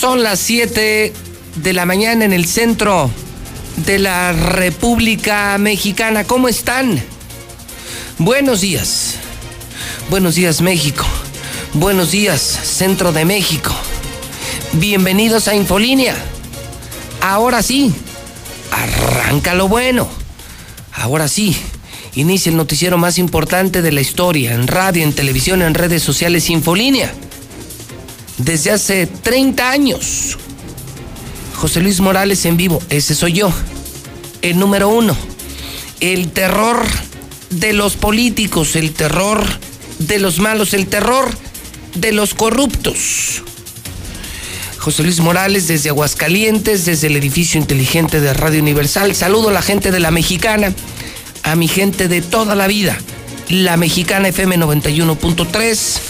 Son las 7 de la mañana en el centro de la República Mexicana. ¿Cómo están? Buenos días. Buenos días México. Buenos días Centro de México. Bienvenidos a Infolínea. Ahora sí, arranca lo bueno. Ahora sí, inicia el noticiero más importante de la historia, en radio, en televisión, en redes sociales, Infolínea desde hace 30 años. José Luis Morales en vivo, ese soy yo. El número uno, el terror de los políticos, el terror de los malos, el terror de los corruptos. José Luis Morales desde Aguascalientes, desde el edificio inteligente de Radio Universal. Saludo a la gente de la mexicana, a mi gente de toda la vida. La mexicana FM 91.3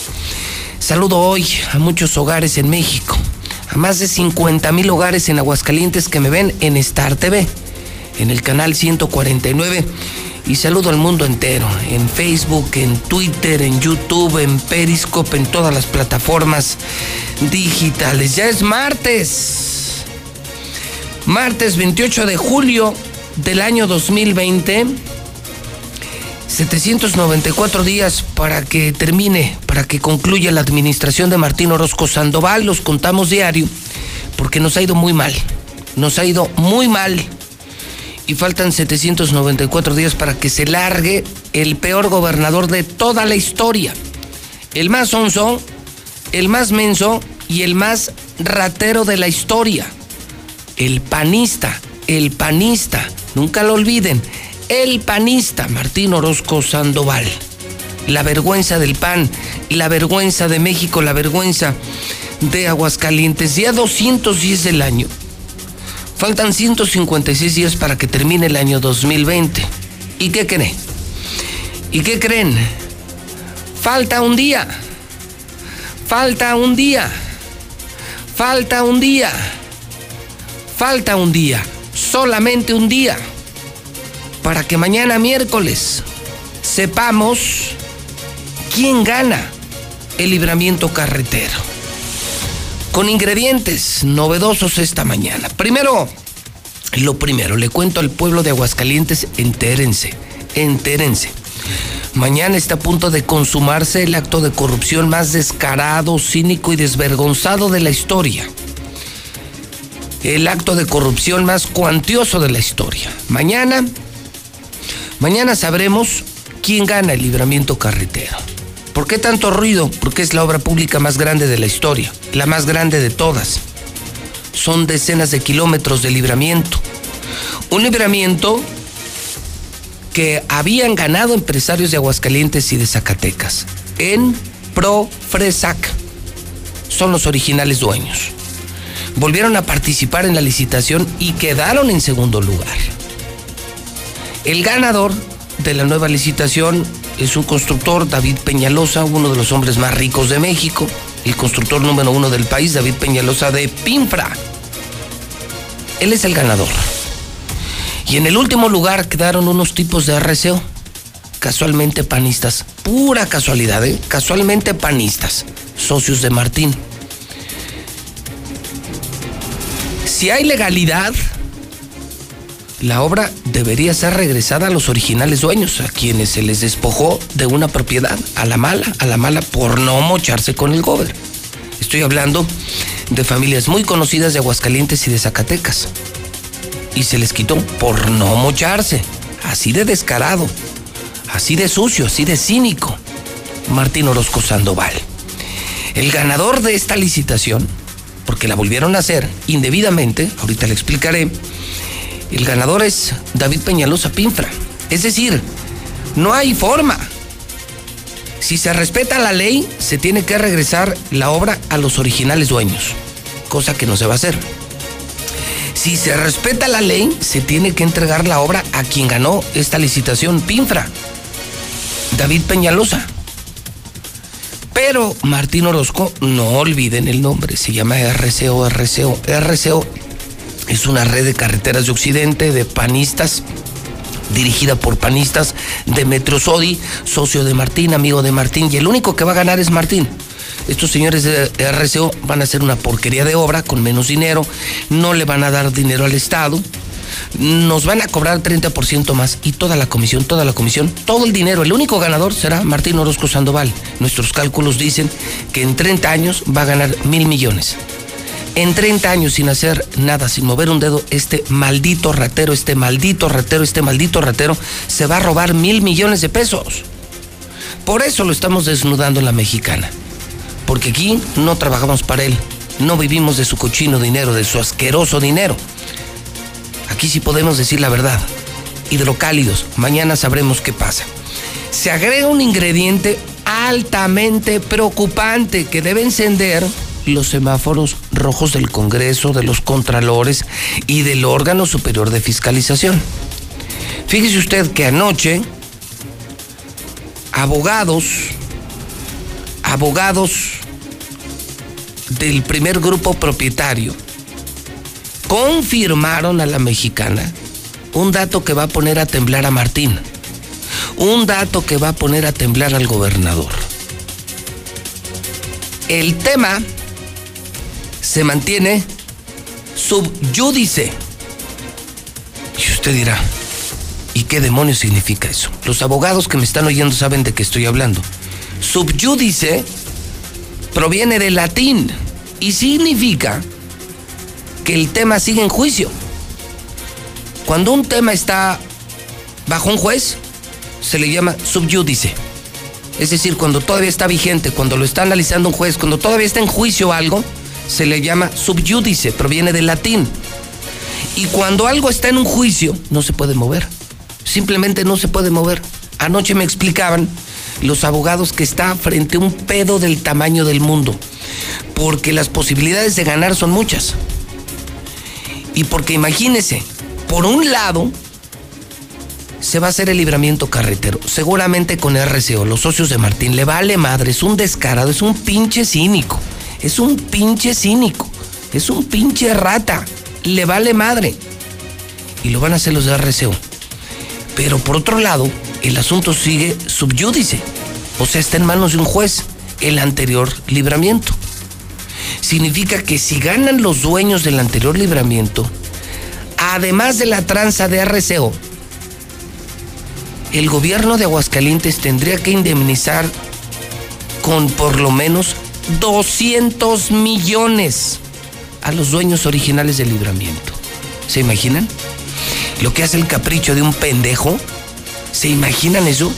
Saludo hoy a muchos hogares en México, a más de 50 mil hogares en Aguascalientes que me ven en Star TV, en el canal 149. Y saludo al mundo entero, en Facebook, en Twitter, en YouTube, en Periscope, en todas las plataformas digitales. Ya es martes. Martes 28 de julio del año 2020. 794 días para que termine, para que concluya la administración de Martín Orozco Sandoval. Los contamos diario porque nos ha ido muy mal. Nos ha ido muy mal. Y faltan 794 días para que se largue el peor gobernador de toda la historia. El más onzo, el más menso y el más ratero de la historia. El panista, el panista. Nunca lo olviden el panista Martín Orozco Sandoval. La vergüenza del PAN, la vergüenza de México, la vergüenza de Aguascalientes. Día 210 del año. Faltan 156 días para que termine el año 2020. ¿Y qué creen? ¿Y qué creen? Falta un día. Falta un día. Falta un día. Falta un día. Solamente un día para que mañana miércoles sepamos quién gana el libramiento carretero. Con ingredientes novedosos esta mañana. Primero, lo primero, le cuento al pueblo de Aguascalientes, entérense, entérense. Mañana está a punto de consumarse el acto de corrupción más descarado, cínico y desvergonzado de la historia. El acto de corrupción más cuantioso de la historia. Mañana Mañana sabremos quién gana el libramiento carretero. ¿Por qué tanto ruido? Porque es la obra pública más grande de la historia, la más grande de todas. Son decenas de kilómetros de libramiento. Un libramiento que habían ganado empresarios de Aguascalientes y de Zacatecas en Profresac. Son los originales dueños. Volvieron a participar en la licitación y quedaron en segundo lugar. El ganador de la nueva licitación es un constructor, David Peñalosa, uno de los hombres más ricos de México, el constructor número uno del país, David Peñalosa de Pinfra. Él es el ganador. Y en el último lugar quedaron unos tipos de RCO, casualmente panistas, pura casualidad, ¿eh? casualmente panistas, socios de Martín. Si hay legalidad, la obra debería ser regresada a los originales dueños, a quienes se les despojó de una propiedad, a la mala, a la mala por no mocharse con el gober. Estoy hablando de familias muy conocidas de Aguascalientes y de Zacatecas. Y se les quitó por no mocharse, así de descarado, así de sucio, así de cínico. Martín Orozco Sandoval. El ganador de esta licitación, porque la volvieron a hacer indebidamente, ahorita le explicaré, el ganador es David Peñalosa Pinfra. Es decir, no hay forma. Si se respeta la ley, se tiene que regresar la obra a los originales dueños, cosa que no se va a hacer. Si se respeta la ley, se tiene que entregar la obra a quien ganó esta licitación, Pinfra, David Peñalosa. Pero Martín Orozco, no olviden el nombre, se llama RCO, RCO. RCO es una red de carreteras de Occidente, de panistas, dirigida por panistas de Metrosodi, socio de Martín, amigo de Martín, y el único que va a ganar es Martín. Estos señores de RCO van a hacer una porquería de obra con menos dinero, no le van a dar dinero al Estado, nos van a cobrar 30% más y toda la comisión, toda la comisión, todo el dinero. El único ganador será Martín Orozco Sandoval. Nuestros cálculos dicen que en 30 años va a ganar mil millones. En 30 años sin hacer nada, sin mover un dedo, este maldito ratero, este maldito ratero, este maldito ratero se va a robar mil millones de pesos. Por eso lo estamos desnudando en la mexicana. Porque aquí no trabajamos para él, no vivimos de su cochino dinero, de su asqueroso dinero. Aquí sí podemos decir la verdad. Hidrocálidos, mañana sabremos qué pasa. Se agrega un ingrediente altamente preocupante que debe encender los semáforos rojos del Congreso, de los contralores y del órgano superior de fiscalización. Fíjese usted que anoche abogados, abogados del primer grupo propietario confirmaron a la mexicana un dato que va a poner a temblar a Martín, un dato que va a poner a temblar al gobernador. El tema se mantiene subyúdice. Y usted dirá, ¿y qué demonios significa eso? Los abogados que me están oyendo saben de qué estoy hablando. Subyúdice proviene del latín y significa que el tema sigue en juicio. Cuando un tema está bajo un juez, se le llama subyúdice. Es decir, cuando todavía está vigente, cuando lo está analizando un juez, cuando todavía está en juicio algo, se le llama subyúdice, proviene del latín. Y cuando algo está en un juicio, no se puede mover. Simplemente no se puede mover. Anoche me explicaban los abogados que está frente a un pedo del tamaño del mundo. Porque las posibilidades de ganar son muchas. Y porque imagínese, por un lado, se va a hacer el libramiento carretero, seguramente con RCO, los socios de Martín, le vale madre, es un descarado, es un pinche cínico, es un pinche cínico, es un pinche rata, le vale madre. Y lo van a hacer los de RCO. Pero por otro lado, el asunto sigue subyúdice, o sea, está en manos de un juez, el anterior libramiento significa que si ganan los dueños del anterior libramiento, además de la tranza de RCO, el gobierno de Aguascalientes tendría que indemnizar con por lo menos 200 millones a los dueños originales del libramiento. ¿Se imaginan? Lo que hace el capricho de un pendejo. ¿Se imaginan eso?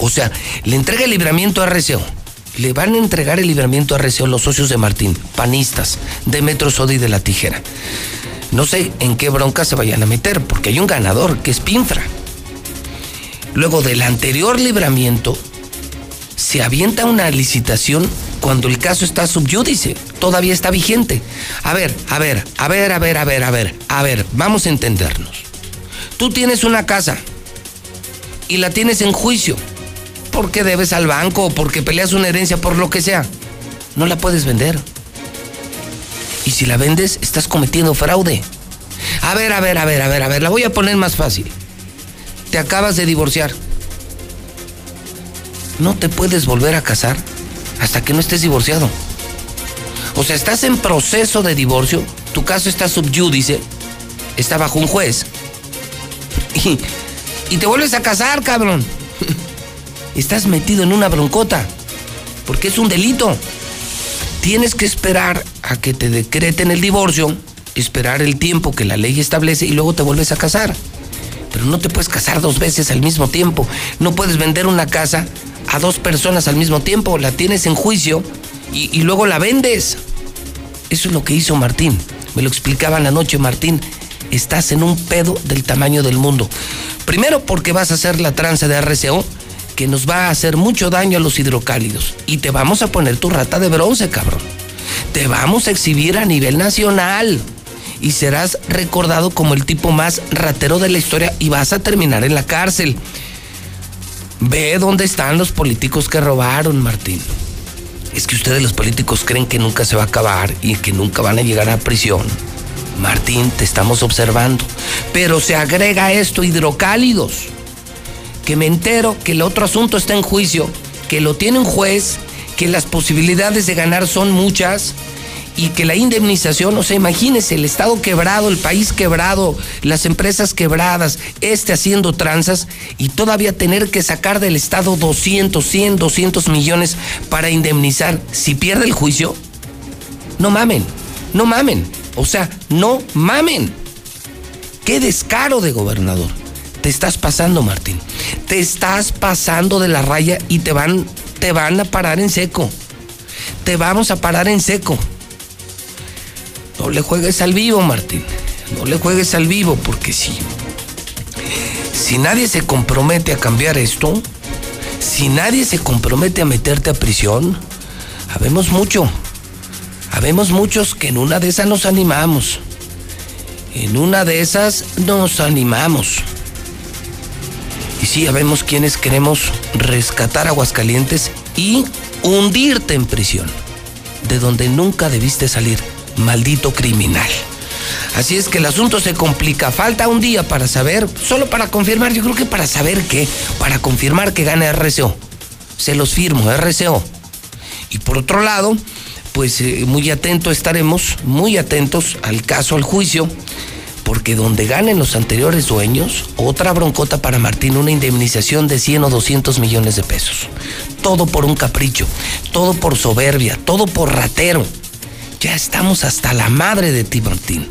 O sea, le entrega el libramiento a RCO le van a entregar el libramiento a RCO los socios de Martín, panistas, de Metro Sodi y de la Tijera. No sé en qué bronca se vayan a meter, porque hay un ganador, que es Pinfra. Luego del anterior libramiento, se avienta una licitación cuando el caso está subyúdice, todavía está vigente. A ver, a ver, a ver, a ver, a ver, a ver, a ver, vamos a entendernos. Tú tienes una casa y la tienes en juicio porque debes al banco o porque peleas una herencia por lo que sea. No la puedes vender. Y si la vendes, estás cometiendo fraude. A ver, a ver, a ver, a ver, a ver, la voy a poner más fácil. Te acabas de divorciar. No te puedes volver a casar hasta que no estés divorciado. O sea, estás en proceso de divorcio, tu caso está subyúdice, está bajo un juez. Y, y te vuelves a casar, cabrón estás metido en una broncota, porque es un delito. Tienes que esperar a que te decreten el divorcio, esperar el tiempo que la ley establece y luego te vuelves a casar. Pero no te puedes casar dos veces al mismo tiempo. No puedes vender una casa a dos personas al mismo tiempo. La tienes en juicio y, luego la vendes. Eso es lo que hizo Martín. Me lo explicaba la noche Martín. Estás en un pedo del tamaño del mundo. Primero porque vas a hacer la tranza de RCO que nos va a hacer mucho daño a los hidrocálidos. Y te vamos a poner tu rata de bronce, cabrón. Te vamos a exhibir a nivel nacional. y serás recordado como el tipo más ratero de la historia y vas a terminar en la cárcel. Ve dónde están los políticos que robaron, Martín. Es que ustedes los políticos creen que nunca se va a acabar y que nunca van a llegar a prisión. Martín, te estamos observando. Pero se agrega esto, hidrocálidos. Que me entero que el otro asunto está en juicio, que lo tiene un juez, que las posibilidades de ganar son muchas y que la indemnización, o sea, imagínese el Estado quebrado, el país quebrado, las empresas quebradas, este haciendo tranzas y todavía tener que sacar del Estado 200, 100, 200 millones para indemnizar si pierde el juicio. No mamen, no mamen, o sea, no mamen. Qué descaro de gobernador. Te estás pasando, Martín. Te estás pasando de la raya y te van, te van a parar en seco. Te vamos a parar en seco. No le juegues al vivo, Martín. No le juegues al vivo, porque si, si nadie se compromete a cambiar esto, si nadie se compromete a meterte a prisión, habemos mucho. Habemos muchos que en una de esas nos animamos. En una de esas nos animamos. Y sí, habemos quienes queremos rescatar Aguascalientes y hundirte en prisión, de donde nunca debiste salir maldito criminal. Así es que el asunto se complica. Falta un día para saber, solo para confirmar, yo creo que para saber qué, para confirmar que gana RCO. Se los firmo, RCO. Y por otro lado, pues eh, muy atento estaremos, muy atentos al caso, al juicio, porque donde ganen los anteriores dueños, otra broncota para Martín, una indemnización de 100 o 200 millones de pesos. Todo por un capricho, todo por soberbia, todo por ratero. Ya estamos hasta la madre de ti, Martín.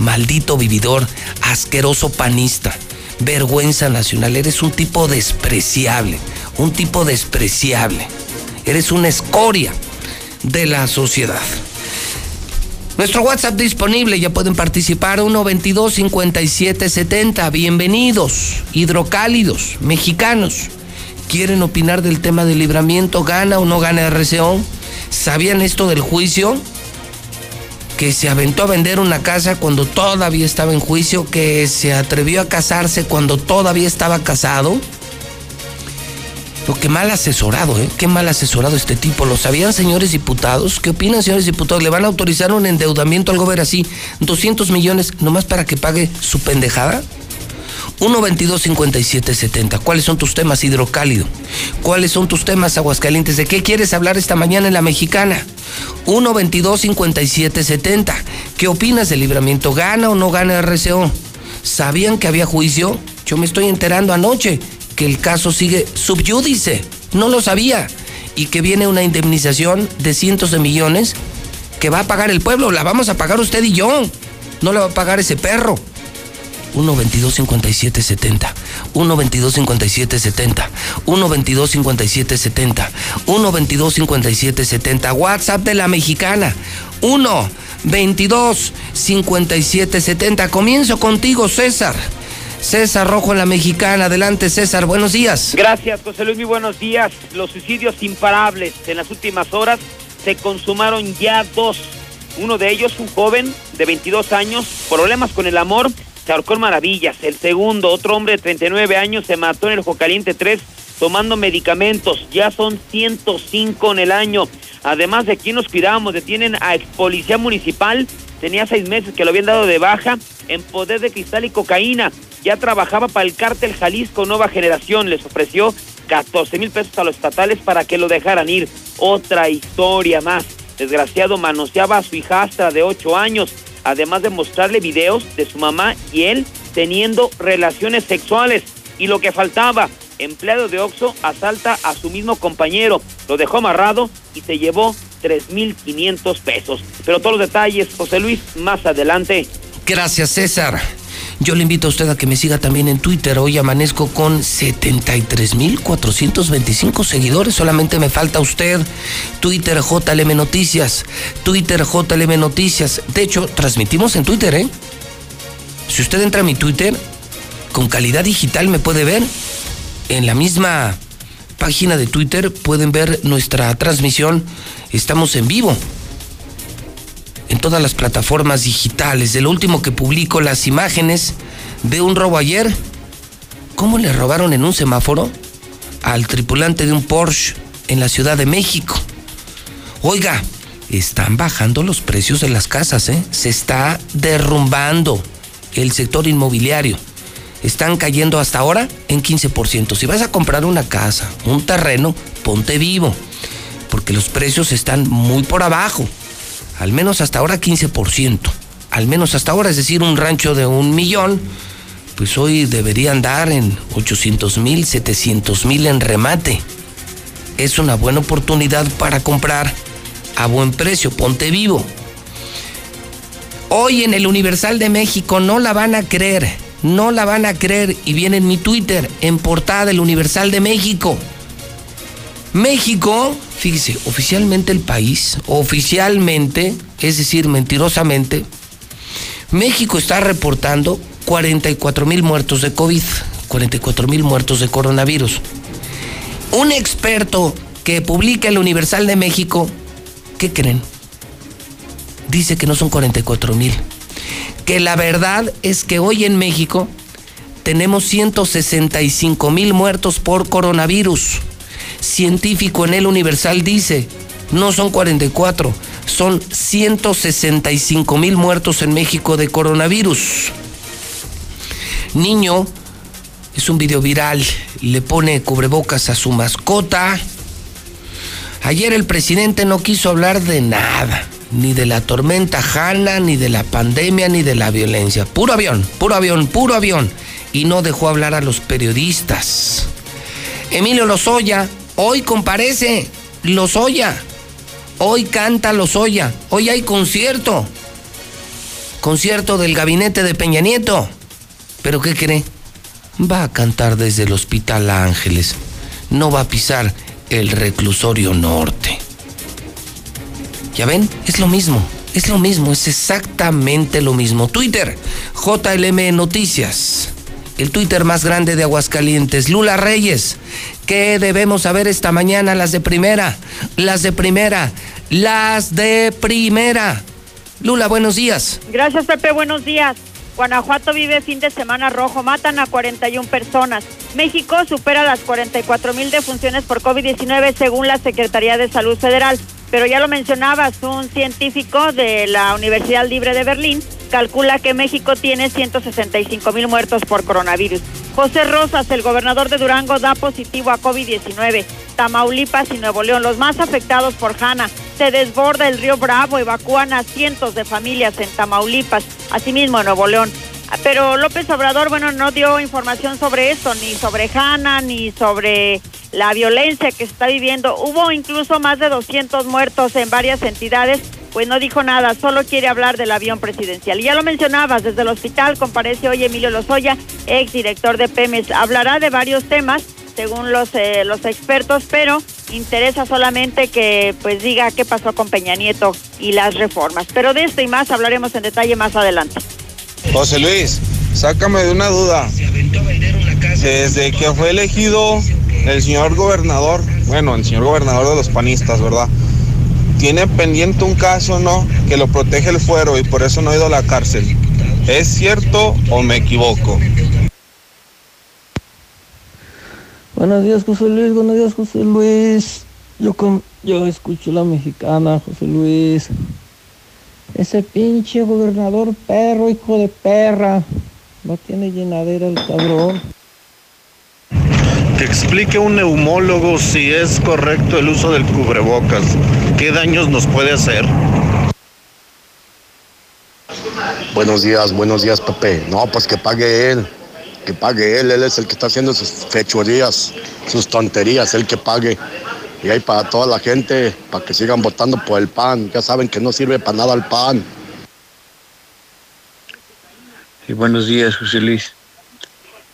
Maldito vividor, asqueroso panista, vergüenza nacional. Eres un tipo despreciable, un tipo despreciable. Eres una escoria de la sociedad. Nuestro WhatsApp disponible, ya pueden participar 122 5770. Bienvenidos, hidrocálidos, mexicanos. ¿Quieren opinar del tema del libramiento? ¿Gana o no gana RCO? ¿Sabían esto del juicio? Que se aventó a vender una casa cuando todavía estaba en juicio, que se atrevió a casarse cuando todavía estaba casado. Lo que mal asesorado, ¿eh? Qué mal asesorado este tipo. ¿Lo sabían, señores diputados? ¿Qué opinan, señores diputados? ¿Le van a autorizar un endeudamiento al gobierno así? ¿200 millones nomás para que pague su pendejada? 122-5770. ¿Cuáles son tus temas, hidrocálido? ¿Cuáles son tus temas, aguascalientes? ¿De qué quieres hablar esta mañana en la mexicana? 122-5770. ¿Qué opinas del libramiento? ¿Gana o no gana RCO? ¿Sabían que había juicio? Yo me estoy enterando anoche que el caso sigue subyúdice. No lo sabía. Y que viene una indemnización de cientos de millones que va a pagar el pueblo. La vamos a pagar usted y yo. No la va a pagar ese perro. 122-5770, 122-5770, 122-5770, 122-5770, WhatsApp de la mexicana, 1-22-5770. Comienzo contigo, César. César Rojo en la Mexicana. Adelante, César. Buenos días. Gracias, José Luis. Muy buenos días. Los suicidios imparables en las últimas horas se consumaron ya dos. Uno de ellos, un joven de 22 años, problemas con el amor, se maravillas. El segundo, otro hombre de 39 años, se mató en el Jocaliente 3 tomando medicamentos. Ya son 105 en el año. Además de quien nos cuidábamos, detienen a ex policía municipal. Tenía seis meses que lo habían dado de baja en poder de cristal y cocaína. Ya trabajaba para el cártel Jalisco Nueva Generación. Les ofreció 14 mil pesos a los estatales para que lo dejaran ir. Otra historia más. Desgraciado manoseaba a su hijastra de 8 años además de mostrarle videos de su mamá y él teniendo relaciones sexuales. Y lo que faltaba, empleado de Oxo asalta a su mismo compañero, lo dejó amarrado y se llevó 3.500 pesos. Pero todos los detalles, José Luis, más adelante. Gracias, César. Yo le invito a usted a que me siga también en Twitter. Hoy amanezco con 73.425 seguidores. Solamente me falta usted. Twitter JLM Noticias. Twitter JLM Noticias. De hecho, transmitimos en Twitter, ¿eh? Si usted entra a mi Twitter, con calidad digital me puede ver. En la misma página de Twitter pueden ver nuestra transmisión. Estamos en vivo en todas las plataformas digitales. De último que publico, las imágenes de un robo ayer. ¿Cómo le robaron en un semáforo al tripulante de un Porsche en la Ciudad de México? Oiga, están bajando los precios de las casas, ¿eh? Se está derrumbando el sector inmobiliario. Están cayendo hasta ahora en 15%. Si vas a comprar una casa, un terreno, ponte vivo, porque los precios están muy por abajo. Al menos hasta ahora 15%. Al menos hasta ahora, es decir, un rancho de un millón, pues hoy debería andar en 800 mil, 700 mil en remate. Es una buena oportunidad para comprar a buen precio, ponte vivo. Hoy en el Universal de México no la van a creer, no la van a creer y viene en mi Twitter, en portada del Universal de México. México, fíjese, oficialmente el país, oficialmente, es decir, mentirosamente, México está reportando 44 mil muertos de COVID, 44 mil muertos de coronavirus. Un experto que publica el Universal de México ¿qué creen? Dice que no son 44 mil. Que la verdad es que hoy en México tenemos 165 mil muertos por coronavirus. Científico en el Universal dice, no son 44, son 165 mil muertos en México de coronavirus. Niño, es un video viral, le pone cubrebocas a su mascota Ayer el presidente no quiso hablar de nada, ni de la tormenta Hanna, ni de la pandemia, ni de la violencia. Puro avión, puro avión, puro avión. Y no dejó hablar a los periodistas. Emilio Lozoya, hoy comparece. Lozoya, hoy canta Lozoya. Hoy hay concierto. Concierto del gabinete de Peña Nieto. ¿Pero qué cree? Va a cantar desde el Hospital Ángeles. No va a pisar el reclusorio norte. Ya ven, es lo mismo, es lo mismo, es exactamente lo mismo. Twitter, JLM Noticias. El Twitter más grande de Aguascalientes, Lula Reyes. ¿Qué debemos saber esta mañana? Las de primera, las de primera, las de primera. Lula, buenos días. Gracias, Pepe, buenos días. Guanajuato vive fin de semana rojo, matan a 41 personas. México supera las 44 mil defunciones por COVID-19 según la Secretaría de Salud Federal. Pero ya lo mencionabas, un científico de la Universidad Libre de Berlín calcula que México tiene 165 mil muertos por coronavirus. José Rosas, el gobernador de Durango, da positivo a COVID-19. Tamaulipas y Nuevo León, los más afectados por Hanna. Se desborda el río Bravo, evacúan a cientos de familias en Tamaulipas, asimismo en Nuevo León. Pero López Obrador, bueno, no dio información sobre esto, ni sobre Hanna, ni sobre la violencia que se está viviendo. Hubo incluso más de 200 muertos en varias entidades, pues no dijo nada, solo quiere hablar del avión presidencial. Y ya lo mencionabas, desde el hospital comparece hoy Emilio Lozoya, ex director de Pemex. Hablará de varios temas, según los, eh, los expertos, pero interesa solamente que pues diga qué pasó con Peña Nieto y las reformas. Pero de esto y más hablaremos en detalle más adelante. José Luis, sácame de una duda. Desde que fue elegido el señor gobernador, bueno, el señor gobernador de los panistas, ¿verdad? Tiene pendiente un caso, ¿no? Que lo protege el fuero y por eso no ha ido a la cárcel. ¿Es cierto o me equivoco? Buenos días, José Luis. Buenos días, José Luis. Yo, yo escucho la mexicana, José Luis. Ese pinche gobernador perro, hijo de perra. No tiene llenadera el cabrón. Que explique un neumólogo si es correcto el uso del cubrebocas. ¿Qué daños nos puede hacer? Buenos días, buenos días, Pepe. No, pues que pague él. Que pague él. Él es el que está haciendo sus fechorías, sus tonterías. El que pague y hay para toda la gente, para que sigan votando por el PAN. Ya saben que no sirve para nada el PAN. Y buenos días, José Luis.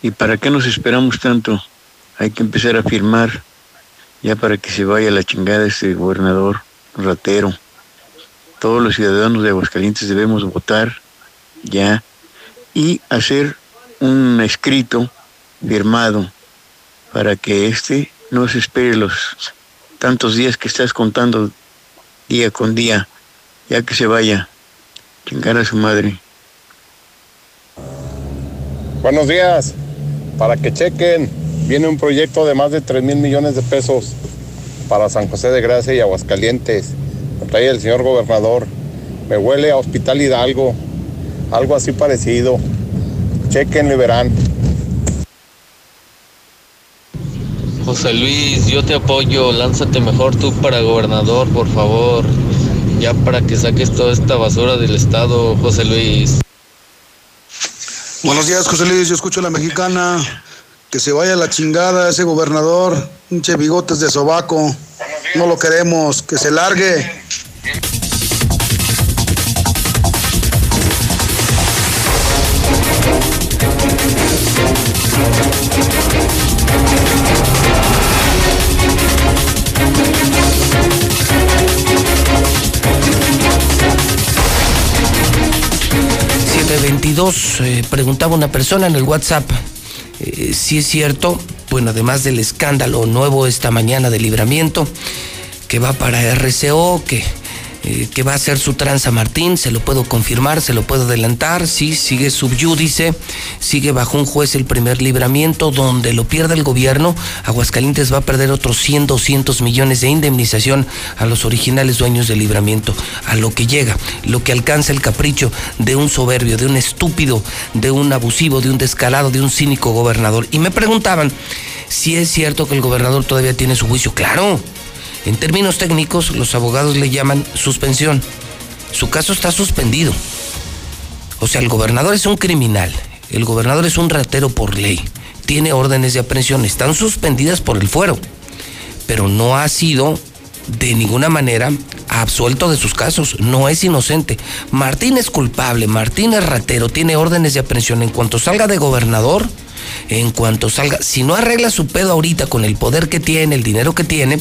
¿Y para qué nos esperamos tanto? Hay que empezar a firmar ya para que se vaya la chingada este gobernador ratero. Todos los ciudadanos de Aguascalientes debemos votar ya y hacer un escrito firmado para que este no se espere los tantos días que estás contando día con día, ya que se vaya Chingar a su madre. Buenos días. Para que chequen, viene un proyecto de más de 3 mil millones de pesos para San José de Gracia y Aguascalientes. Lo trae el señor gobernador. Me huele a Hospital Hidalgo. Algo así parecido. Chequenlo y verán. José Luis, yo te apoyo, lánzate mejor tú para gobernador, por favor. Ya para que saques toda esta basura del estado, José Luis. Buenos días, José Luis. Yo escucho a la mexicana. Que se vaya a la chingada ese gobernador. Pinche bigotes de sobaco. No lo queremos. Que se largue. Eh, preguntaba una persona en el WhatsApp eh, si es cierto, bueno, además del escándalo nuevo esta mañana de libramiento, que va para RCO, que eh, que va a ser su tranza Martín, se lo puedo confirmar, se lo puedo adelantar, sí, sigue subyúdice, sigue bajo un juez el primer libramiento, donde lo pierde el gobierno, Aguascalientes va a perder otros 100, 200 millones de indemnización a los originales dueños del libramiento, a lo que llega, lo que alcanza el capricho de un soberbio, de un estúpido, de un abusivo, de un descalado, de un cínico gobernador. Y me preguntaban si es cierto que el gobernador todavía tiene su juicio. Claro, en términos técnicos, los abogados le llaman suspensión. Su caso está suspendido. O sea, el gobernador es un criminal. El gobernador es un ratero por ley. Tiene órdenes de aprehensión. Están suspendidas por el fuero. Pero no ha sido de ninguna manera absuelto de sus casos. No es inocente. Martín es culpable. Martín es ratero. Tiene órdenes de aprehensión. En cuanto salga de gobernador, en cuanto salga, si no arregla su pedo ahorita con el poder que tiene, el dinero que tiene,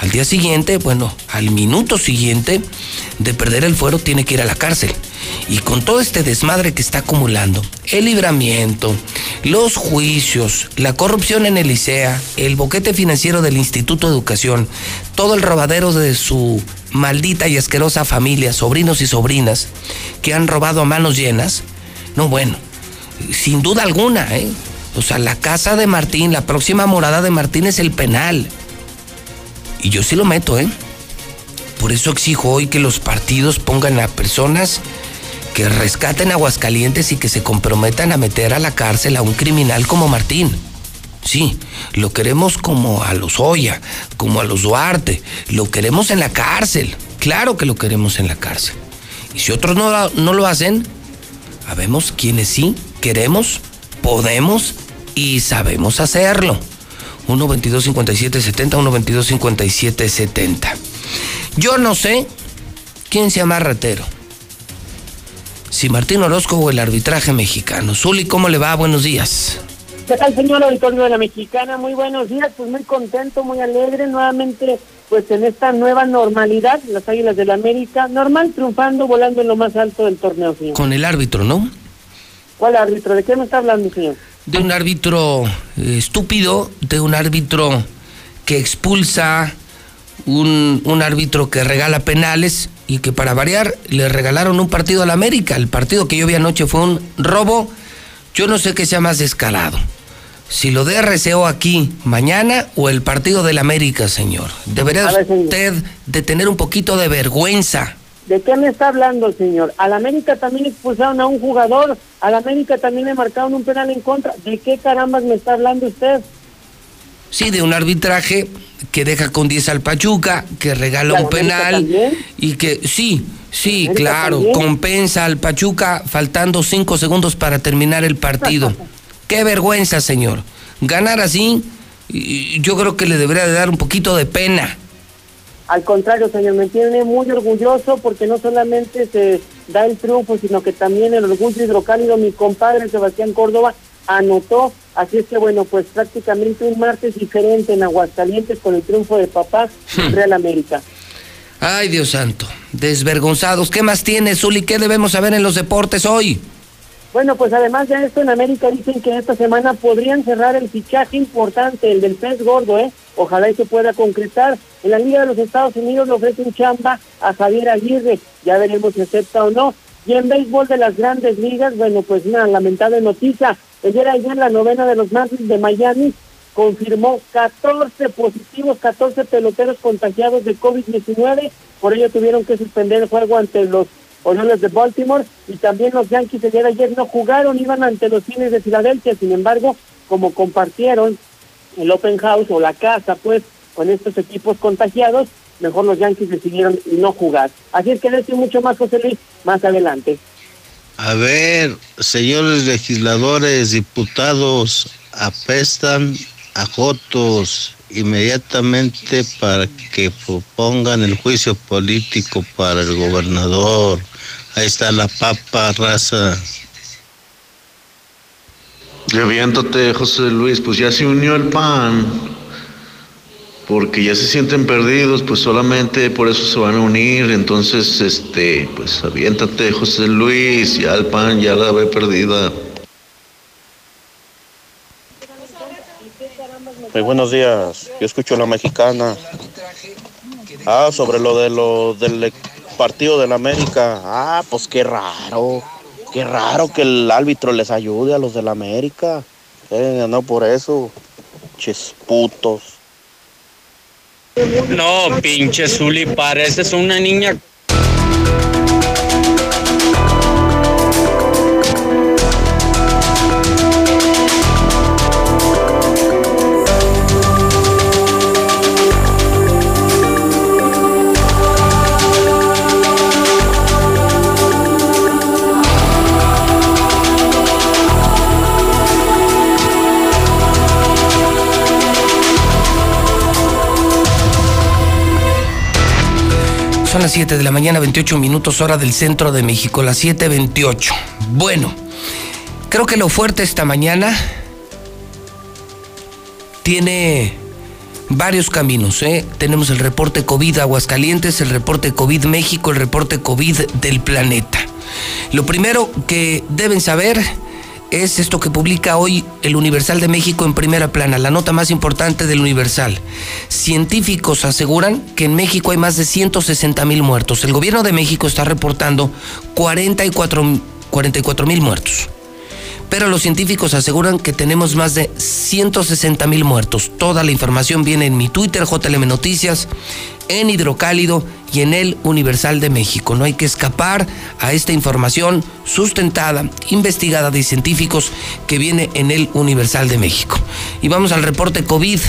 al día siguiente, bueno, al minuto siguiente de perder el fuero, tiene que ir a la cárcel. Y con todo este desmadre que está acumulando, el libramiento, los juicios, la corrupción en el ICEA, el boquete financiero del Instituto de Educación, todo el robadero de su maldita y asquerosa familia, sobrinos y sobrinas, que han robado a manos llenas, no bueno, sin duda alguna, ¿eh? O sea, la casa de Martín, la próxima morada de Martín es el penal. Y yo sí lo meto, ¿eh? Por eso exijo hoy que los partidos pongan a personas que rescaten Aguascalientes y que se comprometan a meter a la cárcel a un criminal como Martín. Sí, lo queremos como a los Oya, como a los Duarte, lo queremos en la cárcel. Claro que lo queremos en la cárcel. Y si otros no, no lo hacen, sabemos quienes sí queremos, podemos y sabemos hacerlo. 1-22-57-70, 1-22-57-70. Yo no sé quién se llama ratero. Si Martín Orozco o el arbitraje mexicano. Zuli, ¿cómo le va? Buenos días. ¿Qué tal, señor auditorio de la Mexicana? Muy buenos días, pues muy contento, muy alegre, nuevamente, pues en esta nueva normalidad, las Águilas de la América, normal, triunfando, volando en lo más alto del torneo, señor. Con el árbitro, ¿no? ¿Cuál árbitro? ¿De qué me está hablando, señor? De un árbitro eh, estúpido, de un árbitro que expulsa, un, un, árbitro que regala penales y que para variar le regalaron un partido a la América. El partido que yo vi anoche fue un robo. Yo no sé qué sea más descarado. Si lo de RCO aquí mañana o el partido del América, señor. Debería usted de tener un poquito de vergüenza. ¿De qué me está hablando, señor? Al América también expulsaron a un jugador, al América también le marcaron un penal en contra. ¿De qué carambas me está hablando usted? Sí, de un arbitraje que deja con 10 al Pachuca, que regala un penal y que sí, sí, claro, compensa al Pachuca faltando 5 segundos para terminar el partido. qué vergüenza, señor. Ganar así, yo creo que le debería de dar un poquito de pena. Al contrario, señor, me tiene muy orgulloso porque no solamente se da el triunfo, sino que también el orgullo hidrocálido, mi compadre Sebastián Córdoba anotó. Así es que, bueno, pues prácticamente un martes diferente en Aguascalientes con el triunfo de papá hmm. Real América. Ay, Dios santo, desvergonzados. ¿Qué más tiene, Zuli? ¿Qué debemos saber en los deportes hoy? Bueno, pues además de esto, en América dicen que esta semana podrían cerrar el fichaje importante, el del pez gordo, ¿eh? Ojalá y se pueda concretar. En la Liga de los Estados Unidos le ofrece un chamba a Javier Aguirre, ya veremos si acepta o no. Y en béisbol de las grandes ligas, bueno, pues una lamentable noticia. El día de ayer la novena de los Marlins de Miami confirmó 14 positivos, 14 peloteros contagiados de COVID-19. Por ello tuvieron que suspender el juego ante los Orioles de Baltimore. Y también los Yankees el día de ayer no jugaron, iban ante los Cines de Filadelfia. Sin embargo, como compartieron el open house o la casa, pues, con estos equipos contagiados, mejor los Yankees decidieron no jugar. Así es que decir mucho más, José Luis, más adelante. A ver, señores legisladores, diputados, apestan a Jotos inmediatamente para que propongan el juicio político para el gobernador. Ahí está la papa raza. Reviéntate, José Luis, pues ya se unió el PAN porque ya se sienten perdidos, pues solamente por eso se van a unir. Entonces, este, pues aviéntate, José Luis, ya el pan ya la ve perdida. Muy buenos días, yo escucho a la mexicana. Ah, sobre lo de lo del partido de la América. Ah, pues qué raro, qué raro que el árbitro les ayude a los de la América. Eh, no por eso, ches putos. No, pinche Zuli, pareces una niña Son las 7 de la mañana, 28 minutos hora del centro de México, las 7.28. Bueno, creo que lo fuerte esta mañana tiene varios caminos. ¿eh? Tenemos el reporte COVID Aguascalientes, el reporte COVID México, el reporte COVID del planeta. Lo primero que deben saber es esto que publica hoy el Universal de México en primera plana, la nota más importante del Universal. Científicos aseguran que en México hay más de 160 mil muertos. El gobierno de México está reportando 44 mil muertos pero los científicos aseguran que tenemos más de 160 mil muertos. Toda la información viene en mi Twitter, JLM Noticias, en Hidrocálido y en el Universal de México. No hay que escapar a esta información sustentada, investigada de científicos que viene en el Universal de México. Y vamos al reporte COVID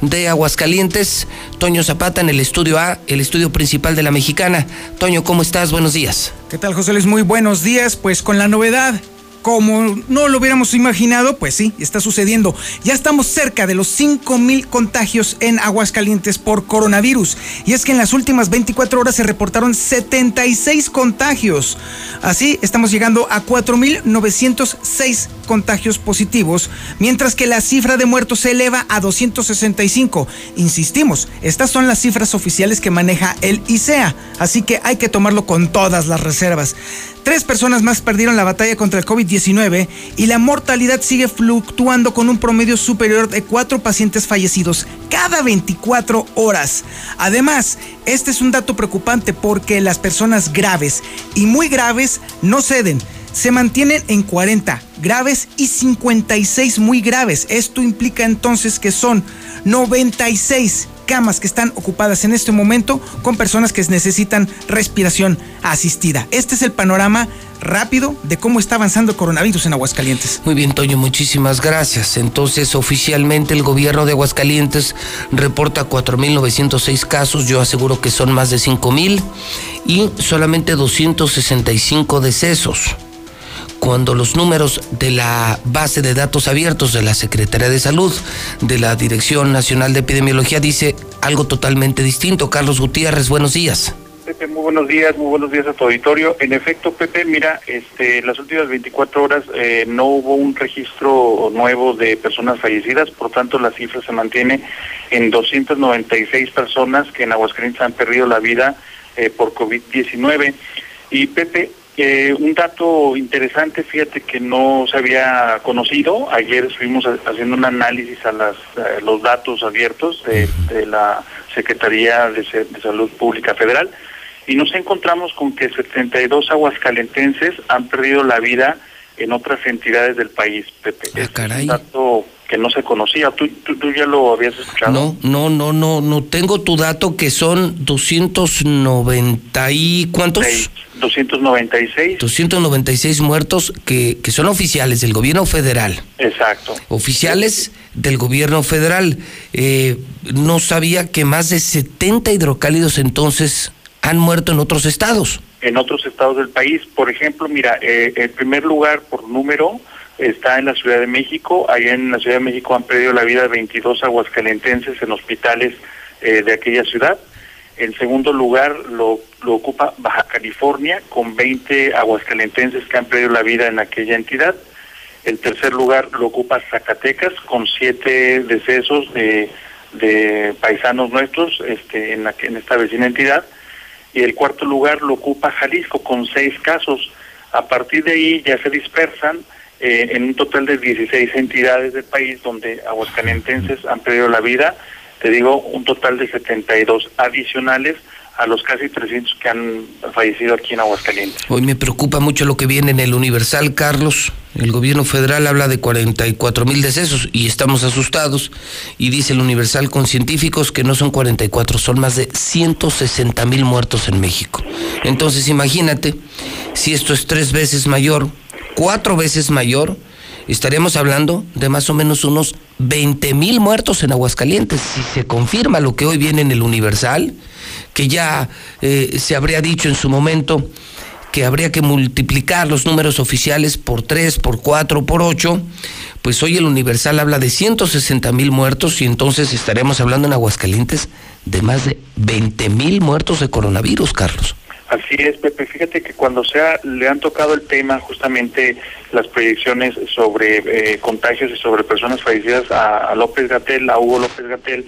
de Aguascalientes. Toño Zapata en el estudio A, el estudio principal de la mexicana. Toño, ¿cómo estás? Buenos días. ¿Qué tal, José Luis? Muy buenos días. Pues con la novedad como no lo hubiéramos imaginado, pues sí, está sucediendo. Ya estamos cerca de los 5 mil contagios en Aguascalientes por coronavirus. Y es que en las últimas 24 horas se reportaron 76 contagios. Así estamos llegando a 4.906 contagios positivos, mientras que la cifra de muertos se eleva a 265. Insistimos, estas son las cifras oficiales que maneja el ICEA, así que hay que tomarlo con todas las reservas. Tres personas más perdieron la batalla contra el COVID-19 y la mortalidad sigue fluctuando con un promedio superior de cuatro pacientes fallecidos cada 24 horas. Además, este es un dato preocupante porque las personas graves y muy graves no ceden se mantienen en 40 graves y 56 muy graves. Esto implica entonces que son 96 camas que están ocupadas en este momento con personas que necesitan respiración asistida. Este es el panorama rápido de cómo está avanzando el coronavirus en Aguascalientes. Muy bien, Toño, muchísimas gracias. Entonces, oficialmente el gobierno de Aguascalientes reporta 4.906 casos, yo aseguro que son más de 5.000 y solamente 265 decesos cuando los números de la base de datos abiertos de la Secretaría de Salud, de la Dirección Nacional de Epidemiología, dice algo totalmente distinto. Carlos Gutiérrez, buenos días. Pepe, muy buenos días, muy buenos días a tu auditorio. En efecto, Pepe, mira, este, las últimas 24 horas eh, no hubo un registro nuevo de personas fallecidas, por tanto la cifra se mantiene en 296 personas que en Aguascalientes han perdido la vida eh, por COVID-19. Y Pepe, eh, un dato interesante, fíjate que no se había conocido. Ayer estuvimos haciendo un análisis a las, los datos abiertos de, la Secretaría de, Salud Pública Federal y nos encontramos con que 72 aguascalentenses han perdido la vida en otras entidades del país, Pepe. Ah, caray. un dato que no se conocía. ¿Tú, tú, tú ya lo habías escuchado? No, no, no, no, no tengo tu dato que son 290 y ¿cuántos? Seis, 296. 296 muertos que, que son oficiales del gobierno federal. Exacto. Oficiales del gobierno federal. Eh, no sabía que más de 70 hidrocálidos entonces han muerto en otros estados. En otros estados del país, por ejemplo, mira, eh, el primer lugar por número está en la Ciudad de México. Ahí en la Ciudad de México han perdido la vida 22 aguascalentenses en hospitales eh, de aquella ciudad. En segundo lugar lo, ocupa Baja California con 20 aguascalentenses que han perdido la vida en aquella entidad. El tercer lugar lo ocupa Zacatecas con siete decesos de, de paisanos nuestros este, en, la, en esta vecina entidad. Y el cuarto lugar lo ocupa Jalisco con seis casos. A partir de ahí ya se dispersan eh, en un total de 16 entidades del país donde aguascalentenses han perdido la vida. Te digo, un total de 72 adicionales a los casi 300 que han fallecido aquí en Aguascalientes. Hoy me preocupa mucho lo que viene en el Universal, Carlos. El gobierno federal habla de 44 mil decesos y estamos asustados. Y dice el Universal con científicos que no son 44, son más de 160 mil muertos en México. Entonces imagínate, si esto es tres veces mayor, cuatro veces mayor, estaríamos hablando de más o menos unos 20 mil muertos en Aguascalientes. Si se confirma lo que hoy viene en el Universal, que ya eh, se habría dicho en su momento que habría que multiplicar los números oficiales por tres, por cuatro, por ocho, pues hoy el Universal habla de 160 mil muertos y entonces estaremos hablando en Aguascalientes de más de 20 mil muertos de coronavirus, Carlos. Así es, Pepe. Fíjate que cuando sea, le han tocado el tema justamente las proyecciones sobre eh, contagios y sobre personas fallecidas a, a López Gatel, a Hugo López Gatel,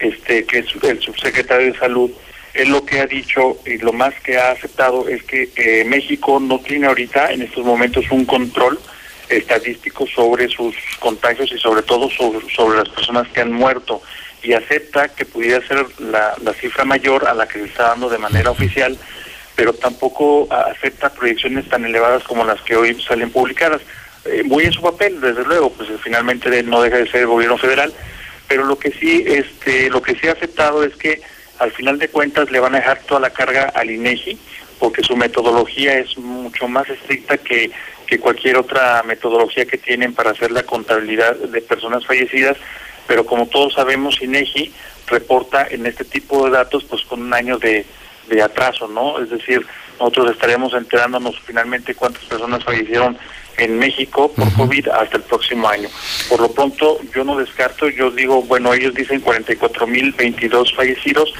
este, que es el subsecretario de Salud, él lo que ha dicho y lo más que ha aceptado es que eh, México no tiene ahorita en estos momentos un control estadístico sobre sus contagios y sobre todo sobre, las personas que han muerto y acepta que pudiera ser la, la cifra mayor a la que se está dando de manera oficial, pero tampoco acepta proyecciones tan elevadas como las que hoy salen publicadas. Eh, muy en su papel, desde luego, pues finalmente no deja de ser el gobierno federal, pero lo que sí, este, lo que sí ha aceptado es que al final de cuentas le van a dejar toda la carga al INEGI porque su metodología es mucho más estricta que, que cualquier otra metodología que tienen para hacer la contabilidad de personas fallecidas, pero como todos sabemos, INEGI reporta en este tipo de datos pues con un año de, de atraso, ¿no? Es decir, nosotros estaremos enterándonos finalmente cuántas personas fallecieron en México por COVID hasta el próximo año. Por lo pronto, yo no descarto, yo digo, bueno, ellos dicen 44.022 fallecidos,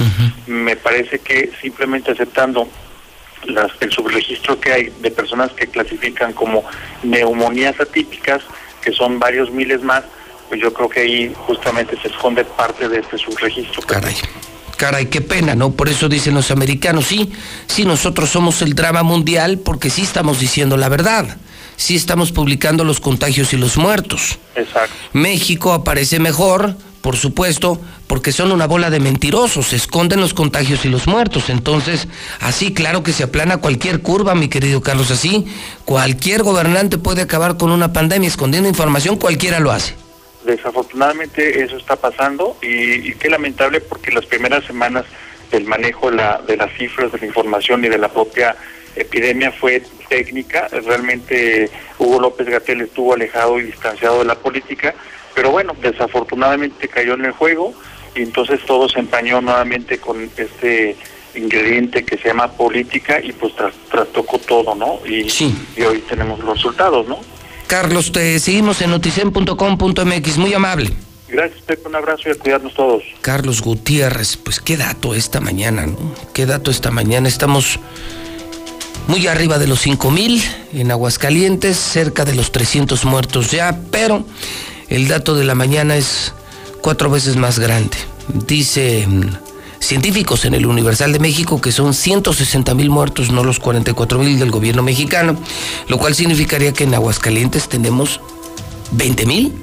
me parece que simplemente aceptando las, el subregistro que hay de personas que clasifican como neumonías atípicas, que son varios miles más, pues yo creo que ahí justamente se esconde parte de este subregistro. Caray. Caray, qué pena, ¿no? Por eso dicen los americanos, sí, sí, nosotros somos el drama mundial porque sí estamos diciendo la verdad sí estamos publicando los contagios y los muertos. Exacto. México aparece mejor, por supuesto, porque son una bola de mentirosos, se esconden los contagios y los muertos. Entonces, así claro que se aplana cualquier curva, mi querido Carlos, así cualquier gobernante puede acabar con una pandemia escondiendo información, cualquiera lo hace. Desafortunadamente eso está pasando y, y qué lamentable porque las primeras semanas del manejo de, la, de las cifras, de la información y de la propia epidemia fue técnica, realmente Hugo López Gatel estuvo alejado y distanciado de la política, pero bueno, desafortunadamente cayó en el juego y entonces todo se empañó nuevamente con este ingrediente que se llama política y pues tras, trastocó todo, ¿no? Y, y hoy tenemos los resultados, ¿no? Carlos, te seguimos en noticen.com.mx, muy amable. Gracias, Pepe, un abrazo y a cuidarnos todos. Carlos Gutiérrez, pues qué dato esta mañana, ¿no? Qué dato esta mañana. Estamos muy arriba de los 5 mil en Aguascalientes, cerca de los 300 muertos ya, pero el dato de la mañana es cuatro veces más grande. Dice científicos en el Universal de México que son 160 mil muertos, no los 44 mil del gobierno mexicano, lo cual significaría que en Aguascalientes tenemos 20 mil,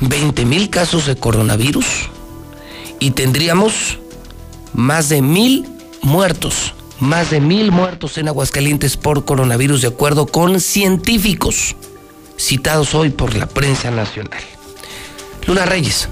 20 mil casos de coronavirus y tendríamos más de mil muertos, más de mil muertos en Aguascalientes por coronavirus, de acuerdo con científicos citados hoy por la prensa nacional. Luna Reyes,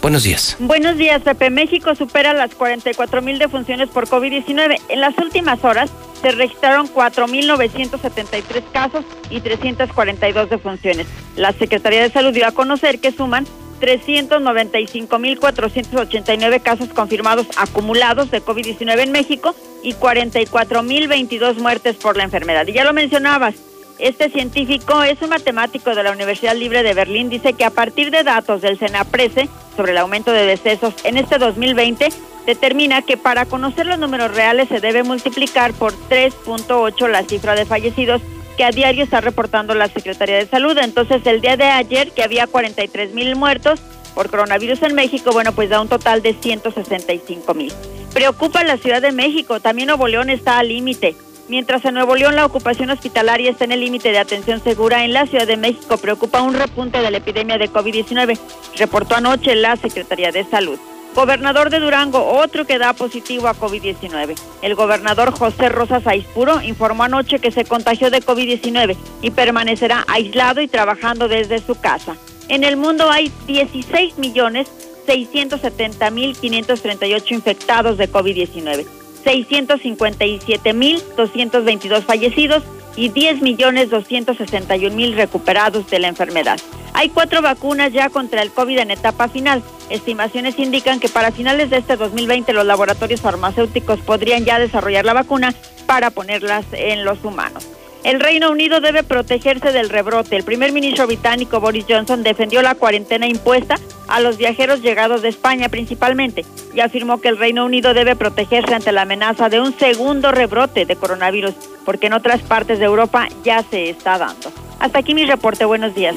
buenos días. Buenos días, Pepe. México supera las 44 mil defunciones por COVID-19. En las últimas horas se registraron 4.973 casos y 342 defunciones. La Secretaría de Salud dio a conocer que suman 395.489 casos confirmados acumulados de COVID-19 en México y 44.022 muertes por la enfermedad. Y ya lo mencionabas, este científico es un matemático de la Universidad Libre de Berlín. Dice que a partir de datos del Senaprese sobre el aumento de decesos en este 2020, determina que para conocer los números reales se debe multiplicar por 3.8 la cifra de fallecidos que a diario está reportando la Secretaría de Salud. Entonces, el día de ayer, que había 43 mil muertos por coronavirus en México, bueno, pues da un total de 165 mil. Preocupa la Ciudad de México, también Nuevo León está al límite. Mientras en Nuevo León la ocupación hospitalaria está en el límite de atención segura, en la Ciudad de México preocupa un repunte de la epidemia de COVID-19, reportó anoche la Secretaría de Salud. Gobernador de Durango, otro que da positivo a COVID-19. El gobernador José Rosas Aispuro informó anoche que se contagió de COVID-19 y permanecerá aislado y trabajando desde su casa. En el mundo hay 16 millones 670 mil 538 infectados de COVID-19, 657 mil 222 fallecidos y 10 millones 261 mil recuperados de la enfermedad. Hay cuatro vacunas ya contra el COVID en etapa final. Estimaciones indican que para finales de este 2020 los laboratorios farmacéuticos podrían ya desarrollar la vacuna para ponerlas en los humanos. El Reino Unido debe protegerse del rebrote. El primer ministro británico Boris Johnson defendió la cuarentena impuesta a los viajeros llegados de España principalmente y afirmó que el Reino Unido debe protegerse ante la amenaza de un segundo rebrote de coronavirus, porque en otras partes de Europa ya se está dando. Hasta aquí mi reporte. Buenos días.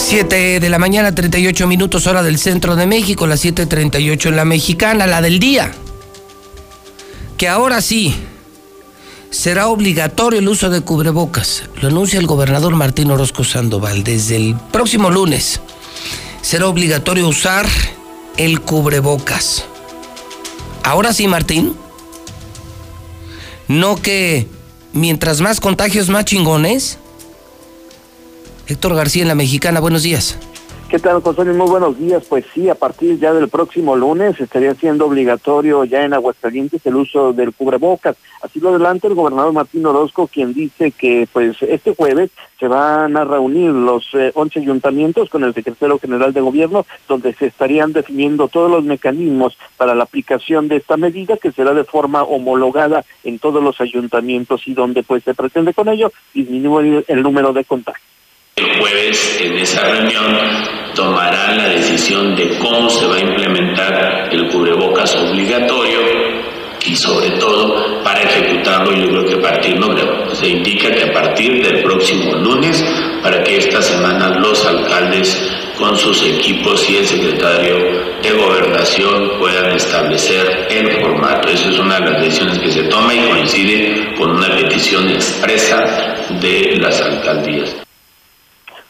Siete de la mañana, 38 minutos hora del centro de México, las 7.38 en la mexicana, la del día. Que ahora sí será obligatorio el uso de cubrebocas. Lo anuncia el gobernador Martín Orozco Sandoval. Desde el próximo lunes será obligatorio usar el cubrebocas. Ahora sí, Martín. No que mientras más contagios, más chingones. Héctor García en la Mexicana, buenos días. ¿Qué tal, José? Muy buenos días. Pues sí, a partir ya del próximo lunes estaría siendo obligatorio ya en Aguascalientes el uso del cubrebocas. Así lo adelanta el gobernador Martín Orozco, quien dice que pues este jueves se van a reunir los eh, 11 ayuntamientos con el secretario general de gobierno, donde se estarían definiendo todos los mecanismos para la aplicación de esta medida, que será de forma homologada en todos los ayuntamientos y donde pues se pretende con ello disminuir el número de contagios. El jueves en esa reunión tomarán la decisión de cómo se va a implementar el cubrebocas obligatorio y sobre todo para ejecutarlo yo creo que a partir, no creo, se indica que a partir del próximo lunes para que esta semana los alcaldes con sus equipos y el secretario de gobernación puedan establecer el formato. Esa es una de las decisiones que se toma y coincide con una petición expresa de las alcaldías.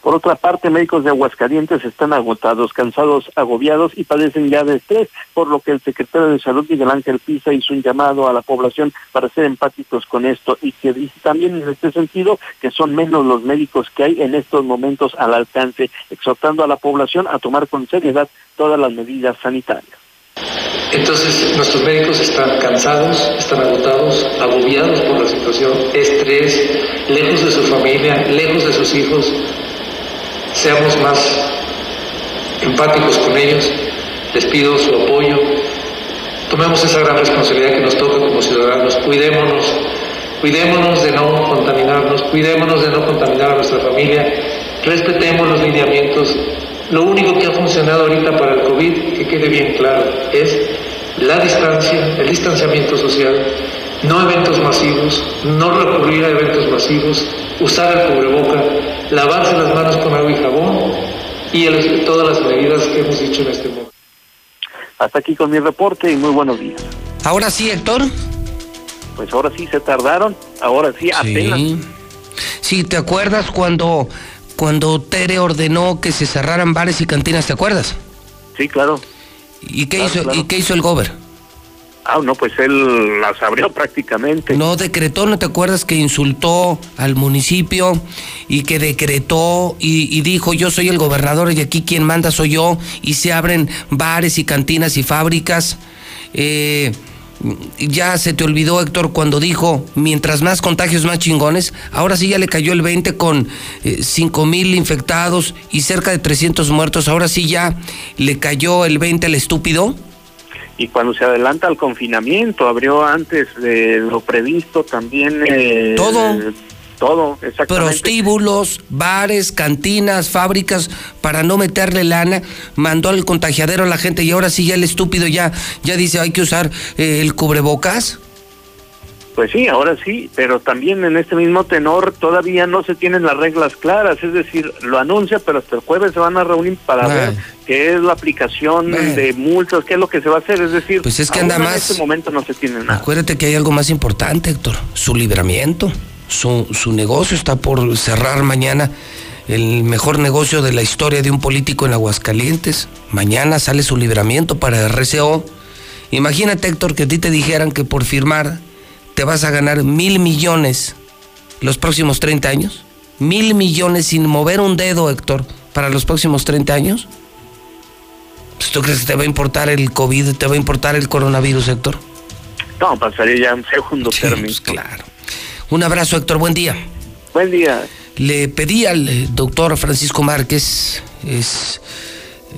Por otra parte, médicos de Aguascalientes están agotados, cansados, agobiados y padecen ya de estrés, por lo que el secretario de Salud, Miguel Ángel Pisa, hizo un llamado a la población para ser empáticos con esto y que dice también en este sentido que son menos los médicos que hay en estos momentos al alcance, exhortando a la población a tomar con seriedad todas las medidas sanitarias. Entonces, nuestros médicos están cansados, están agotados, agobiados por la situación, estrés, lejos de su familia, lejos de sus hijos, seamos más empáticos con ellos, les pido su apoyo, tomemos esa gran responsabilidad que nos toca como ciudadanos, cuidémonos, cuidémonos de no contaminarnos, cuidémonos de no contaminar a nuestra familia, respetemos los lineamientos. Lo único que ha funcionado ahorita para el COVID, que quede bien claro, es la distancia, el distanciamiento social, no eventos masivos, no recurrir a eventos masivos, usar el cubreboca, lavarse las manos con agua y jabón y el, todas las medidas que hemos dicho en este momento. Hasta aquí con mi reporte y muy buenos días. Ahora sí, Héctor. Pues ahora sí se tardaron, ahora sí apenas. Sí, sí ¿te acuerdas cuando cuando Tere ordenó que se cerraran bares y cantinas, ¿te acuerdas? Sí, claro. ¿Y qué, Claro, hizo, claro. ¿y qué hizo el gober? Ah, no, pues él las abrió prácticamente. No decretó, ¿no te acuerdas que insultó al municipio y que decretó y, dijo yo soy el gobernador y aquí quien manda soy yo y se abren bares y cantinas y fábricas? Eh, ya se te olvidó, Héctor, cuando dijo, mientras más contagios, más chingones. Ahora sí ya le cayó el 20 con 5 mil infectados y cerca de 300 muertos. Ahora sí ya le cayó el 20 al estúpido. Y cuando se adelanta al confinamiento, abrió antes de lo previsto también. eh, Todo. Todo, exactamente. prostíbulos, bares, cantinas, fábricas, para no meterle lana, mandó al contagiadero a la gente y ahora sí ya el estúpido ya, ya dice hay que usar eh, el cubrebocas. Pues sí, ahora sí, pero también en este mismo tenor todavía no se tienen las reglas claras, es decir, lo anuncia, pero hasta el jueves se van a reunir para ver qué es la aplicación de multas, qué es lo que se va a hacer, es decir, Pues es que anda en más- este momento no se tiene nada. Acuérdate que hay algo más importante, Héctor, su libramiento. Su, su negocio está por cerrar mañana, el mejor negocio de la historia de un político en Aguascalientes. Mañana sale su libramiento para RCO. Imagínate, Héctor, que a ti te dijeran que por firmar te vas a ganar mil millones los próximos 30 años. Mil millones sin mover un dedo, Héctor, para los próximos 30 años. Pues, ¿Tú crees que te va a importar el COVID, te va a importar el coronavirus, Héctor? No, pasaría ya un segundo término. pues, claro. Un abrazo, Héctor, buen día. Buen día. Le pedí al eh, doctor Francisco Márquez, es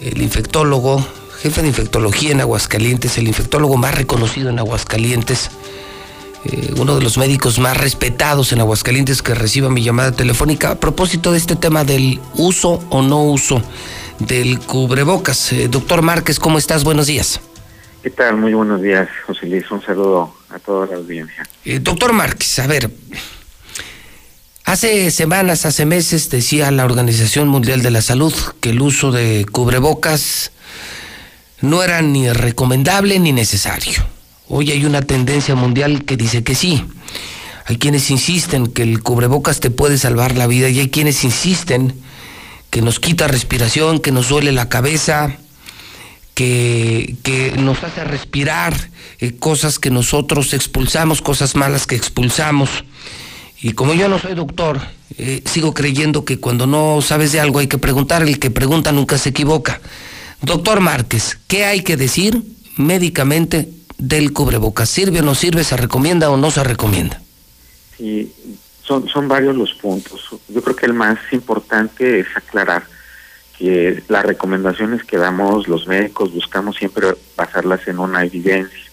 el infectólogo, jefe de infectología en Aguascalientes, el infectólogo más reconocido en Aguascalientes, eh, uno de los médicos más respetados en Aguascalientes que reciba mi llamada telefónica a propósito de este tema del uso o no uso del cubrebocas. Eh, doctor Márquez, ¿cómo estás? Buenos días. ¿Qué tal? Muy buenos días, José Luis. Un saludo a toda la audiencia. Eh, doctor Márquez, a ver, hace semanas, hace meses decía la Organización Mundial de la Salud que el uso de cubrebocas no era ni recomendable ni necesario. Hoy hay una tendencia mundial que dice que sí. Hay quienes insisten que el cubrebocas te puede salvar la vida y hay quienes insisten que nos quita respiración, que nos duele la cabeza, que, que nos hace respirar eh, cosas que nosotros expulsamos, cosas malas que expulsamos. Y como yo no soy doctor, eh, sigo creyendo que cuando no sabes de algo hay que preguntar, el que pregunta nunca se equivoca. Doctor Márquez, ¿qué hay que decir médicamente del cubrebocas? ¿Sirve o no sirve? ¿Se recomienda o no se recomienda? Sí, son, son varios los puntos. Yo creo que el más importante es aclarar que las recomendaciones que damos los médicos buscamos siempre basarlas en una evidencia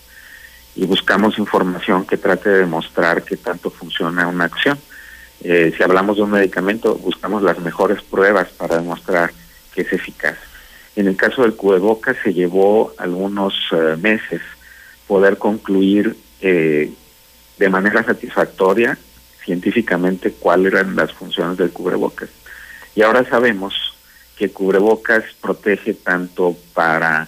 y buscamos información que trate de demostrar que tanto funciona una acción. Eh, si hablamos de un medicamento, buscamos las mejores pruebas para demostrar que es eficaz. En el caso del cubrebocas se llevó algunos eh, meses poder concluir eh, de manera satisfactoria científicamente cuáles eran las funciones del cubrebocas. Y ahora sabemos que cubrebocas protege tanto para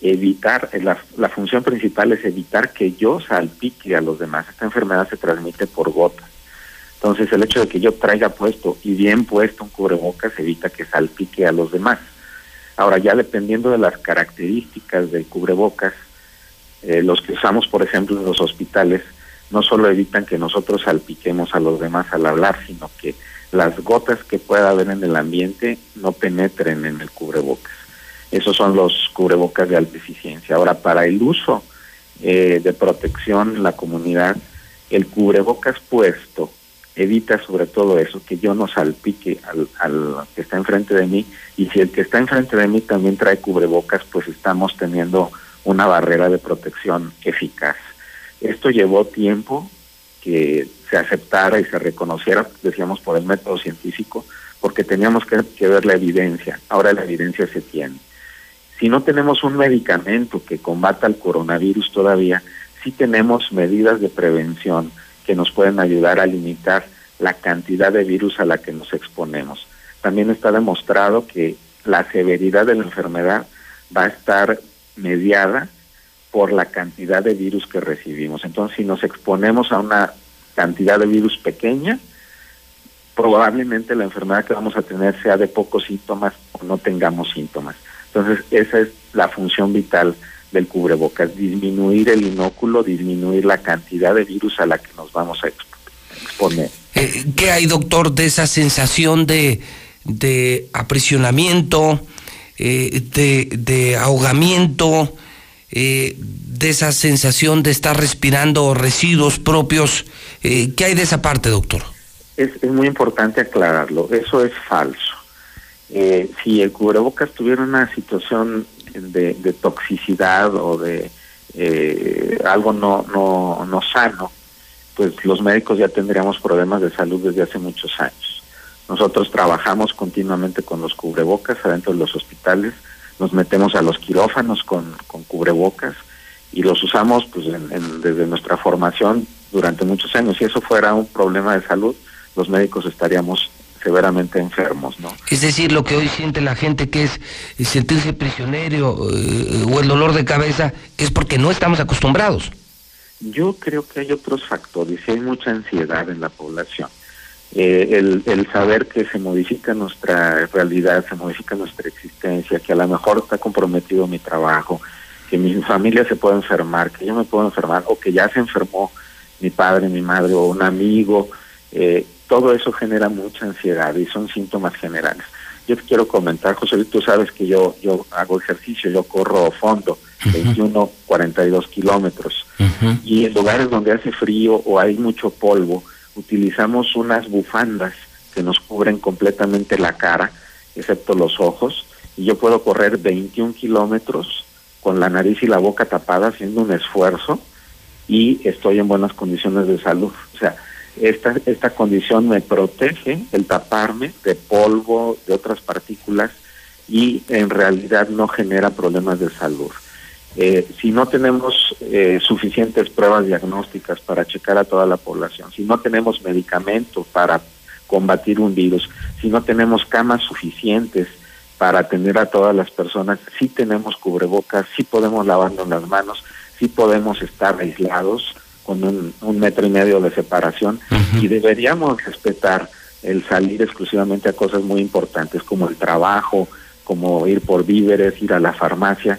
evitar, la, la, función principal es evitar que yo salpique a los demás. Esta enfermedad se transmite por gotas. Entonces el hecho de que yo traiga puesto y bien puesto un cubrebocas evita que salpique a los demás. Ahora ya dependiendo de las características del cubrebocas, eh, los que usamos por ejemplo en los hospitales, no solo evitan que nosotros salpiquemos a los demás al hablar, sino que las gotas que pueda haber en el ambiente no penetren en el cubrebocas. Esos son los cubrebocas de alta eficiencia. Ahora, para el uso eh, de protección en la comunidad, el cubrebocas puesto evita sobre todo eso, que yo no salpique al, al que está enfrente de mí y si el que está enfrente de mí también trae cubrebocas, pues estamos teniendo una barrera de protección eficaz. Esto llevó tiempo que se aceptara y se reconociera, decíamos, por el método científico, porque teníamos que, ver la evidencia. Ahora la evidencia se tiene. Si no tenemos un medicamento que combata el coronavirus todavía, sí tenemos medidas de prevención que nos pueden ayudar a limitar la cantidad de virus a la que nos exponemos. También está demostrado que la severidad de la enfermedad va a estar mediada por la cantidad de virus que recibimos. Entonces, si nos exponemos a una cantidad de virus pequeña, probablemente la enfermedad que vamos a tener sea de pocos síntomas o no tengamos síntomas. Entonces, esa es la función vital del cubrebocas, disminuir el inóculo, disminuir la cantidad de virus a la que nos vamos a exponer. Eh, ¿Qué hay, doctor, de esa sensación de, de aprisionamiento, eh, de, de, ahogamiento, eh, de esa sensación de estar respirando residuos propios? ¿Qué hay de esa parte, doctor? Es, es muy importante aclararlo, eso es falso. si el cubrebocas tuviera una situación de, de toxicidad o de algo no, no, no sano, pues los médicos ya tendríamos problemas de salud desde hace muchos años. Nosotros trabajamos continuamente con los cubrebocas adentro de los hospitales, nos metemos a los quirófanos con, con cubrebocas y los usamos pues desde nuestra formación durante muchos años. Si eso fuera un problema de salud, los médicos estaríamos severamente enfermos, ¿no? Es decir, lo que hoy siente la gente que es sentirse prisionero eh, o el dolor de cabeza es porque no estamos acostumbrados. Yo creo que hay otros factores y hay mucha ansiedad en la población. Eh, el, el saber que se modifica nuestra realidad, se modifica nuestra existencia, que a lo mejor está comprometido mi trabajo, que mi familia se puede enfermar, que yo me puedo enfermar o que ya se enfermó mi padre, mi madre o un amigo, eh, todo eso genera mucha ansiedad y son síntomas generales. Yo te quiero comentar, José, tú sabes que yo, yo hago ejercicio, yo corro fondo, 21, 42 kilómetros. Y en lugares donde hace frío o hay mucho polvo, utilizamos unas bufandas que nos cubren completamente la cara, excepto los ojos, y yo puedo correr 21 kilómetros con la nariz y la boca tapada haciendo un esfuerzo y estoy en buenas condiciones de salud. O sea, esta, esta condición me protege el taparme de polvo, de otras partículas y en realidad no genera problemas de salud. Eh, si no tenemos eh, suficientes pruebas diagnósticas para checar a toda la población, si no tenemos medicamentos para combatir un virus, si no tenemos camas suficientes para atender a todas las personas, si tenemos cubrebocas, si podemos lavarnos las manos, si podemos estar aislados, con un, metro y medio de separación y deberíamos respetar el salir exclusivamente a cosas muy importantes como el trabajo, como ir por víveres, ir a la farmacia.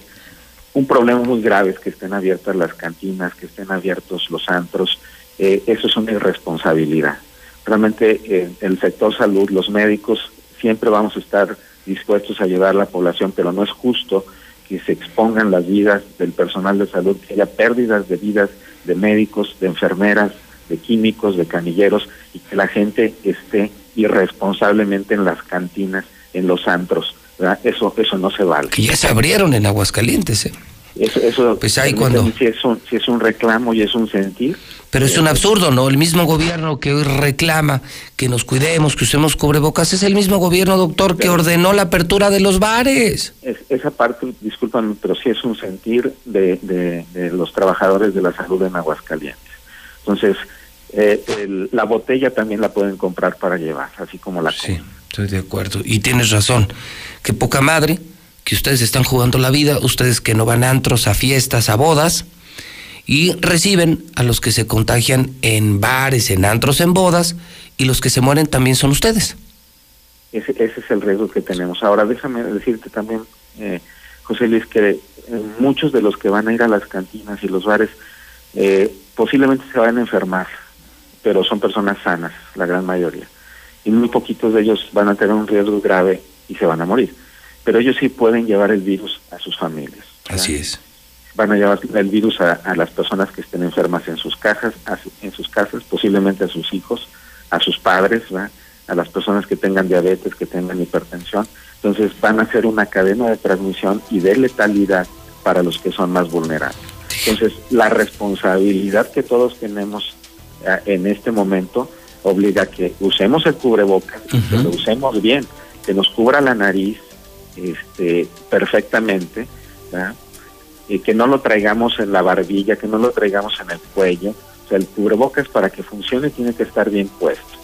Un problema muy grave es que estén abiertas las cantinas, que estén abiertos los antros. Eh, eso es una irresponsabilidad. Realmente eh, el sector salud, los médicos, siempre vamos a estar dispuestos a ayudar a la población, pero no es justo que se expongan las vidas del personal de salud, que haya pérdidas de vidas de médicos, de enfermeras, de químicos, de canilleros, y que la gente esté irresponsablemente en las cantinas, en los antros. Eso, eso no se vale. Que ya se abrieron en Aguascalientes, ¿eh? Eso, eso pues ahí cuando... si, es un, si es un reclamo y es un sentir. Pero es un absurdo, ¿no? El mismo gobierno que hoy reclama que nos cuidemos, que usemos cubrebocas, es el mismo gobierno, doctor, que ordenó la apertura de los bares. esa parte, discúlpame, pero sí es un sentir de, de, los trabajadores de la salud en Aguascalientes. Entonces, eh, la botella también la pueden comprar para llevar, así como la Sí, estoy de acuerdo. Y tienes razón, que poca madre que ustedes están jugando la vida, ustedes que no van a antros, a fiestas, a bodas, y reciben a los que se contagian en bares, en antros, en bodas, y los que se mueren también son ustedes. Ese, ese es el riesgo que tenemos. Ahora, déjame decirte también, eh, José Luis, que muchos de los que van a ir a las cantinas y los bares eh, posiblemente se van a enfermar, pero son personas sanas, la gran mayoría. Y muy poquitos de ellos van a tener un riesgo grave y se van a morir pero ellos sí pueden llevar el virus a sus familias. Así es. Van a llevar el virus a, las personas que estén enfermas en sus casas, en sus casas, posiblemente a sus hijos, a sus padres, a las personas que tengan diabetes, que tengan hipertensión. Entonces van a ser una cadena de transmisión y de letalidad para los que son más vulnerables. Entonces la responsabilidad que todos tenemos eh, en este momento obliga a que usemos el cubrebocas, que lo usemos bien, que nos cubra la nariz, este, perfectamente, y que no lo traigamos en la barbilla, que no lo traigamos en el cuello. O sea, el cubrebocas para que funcione tiene que estar bien puesto.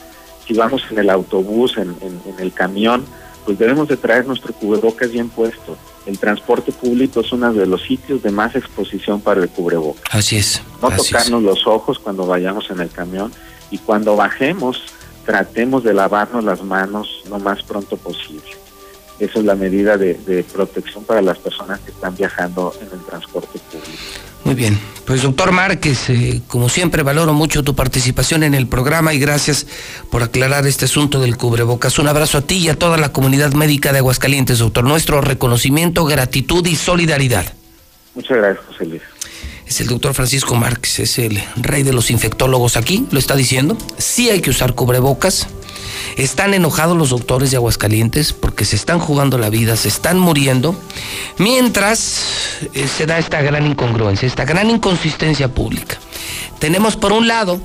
Si vamos en el autobús, en, el camión, pues debemos de traer nuestro cubrebocas bien puesto. El transporte público es uno de los sitios de más exposición para el cubrebocas. Así es. No tocarnos los ojos cuando vayamos en el camión y cuando bajemos tratemos de lavarnos las manos lo más pronto posible. Esa es la medida de, de protección para las personas que están viajando en el transporte público. Muy bien, pues doctor Márquez, eh, como siempre valoro mucho tu participación en el programa y gracias por aclarar este asunto del cubrebocas. Un abrazo a ti y a toda la comunidad médica de Aguascalientes, doctor. Nuestro reconocimiento, gratitud y solidaridad. Muchas gracias, José Luis. Es el doctor Francisco Márquez, es el rey de los infectólogos aquí, lo está diciendo. Sí hay que usar cubrebocas. Están enojados los doctores de Aguascalientes porque se están jugando la vida, se están muriendo, mientras eh, se da esta gran incongruencia, esta gran inconsistencia pública. Tenemos por un lado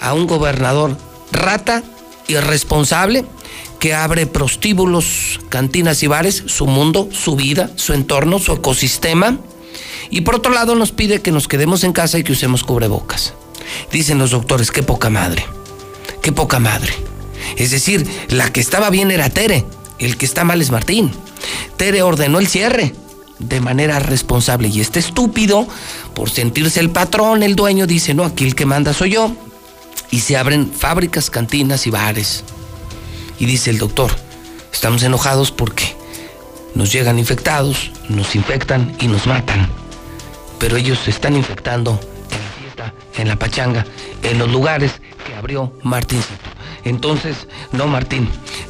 a un gobernador rata, irresponsable, que abre prostíbulos, cantinas y bares, su mundo, su vida, su entorno, su ecosistema, y por otro lado nos pide que nos quedemos en casa y que usemos cubrebocas. Dicen los doctores, qué poca madre, qué poca madre. Es decir, la que estaba bien era Tere, el que está mal es Martín. Tere ordenó el cierre de manera responsable y este estúpido, por sentirse el patrón, el dueño, dice, no, aquí el que manda soy yo. Y se abren fábricas, cantinas y bares. Y dice el doctor, estamos enojados porque nos llegan infectados, nos infectan y nos matan. Pero ellos se están infectando en la fiesta, en la pachanga, en los lugares que abrió Martíncito. Entonces, no, Martín,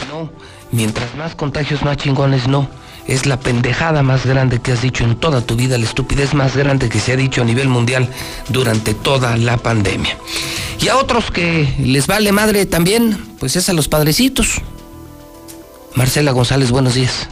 no. Mientras más contagios, más chingones, no. Es la pendejada más grande que has dicho en toda tu vida, la estupidez más grande que se ha dicho a nivel mundial durante toda la pandemia. Y a otros que les vale madre también, pues es a los padrecitos. Marcela González, buenos días.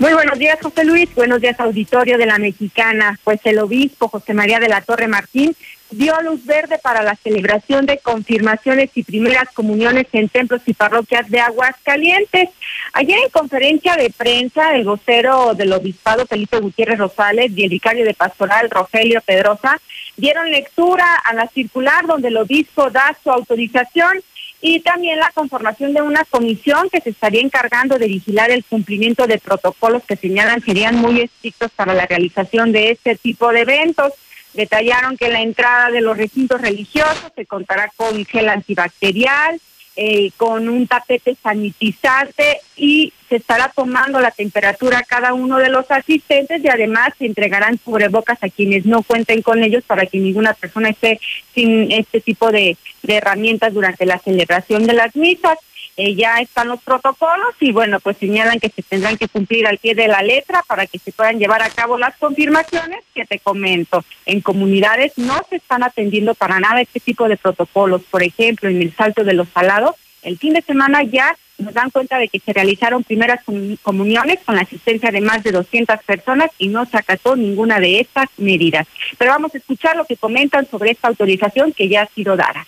Muy buenos días, José Luis. Buenos días, auditorio de la Mexicana. Pues el obispo José María de la Torre Martín dio luz verde para la celebración de confirmaciones y primeras comuniones en templos y parroquias de Aguascalientes. Ayer en conferencia de prensa, el vocero del obispado Felipe Gutiérrez Rosales y el vicario de pastoral Rogelio Pedrosa dieron lectura a la circular donde el obispo da su autorización y también la conformación de una comisión que se estaría encargando de vigilar el cumplimiento de protocolos que señalan serían muy estrictos para la realización de este tipo de eventos. Detallaron que la entrada de los recintos religiosos se contará con gel antibacterial, eh, con un tapete sanitizante y se estará tomando la temperatura a cada uno de los asistentes y además se entregarán cubrebocas a quienes no cuenten con ellos para que ninguna persona esté sin este tipo de, de herramientas durante la celebración de las misas. Eh, ya están los protocolos y bueno, pues señalan que se tendrán que cumplir al pie de la letra para que se puedan llevar a cabo las confirmaciones que te comento. En comunidades no se están atendiendo para nada este tipo de protocolos. Por ejemplo, en el Salto de los Salados, el fin de semana ya nos dan cuenta de que se realizaron primeras comuniones con la asistencia de más de 200 personas y no se acató ninguna de estas medidas. Pero vamos a escuchar lo que comentan sobre esta autorización que ya ha sido dada.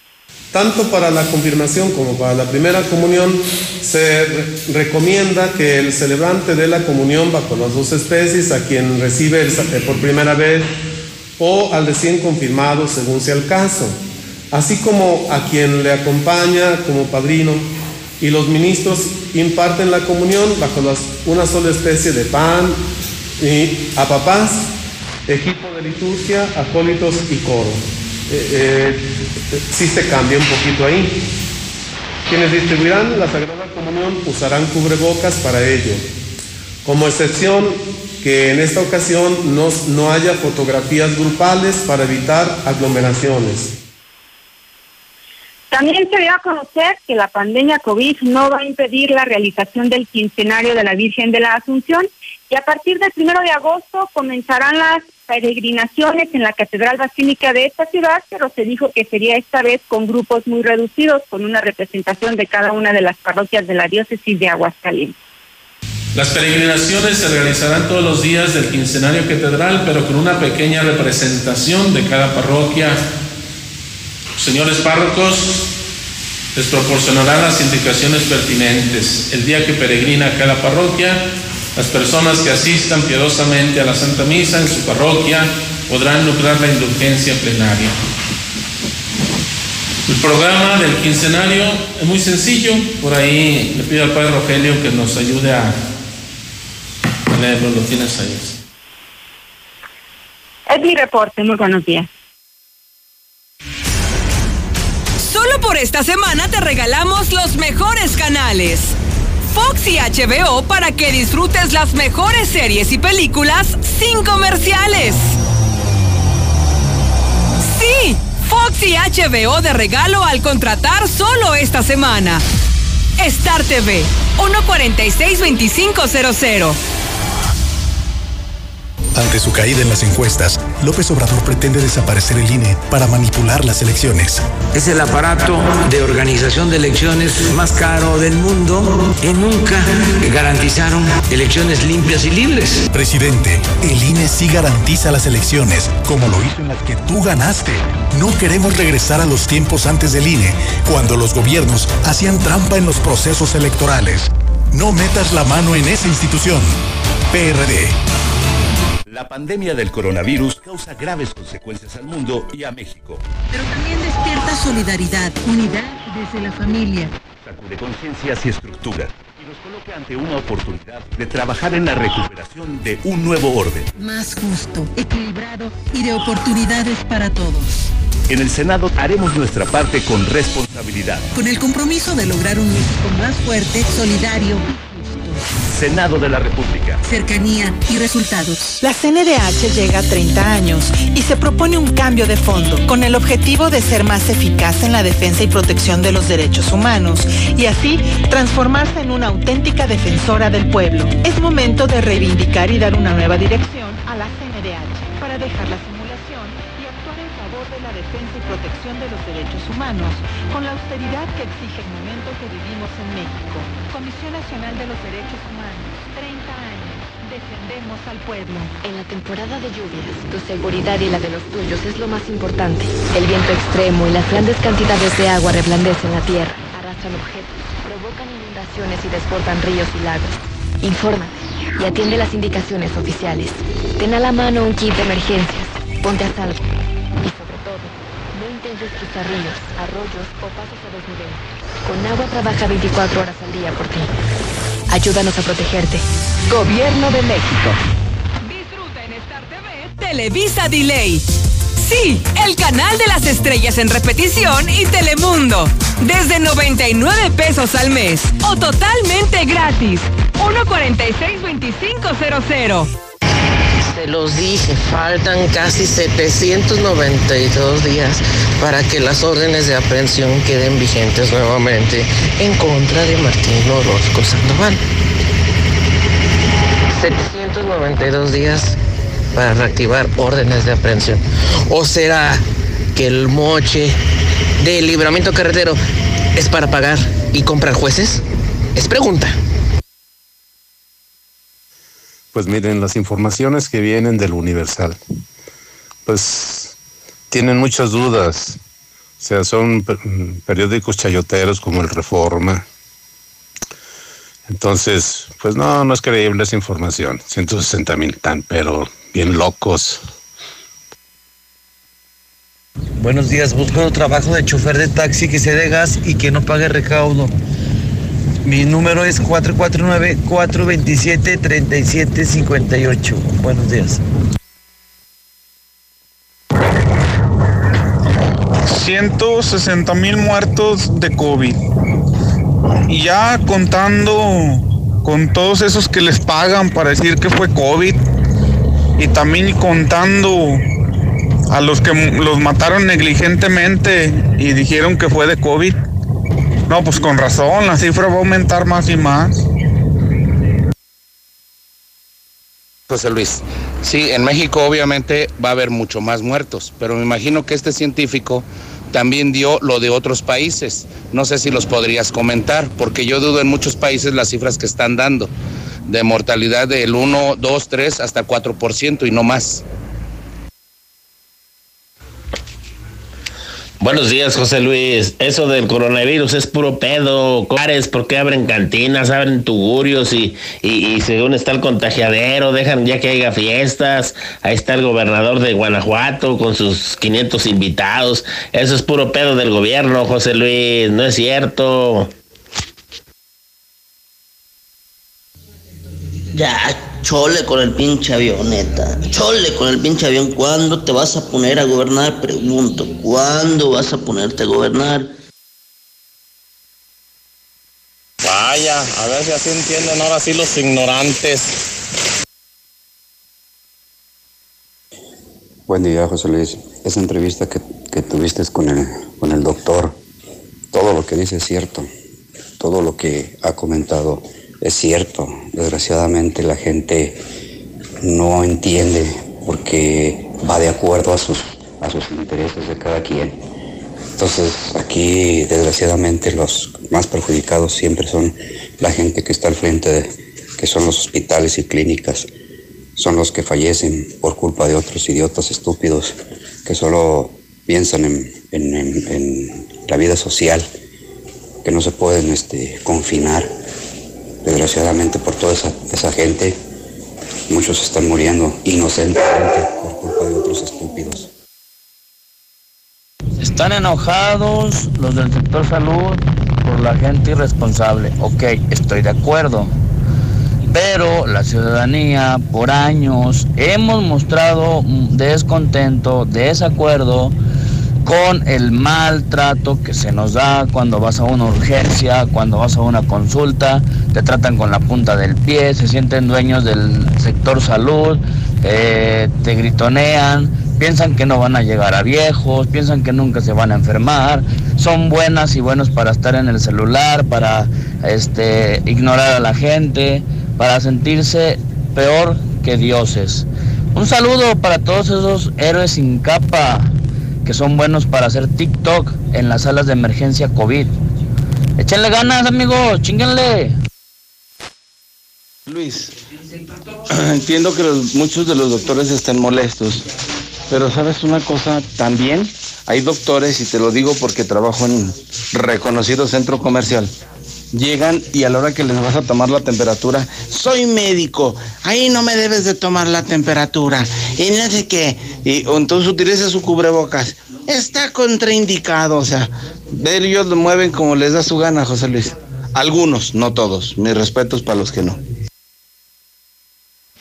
Tanto para la confirmación como para la primera comunión se recomienda que el celebrante de la comunión bajo las dos especies, a quien recibe eh, por primera vez o al recién confirmado según sea el caso, así como a quien le acompaña como padrino y los ministros imparten la comunión bajo una sola especie de pan y a papás, equipo de liturgia, acólitos y coro eh, sí se cambia un poquito ahí. Quienes distribuirán la Sagrada Comunión usarán cubrebocas para ello. Como excepción, que en esta ocasión no, no haya fotografías grupales para evitar aglomeraciones. También se dio a conocer que la pandemia COVID no va a impedir la realización del quincenario de la Virgen de la Asunción y a partir del primero de agosto comenzarán las peregrinaciones en la Catedral Basílica de esta ciudad, pero se dijo que sería esta vez con grupos muy reducidos, con una representación de cada una de las parroquias de la diócesis de Aguascalientes. Las peregrinaciones se realizarán todos los días del quincenario catedral, pero con una pequeña representación de cada parroquia. Señores párrocos, les proporcionarán las indicaciones pertinentes. El día que peregrina cada parroquia, las personas que asistan piadosamente a la Santa Misa en su parroquia podrán lograr la indulgencia plenaria. El programa del quincenario es muy sencillo, por ahí le pido al Padre Rogelio que nos ayude a, leerlo, lo tienes ahí. Es mi reporte, muy buenos días. Solo por esta semana te regalamos los mejores canales. Fox y HBO para que disfrutes las mejores series y películas sin comerciales. Sí, Fox y HBO de regalo al contratar solo esta semana. Star TV 1462500. Ante su caída en las encuestas, López Obrador pretende desaparecer el INE para manipular las elecciones. Es el aparato de organización de elecciones más caro del mundo y nunca garantizaron elecciones limpias y libres. Presidente, el INE sí garantiza las elecciones, como lo hizo en las que tú ganaste. No queremos regresar a los tiempos antes del INE, cuando los gobiernos hacían trampa en los procesos electorales. No metas la mano en esa institución. PRD. La pandemia del coronavirus causa graves consecuencias al mundo y a México. Pero también despierta solidaridad, unidad desde la familia. Sacude conciencias y estructuras y nos coloca ante una oportunidad de trabajar en la recuperación de un nuevo orden. Más justo, equilibrado y de oportunidades para todos. En el Senado haremos nuestra parte con responsabilidad. Con el compromiso de lograr un México más fuerte, solidario Senado de la República. Cercanía y resultados. La CNDH llega a 30 años y se propone un cambio de fondo con el objetivo de ser más eficaz en la defensa y protección de los derechos humanos y así transformarse en una auténtica defensora del pueblo. Es momento de reivindicar y dar una nueva dirección a la CNDH para dejar protección de los derechos humanos con la austeridad que exige el momento que vivimos en México. Comisión Nacional de los Derechos Humanos, 30 años. Defendemos al pueblo. En la temporada de lluvias, tu seguridad y la de los tuyos es lo más importante. El viento extremo y las grandes cantidades de agua reblandecen la tierra, arrastran objetos, provocan inundaciones y desbordan ríos y lagos. Infórmate y atiende las indicaciones oficiales. Ten a la mano un kit de emergencias. Ponte a salvo. Ríos, arroyos o pasos a desnivel. Con agua trabaja 24 horas al día por ti. Ayúdanos a protegerte. Gobierno de México. Disfruta en Star TV Televisa Delay. Sí, el canal de las estrellas en repetición y Telemundo. Desde 99 pesos al mes o totalmente gratis. 146-2500. Se los dije, faltan casi 792 días para que las órdenes de aprehensión queden vigentes nuevamente en contra de Martín Orozco Sandoval. 792 días para reactivar órdenes de aprehensión. ¿O será que el moche del libramiento carretero es para pagar y comprar jueces? Es pregunta. Pues miren, las informaciones que vienen del Universal, pues tienen muchas dudas. O sea, son periódicos chayoteros como el Reforma. Entonces, pues no, no es creíble esa información. 160 mil tan, pero bien locos. Buenos días, busco trabajo de chofer de taxi que se dé gas y que no pague recaudo. Mi número es 449-427-3758. Buenos días. 160 mil muertos de COVID. Y ya contando con todos esos que les pagan para decir que fue COVID. Y también contando a los que los mataron negligentemente y dijeron que fue de COVID. No, pues con razón, la cifra va a aumentar más y más. José Luis, sí, en México obviamente va a haber mucho más muertos, pero me imagino que este científico también dio lo de otros países. No sé si los podrías comentar, porque yo dudo en muchos países las cifras que están dando, de mortalidad del 1, 2, 3 hasta 4% y no más. Buenos días, José Luis. Eso del coronavirus es puro pedo. Cares, porque abren cantinas, abren tugurios y, y, y, según está el contagiadero, dejan ya que haya fiestas. Ahí está el gobernador de Guanajuato con sus 500 invitados. Eso es puro pedo del gobierno, José Luis. No es cierto. Ya, Chole con el pinche avión, neta. Chole con el pinche avión. ¿Cuándo te vas a poner a gobernar? Pregunto. ¿Cuándo vas a ponerte a gobernar? Vaya, a ver si así entienden ahora sí los ignorantes. Buen día, José Luis. Esa entrevista que, que tuviste con el, con el doctor, todo lo que dice es cierto. Todo lo que ha comentado es cierto. Desgraciadamente la gente no entiende porque va de acuerdo a sus, a sus intereses de cada quien. Entonces aquí desgraciadamente los más perjudicados siempre son la gente que está al frente de, que son los hospitales y clínicas, son los que fallecen por culpa de otros idiotas estúpidos que solo piensan en, en- en- en la vida social, que no se pueden este, confinar. Desgraciadamente por toda esa, esa gente, muchos están muriendo inocentemente por culpa de otros estúpidos. Están enojados los del sector salud por la gente irresponsable. Ok, estoy de acuerdo. Pero la ciudadanía por años hemos mostrado descontento, desacuerdo con el maltrato que se nos da cuando vas a una urgencia, cuando vas a una consulta, te tratan con la punta del pie, se sienten dueños del sector salud, eh, te gritonean, piensan que no van a llegar a viejos, piensan que nunca se van a enfermar, son buenas y buenos para estar en el celular, para este, ignorar a la gente, para sentirse peor que dioses. Un saludo para todos esos héroes sin capa que son buenos para hacer TikTok en las salas de emergencia COVID. Échenle ganas, amigos, chinguenle. Luis, entiendo que muchos de los doctores estén molestos, pero sabes una cosa, también hay doctores, y te lo digo porque trabajo en reconocido centro comercial, llegan y a la hora que les vas a tomar la temperatura, soy médico, ahí no me debes de tomar la temperatura, y no sé qué, y entonces utiliza su cubrebocas, está contraindicado, o sea, ellos lo mueven como les da su gana, José Luis. Algunos, no todos, mis respetos para los que no.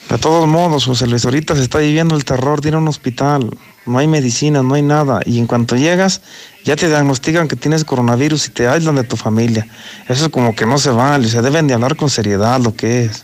De todos modos, José Luis, ahorita se está viviendo el terror a un hospital. No hay medicina, no hay nada. Y en cuanto llegas, ya te diagnostican que tienes coronavirus y te aislan de tu familia. Eso es como que no se vale. Se deben de hablar con seriedad lo que es.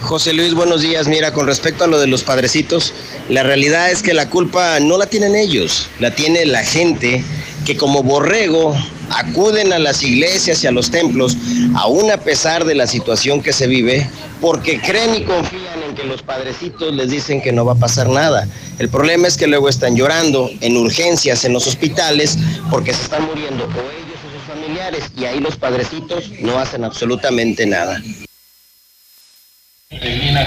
José Luis, buenos días. Mira, con respecto a lo de los padrecitos, la realidad es que la culpa no la tienen ellos, la tiene la gente que como borrego acuden a las iglesias y a los templos, aún a pesar de la situación que se vive, porque creen y confían en que los padrecitos les dicen que no va a pasar nada. El problema es que luego están llorando en urgencias en los hospitales porque se están muriendo o ellos o sus familiares y ahí los padrecitos no hacen absolutamente nada.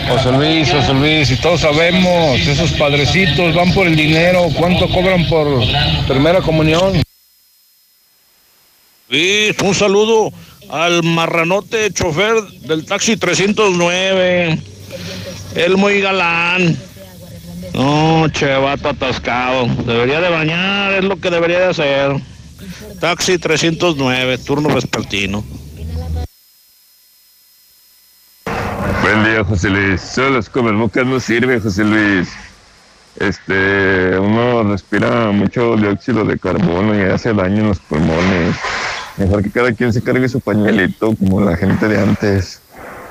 José Luis, José Luis, y todos sabemos, esos padrecitos van por el dinero, ¿cuánto cobran por primera comunión? Sí, un saludo al marranote chofer del taxi 309. El muy galán. No, che, vato atascado. Debería de bañar, es lo que debería de hacer. Taxi 309, turno vespertino. Buen día, José Luis. Solo las cubrebocas no sirve, José Luis. Este, uno respira mucho dióxido de carbono y hace daño en los pulmones. Mejor que cada quien se cargue su pañuelito como la gente de antes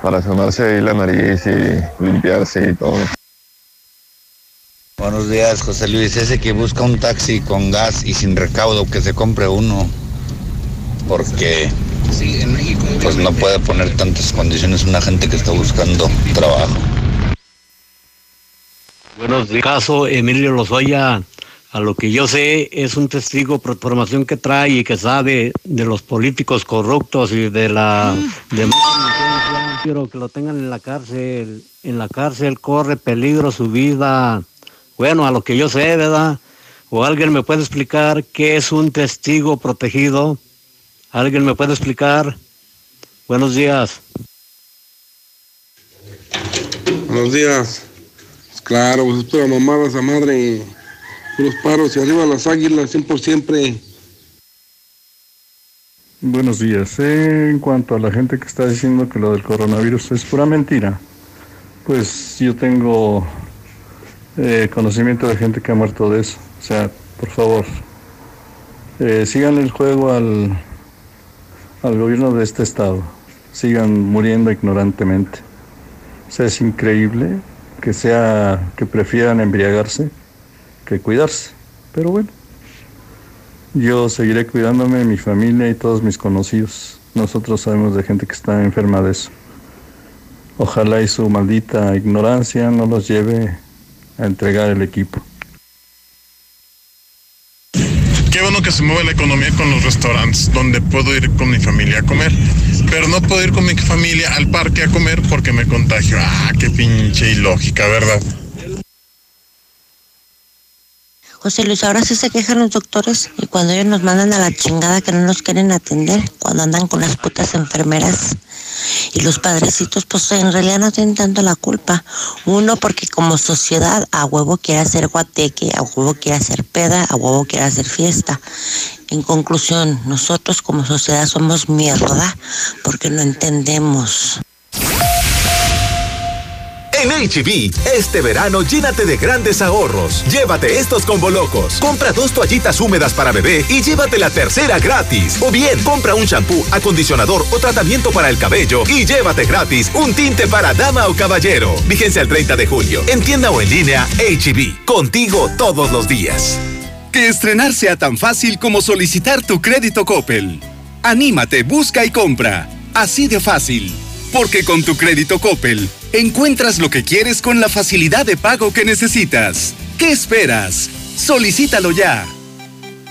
para sonarse ahí la nariz y limpiarse y todo. Buenos días, José Luis. Ese que busca un taxi con gas y sin recaudo, que se compre uno. Porque pues no puede poner tantas condiciones una gente que está buscando trabajo. Buenos días, caso Emilio Lozoya. A lo que yo sé es un testigo por formación que trae y que sabe de los políticos corruptos y de la de quiero que lo tengan en la cárcel. En la cárcel corre peligro su vida. Bueno, a lo que yo sé, ¿verdad? ¿O alguien me puede explicar qué es un testigo protegido? ¿Alguien me puede explicar? Buenos días. Buenos días. Claro, pues es pura mamada madre. Puros paros y arriba las águilas, siempre siempre. Buenos días. En cuanto a la gente que está diciendo que lo del coronavirus es pura mentira, pues yo tengo eh, conocimiento de gente que ha muerto de eso. O sea, por favor, eh, sigan el juego al, al gobierno de este estado sigan muriendo ignorantemente. O sea, es increíble que sea que prefieran embriagarse que cuidarse. Pero bueno, yo seguiré cuidándome, mi familia y todos mis conocidos. Nosotros sabemos de gente que está enferma de eso. Ojalá y su maldita ignorancia no los lleve a entregar el equipo. Qué bueno que se mueve la economía con los restaurantes, donde puedo ir con mi familia a comer. Pero no puedo ir con mi familia al parque a comer porque me contagio. Ah, qué pinche ilógica, ¿verdad? José Luis, ahora sí se quejan los doctores y cuando ellos nos mandan a la chingada que no nos quieren atender, cuando andan con las putas enfermeras y los padrecitos, pues en realidad no tienen tanto la culpa. Uno, porque como sociedad a huevo quiere hacer guateque, a huevo quiere hacer peda, a huevo quiere hacer fiesta. En conclusión, nosotros como sociedad somos mierda porque no entendemos. En HB, este verano llénate de grandes ahorros. Llévate estos combo locos. Compra dos toallitas húmedas para bebé y llévate la tercera gratis. O bien, compra un shampoo, acondicionador o tratamiento para el cabello y llévate gratis un tinte para dama o caballero. Vigencia el 30 de julio. En tienda o en línea, HB. Contigo todos los días. Que estrenar sea tan fácil como solicitar tu crédito Coppel. Anímate, busca y compra. Así de fácil. Porque con tu crédito Coppel encuentras lo que quieres con la facilidad de pago que necesitas. ¿Qué esperas? Solicítalo ya.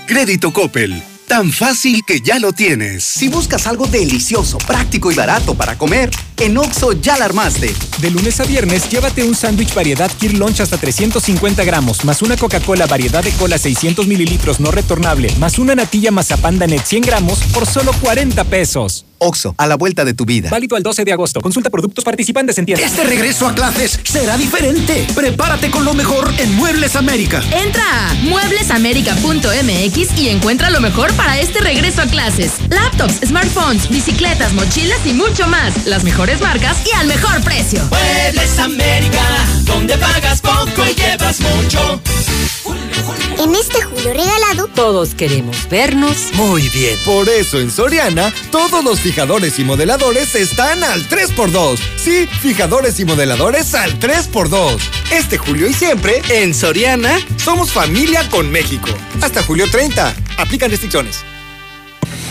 Crédito Coppel. Tan fácil que ya lo tienes. Si buscas algo delicioso, práctico y barato para comer, en Oxo ya la armaste. De lunes a viernes, llévate un sándwich variedad Kir Lunch hasta 350 gramos, más una Coca-Cola variedad de cola 600 mililitros no retornable, más una natilla mazapán Danet 100 gramos por solo 40 pesos. Oxo, a la vuelta de tu vida. Válido al 12 de agosto. Consulta productos participantes en tienda. Este regreso a clases será diferente. Prepárate con lo mejor en Muebles América. Entra a mueblesamerica.mx y encuentra lo mejor para este regreso a clases. Laptops, smartphones, bicicletas, mochilas y mucho más. Las mejores marcas y al mejor precio. Muebles América, donde pagas poco y llevas mucho. En este julio regalado, todos queremos vernos muy bien. Por eso en Soriana, todos los fijadores y modeladores están al 3x2. Sí, fijadores y modeladores al 3x2. Este julio y siempre, en Soriana, somos familia con México. Hasta julio 30. Aplican restricciones.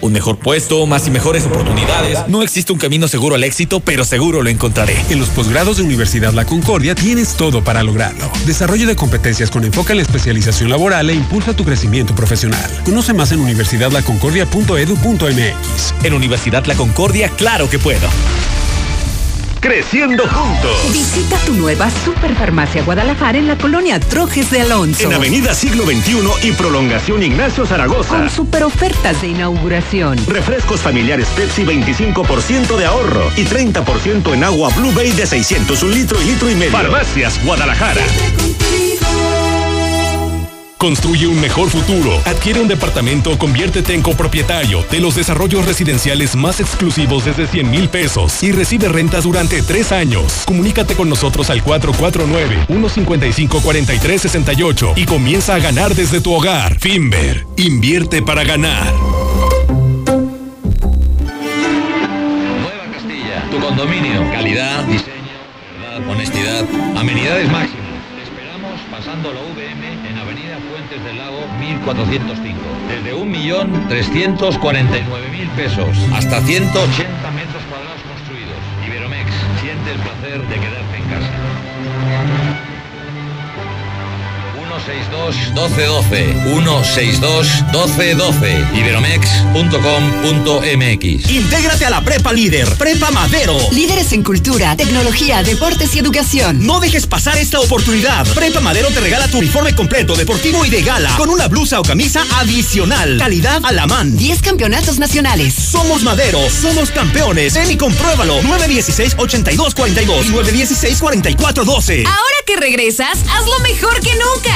Un mejor puesto, más y mejores oportunidades. No existe un camino seguro al éxito, pero seguro lo encontraré. En los posgrados de Universidad La Concordia tienes todo para lograrlo. Desarrollo de competencias con enfoque en la especialización laboral e impulsa tu crecimiento profesional. Conoce más en universidadlaconcordia.edu.mx. En Universidad La Concordia, claro que puedo. Creciendo juntos. Visita tu nueva Superfarmacia Guadalajara en la colonia Trojes de Alonso. En Avenida Siglo XXI y Prolongación Ignacio Zaragoza. Con super ofertas de inauguración. Refrescos familiares Pepsi 25% de ahorro y 30% en agua Blue Bay de 600 un litro y litro y medio. Farmacias Guadalajara. Construye un mejor futuro. Adquiere un departamento o conviértete en copropietario de los desarrollos residenciales más exclusivos desde 100 mil pesos y recibe rentas durante tres años. Comunícate con nosotros al 449-155-4368 y comienza a ganar desde tu hogar. Finver, invierte para ganar. Nueva Castilla, tu condominio. Calidad, diseño, verdad, honestidad, amenidades máximas. Pasando la VM en Avenida Fuentes del Lago 1405. Desde 1.349.000 pesos hasta 180 metros cuadrados construidos. Iberomex, siente el placer de quedarte en casa. 162 1212 162 1212 iberomex.com.mx Intégrate a la Prepa Líder, Prepa Madero. Líderes en cultura, tecnología, deportes y educación. No dejes pasar esta oportunidad. Prepa Madero te regala tu uniforme completo, deportivo y de gala, con una blusa o camisa adicional. Calidad a la man. 10 campeonatos nacionales. Somos Madero, somos campeones. Ven y compruébalo. 916-8242 y 916-4412. Ahora que regresas, hazlo mejor que nunca.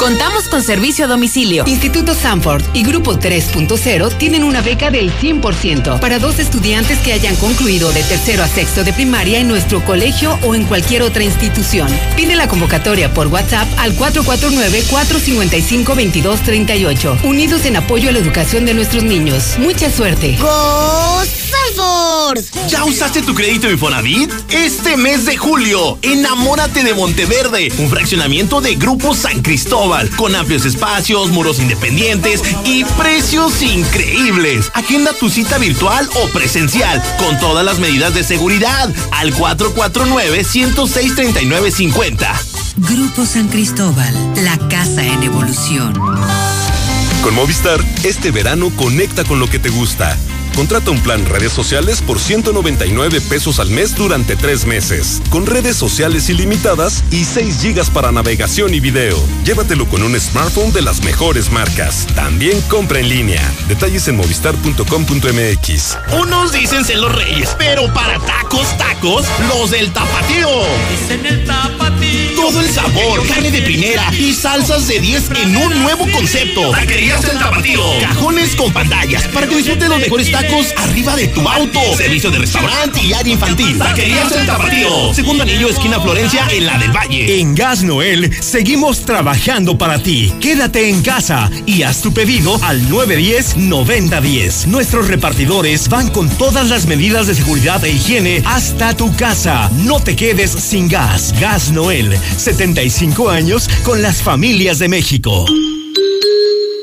Contamos con servicio a domicilio. Instituto Sanford y Grupo 3.0 tienen una beca del 100% para dos estudiantes que hayan concluido de tercero a sexto de primaria en nuestro colegio o en cualquier otra institución. Pide la convocatoria por WhatsApp al 449-455-2238. Unidos en apoyo a la educación de nuestros niños. Mucha suerte. ¡Go Sanford! ¿Ya usaste tu crédito Infonavit? Este mes de julio, enamórate de Monteverde, un fraccionamiento de Grupo San Cristóbal, con amplios espacios, muros independientes y precios increíbles. Agenda tu cita virtual o presencial, con todas las medidas de seguridad, al 449-106-3950. Grupo San Cristóbal, la casa en evolución. Con Movistar, este verano conecta con lo que te gusta. Contrata un plan redes sociales por 199 pesos al mes durante tres meses, con redes sociales ilimitadas y 6 gigas para navegación y video. Llévatelo con un smartphone de las mejores marcas. También compra en línea. Detalles en movistar.com.mx. Unos dicen ser los reyes, pero para tacos, tacos, los del tapatío. Dicen el tapatío. Todo el sabor, carne de primera y salsas de 10 en un nuevo concepto. Taquerías del tapatío. Cajones con pantallas para que disfrutes los mejores tacos arriba de tu auto. Servicio de restaurante y área infantil. Taquerías del tapatío. Segundo anillo, esquina Florencia, en la del Valle. En Gas Noel, seguimos trabajando para ti. Quédate en casa y haz tu pedido al 910-9010. Nuestros repartidores van con todas las medidas de seguridad e higiene hasta tu casa. No te quedes sin gas. Gas Noel, 75 años con las familias de México.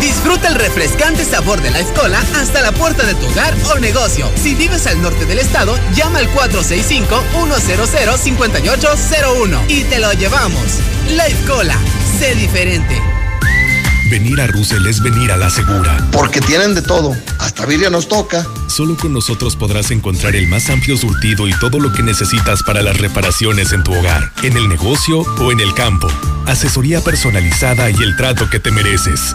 Disfruta el refrescante sabor de la escola hasta la puerta de tu hogar o negocio. Si vives al norte del estado, llama al 465-100-5801 y te lo llevamos. La escola, sé diferente. Venir a Russell es venir a la segura. Porque tienen de todo. Hasta birria nos toca. Solo con nosotros podrás encontrar el más amplio surtido y todo lo que necesitas para las reparaciones en tu hogar, en el negocio o en el campo. Asesoría personalizada y el trato que te mereces.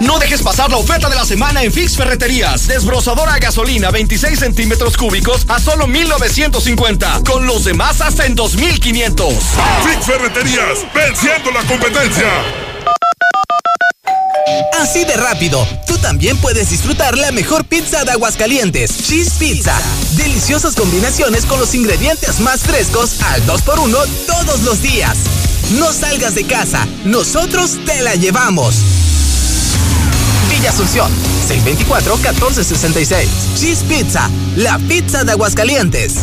No dejes pasar la oferta de la semana en Fix Ferreterías. Desbrozadora a gasolina 26 centímetros cúbicos a solo 1950. Con los demás hasta en 2500. Fix Ferreterías, venciendo la competencia. Así de rápido, tú también puedes disfrutar la mejor pizza de Aguascalientes, Cheese Pizza. Deliciosas combinaciones con los ingredientes más frescos al 2x1 todos los días. No salgas de casa, nosotros te la llevamos. Asunción, 624-1466. Cheese Pizza, la pizza de Aguascalientes.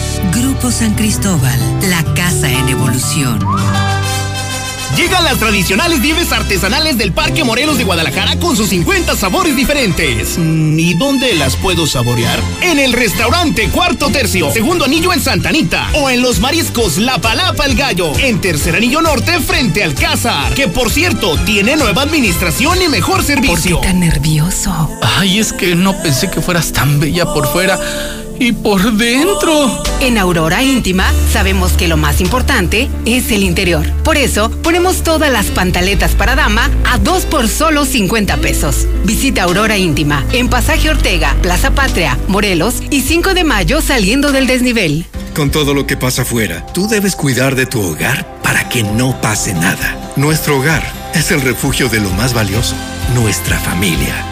Grupo San Cristóbal, la casa en evolución. Llegan las tradicionales nieves artesanales del Parque Morelos de Guadalajara con sus 50 sabores diferentes. Mm, ¿Y dónde las puedo saborear? En el restaurante Cuarto Tercio, segundo anillo en Santanita. O en los mariscos La Palapa el Gallo, en tercer anillo norte frente al Cázar. Que por cierto, tiene nueva administración y mejor servicio. ¿Por qué tan nervioso? Ay, es que no pensé que fueras tan bella por fuera y por dentro. En Aurora Íntima sabemos que lo más importante es el interior. Por eso ponemos todas las pantaletas para dama a dos por solo 50 pesos. Visita Aurora Íntima en Pasaje Ortega, Plaza Patria, Morelos y 5 de mayo saliendo del desnivel. Con todo lo que pasa afuera, tú debes cuidar de tu hogar para que no pase nada. Nuestro hogar es el refugio de lo más valioso, nuestra familia.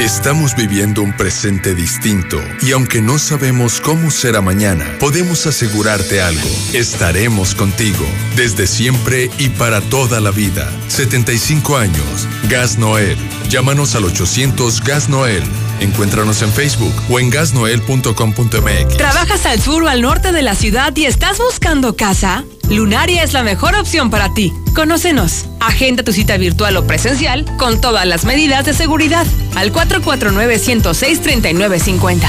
Estamos viviendo un presente distinto y aunque no sabemos cómo será mañana, podemos asegurarte algo. Estaremos contigo desde siempre y para toda la vida. 75 años. Gas Noel. Llámanos al 800 Gas Noel. Encuéntranos en Facebook o en gasnoel.com.mx. ¿Trabajas al sur o al norte de la ciudad y estás buscando casa? Lunaria es la mejor opción para ti. Conócenos. Agenda tu cita virtual o presencial con todas las medidas de seguridad al 449-106-3950.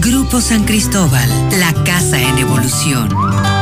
Grupo San Cristóbal, la casa en evolución.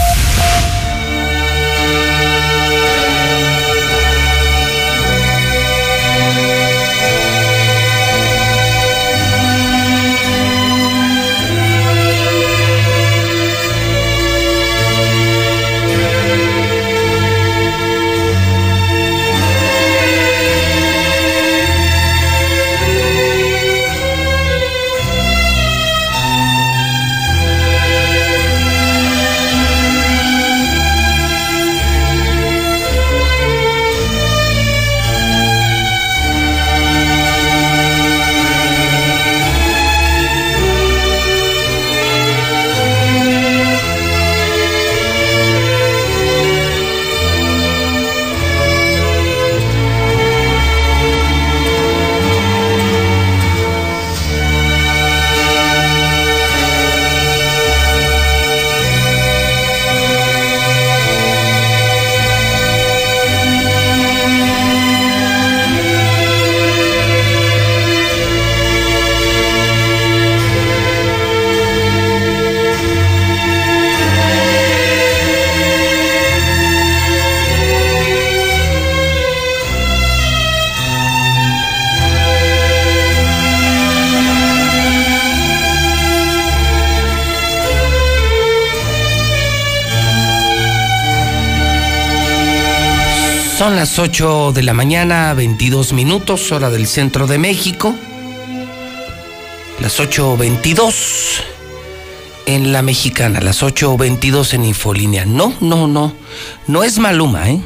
Son las 8 de la mañana, 22 minutos, hora del centro de México. Las 8.22 en la mexicana, las 8.22 en Infolínea. No, no, no. No es Maluma, ¿eh?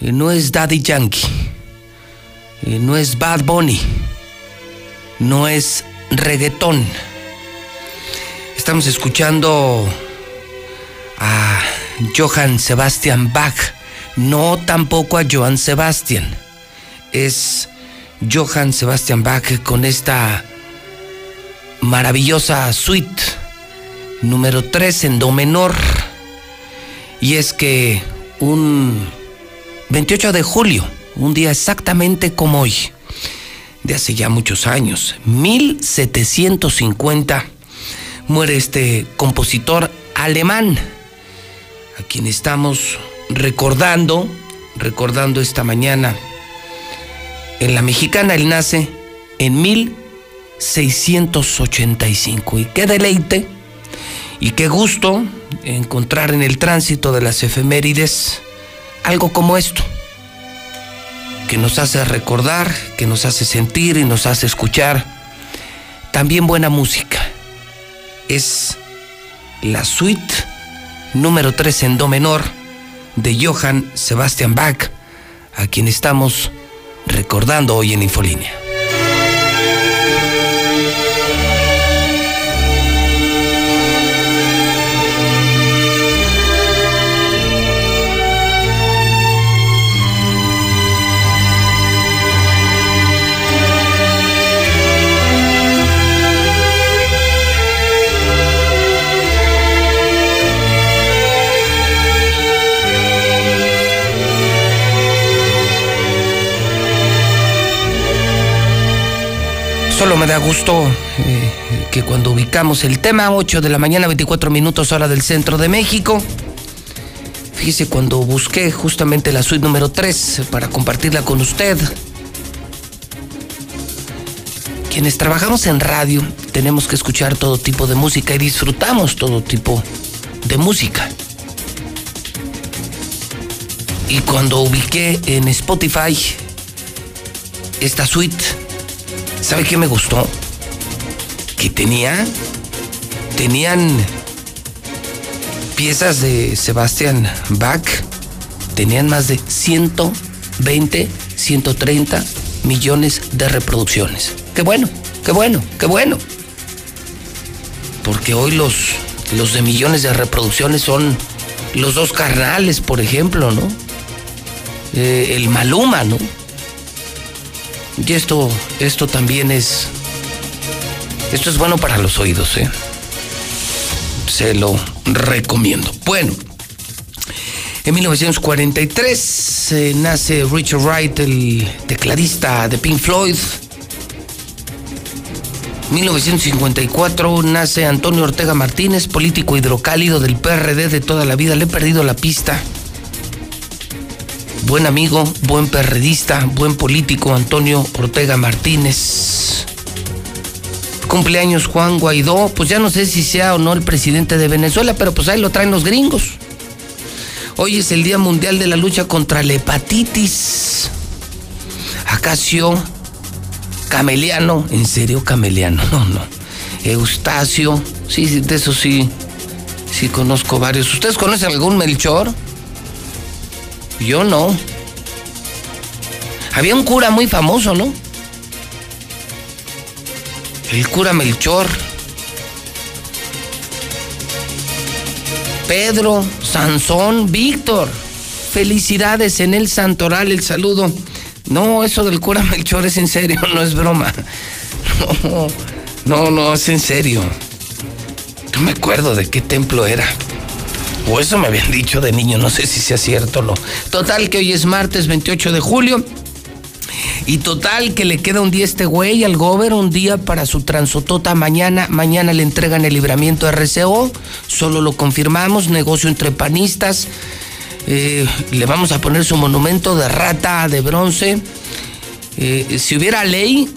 No es Daddy Yankee. No es Bad Bunny. No es reggaetón. Estamos escuchando a Johann Sebastian Bach. No tampoco a Johann Sebastian. Es Johann Sebastian Bach con esta maravillosa suite número 3 en do menor. Y es que un 28 de julio, un día exactamente como hoy, de hace ya muchos años, 1750, muere este compositor alemán, a quien estamos recordando, recordando esta mañana. En la mexicana él nace en 1685 y qué deleite y qué gusto encontrar en el tránsito de las efemérides algo como esto, que nos hace recordar, que nos hace sentir y nos hace escuchar también buena música. Es la suite número 3 en do menor de Johann Sebastian Bach, a quien estamos recordando hoy en Infolínea. Me da gusto eh, que cuando ubicamos el tema, 8 de la mañana, 24 minutos hora del centro de México, fíjese cuando busqué justamente la suite número 3 para compartirla con usted. Quienes trabajamos en radio tenemos que escuchar todo tipo de música y disfrutamos todo tipo de música. Y cuando ubiqué en Spotify esta suite, ¿Sabe qué me gustó? Que tenía. Tenían piezas de Sebastian Bach. Tenían más de 120, 130 millones de reproducciones. Qué bueno, qué bueno, qué bueno. Porque hoy los, los de millones de reproducciones son los dos carnales, por ejemplo, ¿no? Eh, el Maluma, ¿no? Y esto, esto también es. Esto es bueno para los oídos, ¿eh? Se lo recomiendo. Bueno, en 1943 eh, nace Richard Wright, el tecladista de Pink Floyd. 1954 nace Antonio Ortega Martínez, político hidrocálido del PRD de toda la vida. Le he perdido la pista buen amigo, buen perredista, buen político Antonio Ortega Martínez. Cumpleaños Juan Guaidó, pues ya no sé si sea o no el presidente de Venezuela, pero pues ahí lo traen los gringos. Hoy es el Día Mundial de la Lucha contra la Hepatitis. Acacio, Cameliano, en serio Cameliano, no, no. Eustacio, sí, de eso sí, sí conozco varios. ¿Ustedes conocen algún Melchor? Yo no. Había un cura muy famoso, ¿no? El cura Melchor. Pedro, Sansón, Víctor. Felicidades en el Santoral, el saludo. No, eso del cura Melchor es en serio, no es broma. No, no, no, es en serio. No me acuerdo de qué templo era. O eso me habían dicho de niño, no sé si sea cierto o no. Total que hoy es martes 28 de julio. Y total que le queda un día este güey al gober, un día para su transotota mañana. Mañana le entregan el libramiento RCO. Solo lo confirmamos, negocio entre panistas. Eh, le vamos a poner su monumento de rata de bronce. Eh, si hubiera ley,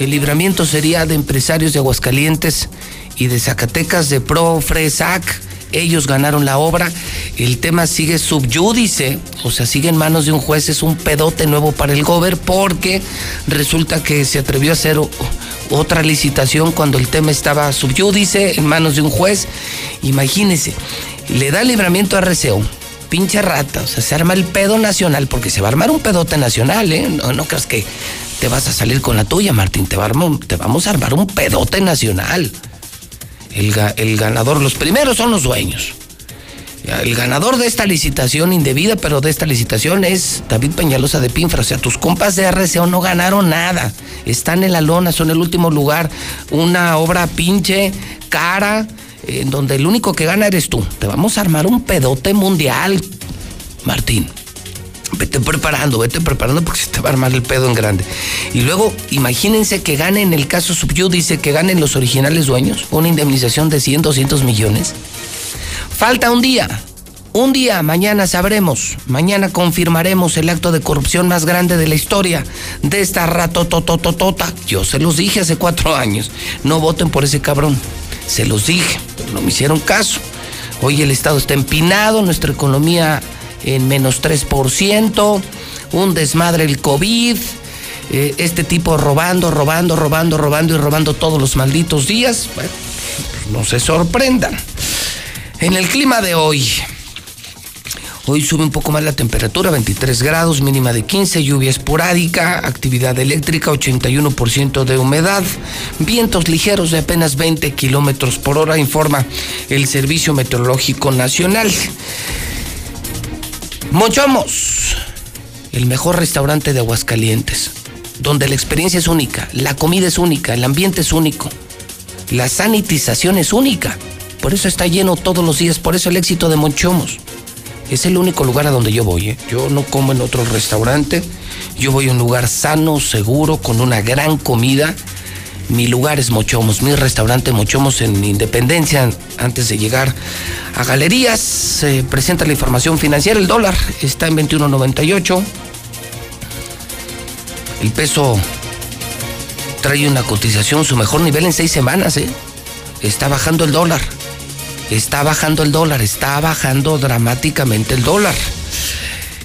el libramiento sería de empresarios de Aguascalientes y de Zacatecas, de Pro, Fresac ellos ganaron la obra, el tema sigue subyúdice, o sea, sigue en manos de un juez, es un pedote nuevo para el gober porque resulta que se atrevió a hacer otra licitación cuando el tema estaba subyúdice en manos de un juez. Imagínense, le da libramiento a RCO, pinche rata, o sea, se arma el pedo nacional, porque se va a armar un pedote nacional, ¿eh? No, creas que te vas a salir con la tuya, Martín, te vamos a armar un pedote nacional. El, el ganador, los primeros son los dueños. El ganador de esta licitación indebida, pero de esta licitación es David Peñalosa de Pinfra. O sea, tus compas de RCO no ganaron nada. Están en la lona, son el último lugar. Una obra pinche, cara, en donde el único que gana eres tú. Te vamos a armar un pedote mundial, Martín. Vete preparando, vete preparando porque se te va a armar el pedo en grande. Y luego, imagínense que ganen el caso dice que ganen los originales dueños una indemnización de 100, 200 millones. Falta un día. Un día, mañana sabremos, mañana confirmaremos el acto de corrupción más grande de la historia de esta ratotototota. Yo se los dije hace cuatro años, no voten por ese cabrón. Se los dije, pero no me hicieron caso. Hoy el Estado está empinado, nuestra economía en menos 3%, un desmadre el COVID, eh, este tipo robando, robando, robando, robando y robando todos los malditos días. Bueno, pues no se sorprendan. En el clima de hoy, Hoy sube un poco más la temperatura, 23 grados, mínima de 15, lluvia esporádica, actividad eléctrica, 81% de humedad, vientos ligeros de apenas 20 kilómetros por hora, informa el Servicio Meteorológico Nacional. Mochomos, el mejor restaurante de Aguascalientes, donde la experiencia es única, la comida es única, el ambiente es único, la sanitización es única. Por eso está lleno todos los días, por eso el éxito de Monchomos. Es el único lugar a donde yo voy. ¿eh? Yo no como en otro restaurante. Yo voy a un lugar sano, seguro, con una gran comida. Mi lugar es Mochomos, mi restaurante Mochomos en Independencia. Antes de llegar a Galerías, se presenta la información financiera. El dólar está en 21.98. El peso trae una cotización, su mejor nivel en seis semanas. ¿eh? Está bajando el dólar. Está bajando el dólar, está bajando dramáticamente el dólar.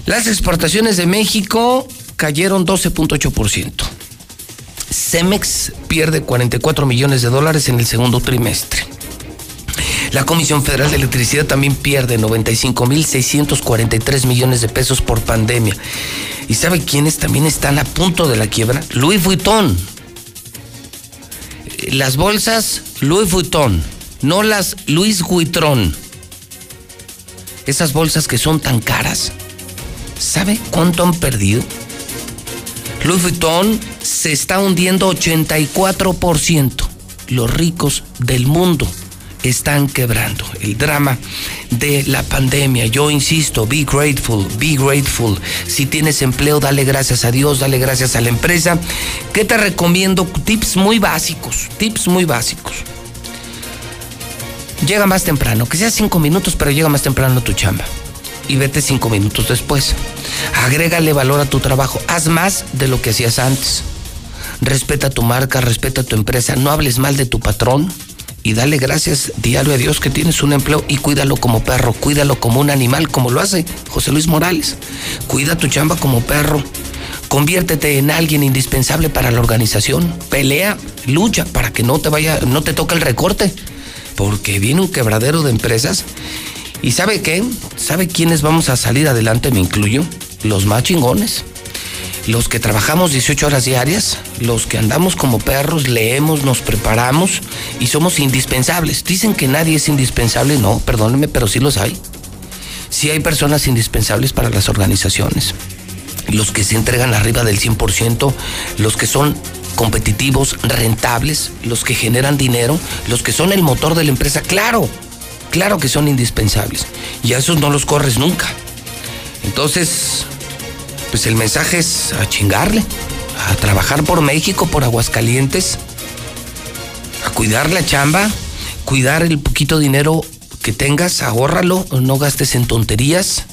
Las exportaciones de México cayeron 12.8%. Cemex pierde 44 millones de dólares en el segundo trimestre. La Comisión Federal de Electricidad también pierde 95.643 millones de pesos por pandemia. ¿Y sabe quiénes también están a punto de la quiebra? Louis Vuitton. Las bolsas Louis Vuitton no las Luis Huitrón. Esas bolsas que son tan caras. ¿Sabe cuánto han perdido? Louis Vuitton se está hundiendo 84%. Los ricos del mundo están quebrando. El drama de la pandemia. Yo insisto, be grateful, be grateful. Si tienes empleo, dale gracias a Dios, dale gracias a la empresa. ¿Qué te recomiendo? Tips muy básicos, tips muy básicos llega más temprano, que sea cinco minutos, pero llega más temprano tu chamba. Y vete cinco minutos después. Agrégale valor a tu trabajo. Haz más de lo que hacías antes. Respeta tu marca, respeta tu empresa. No hables mal de tu patrón. Y dale gracias diario a Dios que tienes un empleo y cuídalo como perro, cuídalo como un animal, como lo hace José Luis Morales. Cuida tu chamba como perro. Conviértete en alguien indispensable para la organización. Pelea, lucha para que no te vaya, no te toque el recorte porque viene un quebradero de empresas. ¿Y sabe qué? ¿Sabe quiénes vamos a salir adelante? Me incluyo. Los más chingones. Los que trabajamos 18 horas diarias, los que andamos como perros, leemos, nos preparamos y somos indispensables. Dicen que nadie es indispensable, no, perdónenme, pero sí los hay. Sí hay personas indispensables para las organizaciones. Los que se entregan arriba del 100%, los que son competitivos, rentables, los que generan dinero, los que son el motor de la empresa, claro, claro que son indispensables. Y a esos no los corres nunca. Entonces, pues el mensaje es a chingarle, a trabajar por México, por Aguascalientes, a cuidar la chamba, cuidar el poquito dinero que tengas, ahórralo, no gastes en tonterías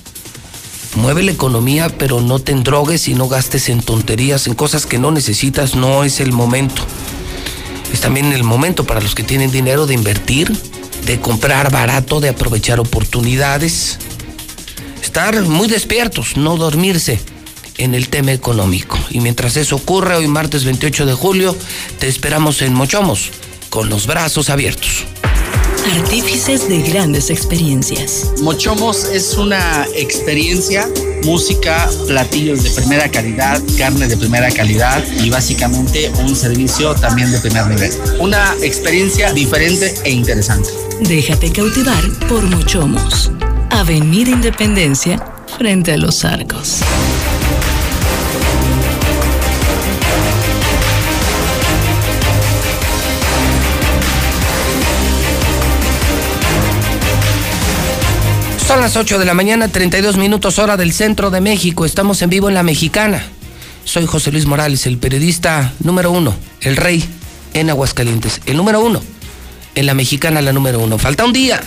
mueve la economía, pero no te endrogues y no gastes en tonterías, en cosas que no necesitas, no es el momento. Es también el momento para los que tienen dinero de invertir, de comprar barato, de aprovechar oportunidades, estar muy despiertos, no dormirse en el tema económico. Y mientras eso ocurre, hoy martes 28 de julio, te esperamos en Mochomos, con los brazos abiertos. Artífices de grandes experiencias. Mochomos es una experiencia, música, platillos de primera calidad, carne de primera calidad y básicamente un servicio también de primer nivel. Una experiencia diferente e interesante. Déjate cautivar por Mochomos. Avenida Independencia, frente a los arcos. Las 8 de la mañana, 32 minutos hora del centro de México. Estamos en vivo en La Mexicana. Soy José Luis Morales, el periodista número uno, el rey en Aguascalientes. El número uno, en La Mexicana la número uno. Falta un día.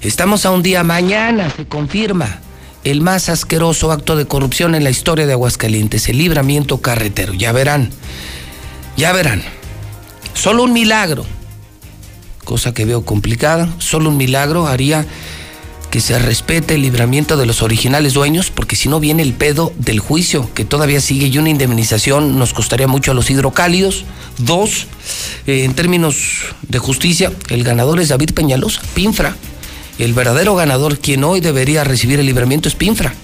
Estamos a un día. Mañana se confirma el más asqueroso acto de corrupción en la historia de Aguascalientes, el libramiento carretero. Ya verán, ya verán. Solo un milagro, cosa que veo complicada, solo un milagro haría que se respete el libramiento de los originales dueños, porque si no viene el pedo del juicio, que todavía sigue, y una indemnización nos costaría mucho a los hidrocálidos. Dos, eh, en términos de justicia, el ganador es David Peñalosa, Pinfra. El verdadero ganador, quien hoy debería recibir el libramiento, es Pinfra.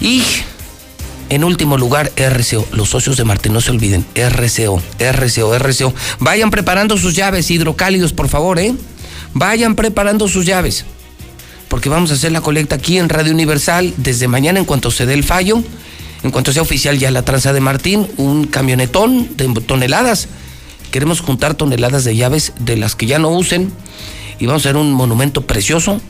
Y, en último lugar, RCO. Los socios de Martín, no se olviden. RCO, RCO, RCO. Vayan preparando sus llaves, hidrocálidos, por favor, ¿eh? Vayan preparando sus llaves porque vamos a hacer la colecta aquí en Radio Universal desde mañana en cuanto se dé el fallo, en cuanto sea oficial ya la tranza de Martín, un camionetón de toneladas. Queremos juntar toneladas de llaves de las que ya no usen y vamos a hacer un monumento precioso,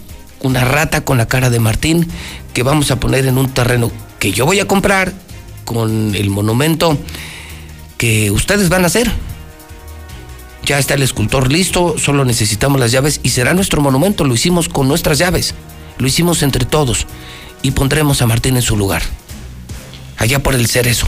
una rata con la cara de Martín que vamos a poner en un terreno que yo voy a comprar con el monumento que ustedes van a hacer. Ya está el escultor listo, solo necesitamos las llaves y será nuestro monumento. Lo hicimos con nuestras llaves, lo hicimos entre todos y pondremos a Martín en su lugar. Allá por el cerezo,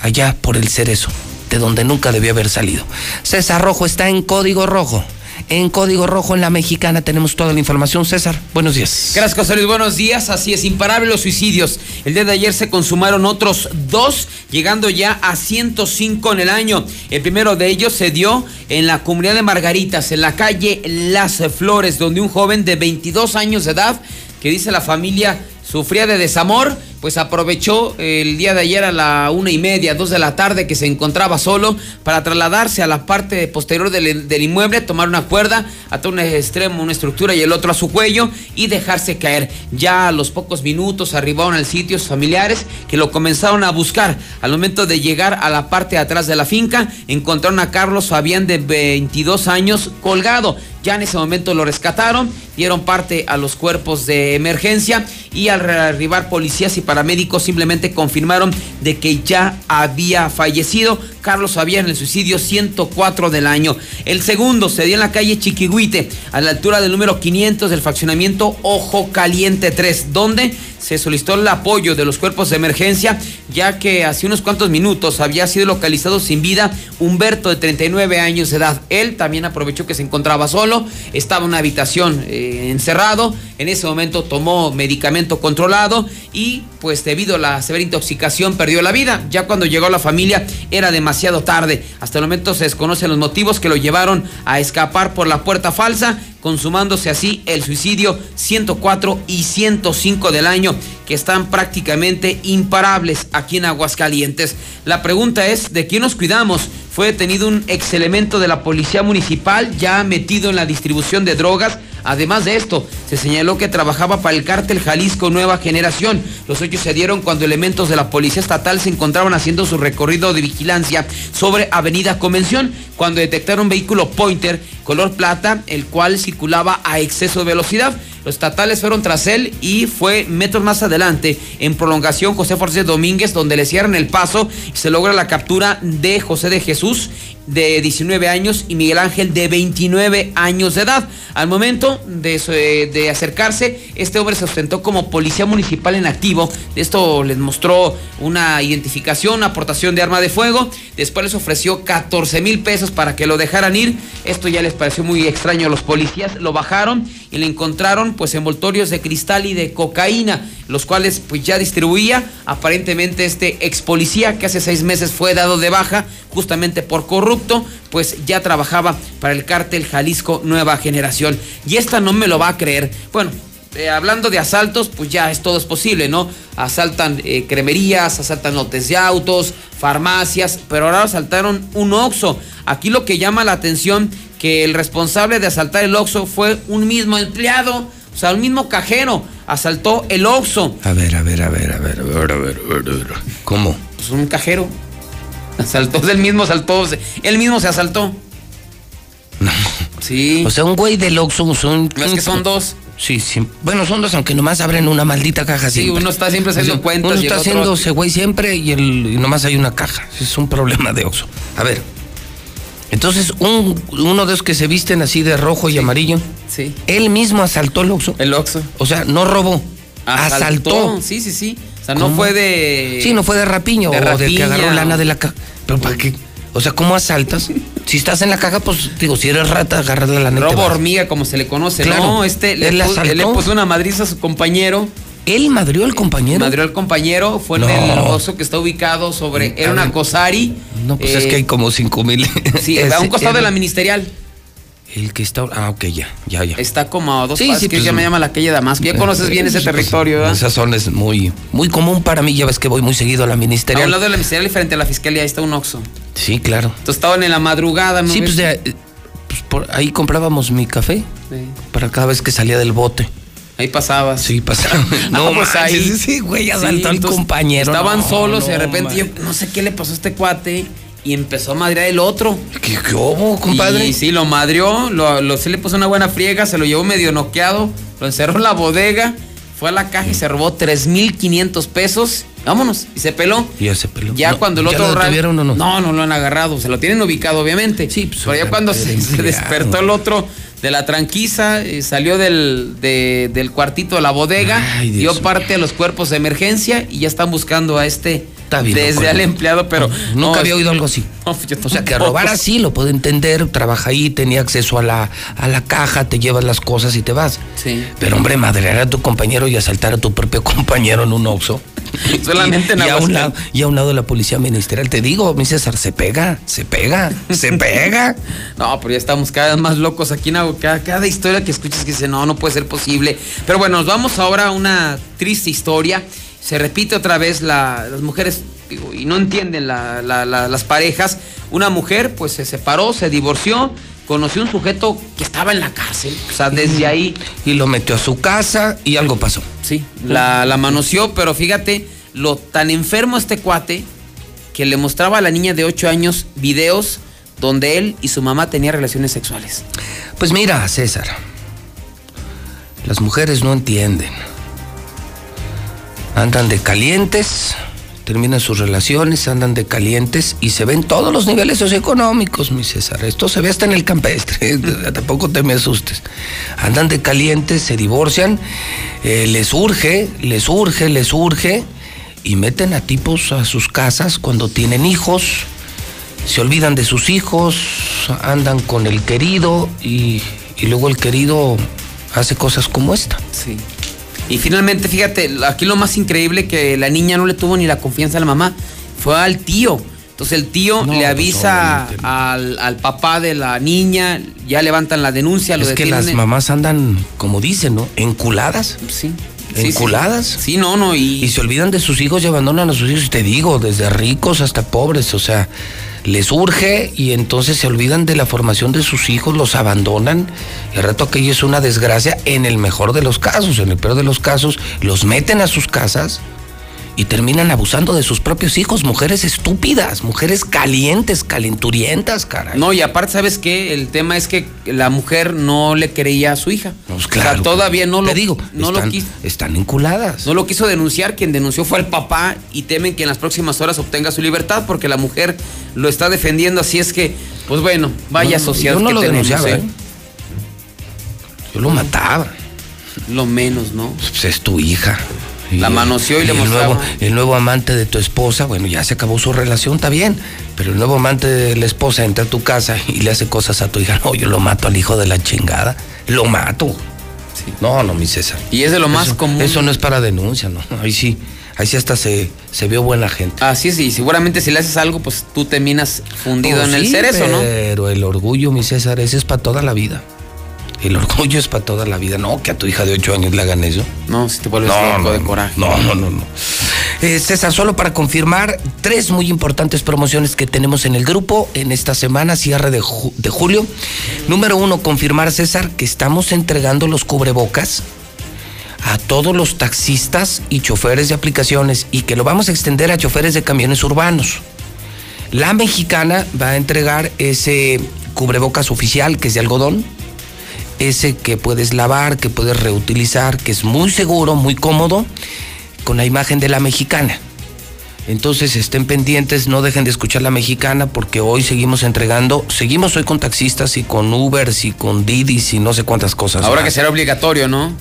allá por el cerezo, de donde nunca debió haber salido. César Rojo está en código rojo. En Código Rojo en la Mexicana tenemos toda la información. César, buenos días. Gracias, José. Buenos días. Así es, imparable los suicidios. El día de ayer se consumaron otros dos, llegando ya a 105 en el año. El primero de ellos se dio en la comunidad de Margaritas, en la calle Las Flores, donde un joven de 22 años de edad, que dice la familia sufría de desamor, pues aprovechó el día de ayer a la una y media, dos de la tarde, que se encontraba solo para trasladarse a la parte posterior del, inmueble, tomar una cuerda, atar un extremo, una estructura y el otro a su cuello y dejarse caer. Ya a los pocos minutos arribaron al sitio familiares que lo comenzaron a buscar. Al momento de llegar a la parte de atrás de la finca, encontraron a Carlos Fabián de 22 años colgado. Ya en ese momento lo rescataron, dieron parte a los cuerpos de emergencia y al arribar policías y paramédicos simplemente confirmaron de que ya había fallecido. Carlos Fabián en el suicidio 104 del año. El segundo se dio en la calle Chiquihuite, a la altura del número 500 del fraccionamiento Ojo Caliente 3, donde se solicitó el apoyo de los cuerpos de emergencia, ya que hace unos cuantos minutos había sido localizado sin vida Humberto de 39 años de edad. Él también aprovechó que se encontraba solo, estaba en una habitación eh, encerrado, en ese momento tomó medicamento controlado y pues debido a la severa intoxicación perdió la vida. Ya cuando llegó la familia era demasiado tarde. Hasta el momento se desconocen los motivos que lo llevaron a escapar por la puerta falsa consumándose así el suicidio 104 y 105 del año, que están prácticamente imparables aquí en Aguascalientes. La pregunta es, ¿de quién nos cuidamos? Fue detenido un ex elemento de la policía municipal ya metido en la distribución de drogas. Además de esto, se señaló que trabajaba para el cártel Jalisco Nueva Generación. Los hechos se dieron cuando elementos de la Policía Estatal se encontraban haciendo su recorrido de vigilancia sobre Avenida Convención, cuando detectaron un vehículo Pointer color plata, el cual circulaba a exceso de velocidad. Los estatales fueron tras él y fue metros más adelante, en prolongación José Forces Domínguez, donde le cierran el paso y se logra la captura de José de Jesús de 19 años y Miguel Ángel de 29 años de edad. Al momento de, eh, de acercarse, este hombre se ostentó como policía municipal en activo. Esto les mostró una identificación, una aportación de arma de fuego. Después les ofreció 14 mil pesos para que lo dejaran ir. Esto ya les pareció muy extraño a los policías. Lo bajaron y le encontraron pues envoltorios de cristal y de cocaína, los cuales pues ya distribuía aparentemente este ex policía que hace seis meses fue dado de baja justamente por corrupto, pues ya trabajaba para el cártel Jalisco Nueva Generación. Y esta no me lo va a creer. Bueno, eh, hablando de asaltos, pues ya es todo es posible, ¿no? Asaltan eh, cremerías, asaltan lotes de autos, farmacias, pero ahora asaltaron un Oxxo. Aquí lo que llama la atención que el responsable de asaltar el Oxxo fue un mismo empleado, o sea, un mismo cajero, asaltó el Oxxo. A ver, a ver, a ver, a ver, a ver, a ver, a ver, a ver. ¿Cómo? Pues un cajero. Asaltó, él mismo asaltó, él mismo se asaltó. Sí. O sea, un güey del Oxxo, son... No, es que son dos. Sí, sí. Bueno, son dos, aunque nomás abren una maldita caja Sí, siempre. uno está siempre haciendo O sea, cuentas Uno y el está otro- haciéndose güey siempre y, el, y nomás hay una caja. Es un problema de Oxxo. A ver. Entonces, un, uno de esos que se visten así de rojo y amarillo, Sí. él mismo asaltó el Oxxo. El Oxxo. O sea, no robó, asaltó. Sí, sí, sí. O sea, no ¿Cómo? fue de. Sí, no fue de rapiño de o de que agarró lana de la caja. ¿Pero para qué? O sea, ¿cómo asaltas? si estás en la caja, pues digo, si eres rata, agarras la lana Robo hormiga, como se le conoce. Claro. No, este le, Él puso, asaltó. él le puso una madriza a su compañero. ¿Él madrió al compañero? Madrió al compañero, fue No. en el oso que está ubicado sobre. Era una Cosari. No, pues es eh, que hay como cinco mil. Sí, a un costado de la ministerial. El que está. Ah, ok, ya, ya, ya. Está como a dos Sí, pasos, sí, que pues, ya me llama la calle Damasco. Ya conoces bien ese Pues, territorio, ¿verdad? Esa zona es muy, muy común para mí. Ya ves que voy muy seguido a la A ministerial. un lado de la ministerial y frente a la fiscalía ahí está un Oxxo. Sí, claro. Entonces estaban en la madrugada, ¿no? Sí, ves? pues, de- eh, pues, por ahí comprábamos mi café Sí. para cada vez que salía del bote. Ahí pasabas. Sí, pasaba. No, pues ahí. Sí, güey, asaltó al entonces, compañero. Estaban No, solos y de no, repente yo no sé qué le pasó a este cuate y empezó a madrear el otro. ¿Qué, qué hubo, compadre? Y sí, lo madrió, lo, lo- sí le puso una buena friega, se lo llevó medio noqueado, lo encerró en la bodega, fue a la caja y se robó 3.500 pesos. Vámonos, y se peló. Y ya se peló. Ya No, cuando el ¿ya otro lo o no? No, no lo han agarrado. Se lo tienen ubicado, obviamente. Sí, pues, Pero ya cuando era se, despertó el otro de la tranquiza, eh, salió del, de- del cuartito de la bodega, Ay, dio parte a los cuerpos de emergencia y ya están buscando a este bien desde al empleado, pero Nunca no, había oído algo así. no, yo O sea, que robar así lo puedo entender. Trabaja ahí, tenía acceso a la, a la caja, te llevas las cosas y te vas. Sí. Pero, hombre, madrear a tu compañero y asaltar a tu propio compañero en un Oxxo. Solamente en y, y a un lado, y a un lado de la policía ministerial. Te digo, mi César, se pega, se pega, se pega. No, pero ya estamos cada vez más locos aquí en cada, cada historia que escuchas que dice, no, no puede ser posible. Pero bueno, nos vamos ahora a una triste historia. Se repite otra vez la- las mujeres, digo, y no entienden la- la- la- las parejas. Una mujer pues se separó, se divorció, conoció un sujeto que estaba en la cárcel. O sea, desde ahí Y lo metió a su casa y algo pasó. Sí, la, la manoseó, pero fíjate, lo tan enfermo este cuate que le mostraba a la niña de 8 años videos donde él y su mamá tenían relaciones sexuales. Pues mira, César, las mujeres no entienden. Andan de calientes, terminan sus relaciones, andan de calientes y se ven todos los niveles socioeconómicos, mi César. Esto se ve hasta en el campestre, tampoco te me asustes. Andan de calientes, se divorcian, eh, les urge, les urge, les urge y meten a tipos a sus casas cuando tienen hijos, se olvidan de sus hijos, andan con el querido y, y luego el querido hace cosas como esta. Sí. Y finalmente, fíjate, aquí lo más increíble que la niña no le tuvo ni la confianza a la mamá, fue al tío. Entonces el tío No, le pues, avisa al, al papá de la niña, ya levantan la denuncia, lo Es que las mamás andan, como dicen, ¿no? Enculadas. Sí. Sí, Enculadas. Sí, no, no, y... Y se olvidan de sus hijos y abandonan a sus hijos, te digo, desde ricos hasta pobres, o sea, les urge y entonces se olvidan de la formación de sus hijos, los abandonan, y al rato aquello es una desgracia en el mejor de los casos, en el peor de los casos, los meten a sus casas y terminan abusando de sus propios hijos, mujeres estúpidas, mujeres calientes, calenturientas, caray. No, y aparte, ¿sabes qué? El tema es que la mujer no le creía a su hija. Pues o claro, sea, todavía no te lo digo, no están, lo quiso. están enculadas. No lo quiso denunciar, quien denunció fue el papá y temen que en las próximas horas obtenga su libertad porque la mujer lo está defendiendo, así es que, pues bueno, vaya No, sociedad yo no que lo tenemos, denunciaba, ¿eh? ¿eh? Yo lo mataba. Lo menos, ¿no? Pues es tu hija. La manoseó y le el nuevo, el nuevo amante de tu esposa, bueno, ya se acabó su relación, está bien. Pero el nuevo amante de la esposa entra a tu casa y le hace cosas a tu hija. No, yo lo mato al hijo de la chingada. Lo mato. No, no, mi César. Y es de lo más Eso- común. Eso no es para denuncia, ¿no? Ahí sí, ahí sí hasta se, se vio buena gente. Así es, y seguramente si le haces algo, pues tú terminas fundido Pues en el cerezo, ¿no? Pero el orgullo, mi César, ese es para toda la vida. El orgullo es para toda la vida. No, que a tu hija de 8 años le hagan eso. No, si te vuelves No, loco no, de coraje. No, no, no, no. Eh, César, solo para confirmar, tres muy importantes promociones que tenemos en el grupo en esta semana, cierre de, ju- de julio. Número uno, confirmar, César, que estamos entregando los cubrebocas a todos los taxistas y choferes de aplicaciones y que lo vamos a extender a choferes de camiones urbanos. La mexicana va a entregar ese cubrebocas oficial que es de algodón, ese que puedes lavar, que puedes reutilizar, que es muy seguro, muy cómodo, con la imagen de la mexicana. Entonces estén pendientes, no dejen de escuchar la mexicana porque hoy seguimos entregando, seguimos hoy con taxistas y con Ubers y con Didis y no sé cuántas cosas. Ahora más. que será obligatorio, ¿no?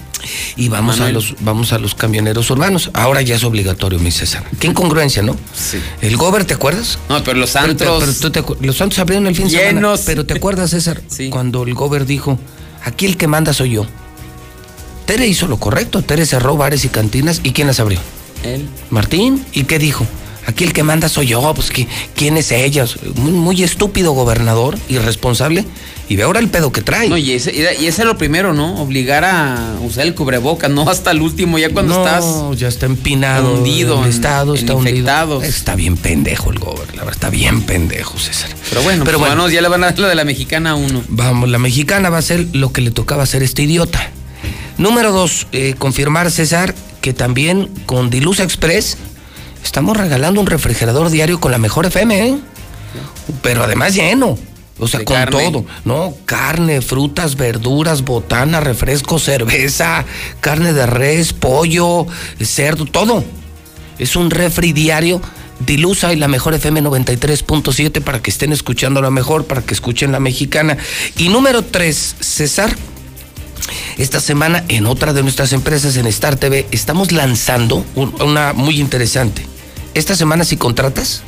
Y vamos a los vamos a los camioneros urbanos. Ahora ya es obligatorio, mi César. Qué incongruencia, ¿no? Sí. El Gober, ¿te acuerdas? No, pero los Pero santos. pero tú te acu- los santos abrieron el fin de semana. Pero te acuerdas, César, Sí. cuando el Gober dijo, aquí el que manda soy yo. Tere hizo lo correcto. Tere cerró bares y cantinas. ¿Y quién las abrió? Él. Martín. ¿Y qué dijo? Aquí el que manda soy yo. Pues ¿qui- ¿quién es ella? Muy, muy estúpido gobernador, irresponsable. Y ve ahora el pedo que trae. No, y ese, y ese es lo primero, ¿no? Obligar a usar el cubrebocas, no hasta el último, ya cuando no, estás. ya está empinado. hundido en- estado está hundido. Está bien pendejo el gober, la verdad, está bien pendejo, César. Pero bueno, Pero pues, bueno. ya le van a dar la de la mexicana a uno. Vamos, la mexicana va a hacer lo que le tocaba hacer este idiota. Número dos, eh, confirmar, César, que también con Dilusa Express estamos regalando un refrigerador diario con la mejor FM, ¿eh? Pero además lleno. O sea, con carne. todo, ¿no? Carne, frutas, verduras, botana, refresco, cerveza, carne de res, pollo, cerdo, todo. Es un refri diario. Dilusa y la mejor FM 93.7 para que estén escuchando la mejor, para que escuchen la mexicana. Y número tres, César. Esta semana en otra de nuestras empresas, en Star TV, estamos lanzando un- una muy interesante. Esta semana si contratas,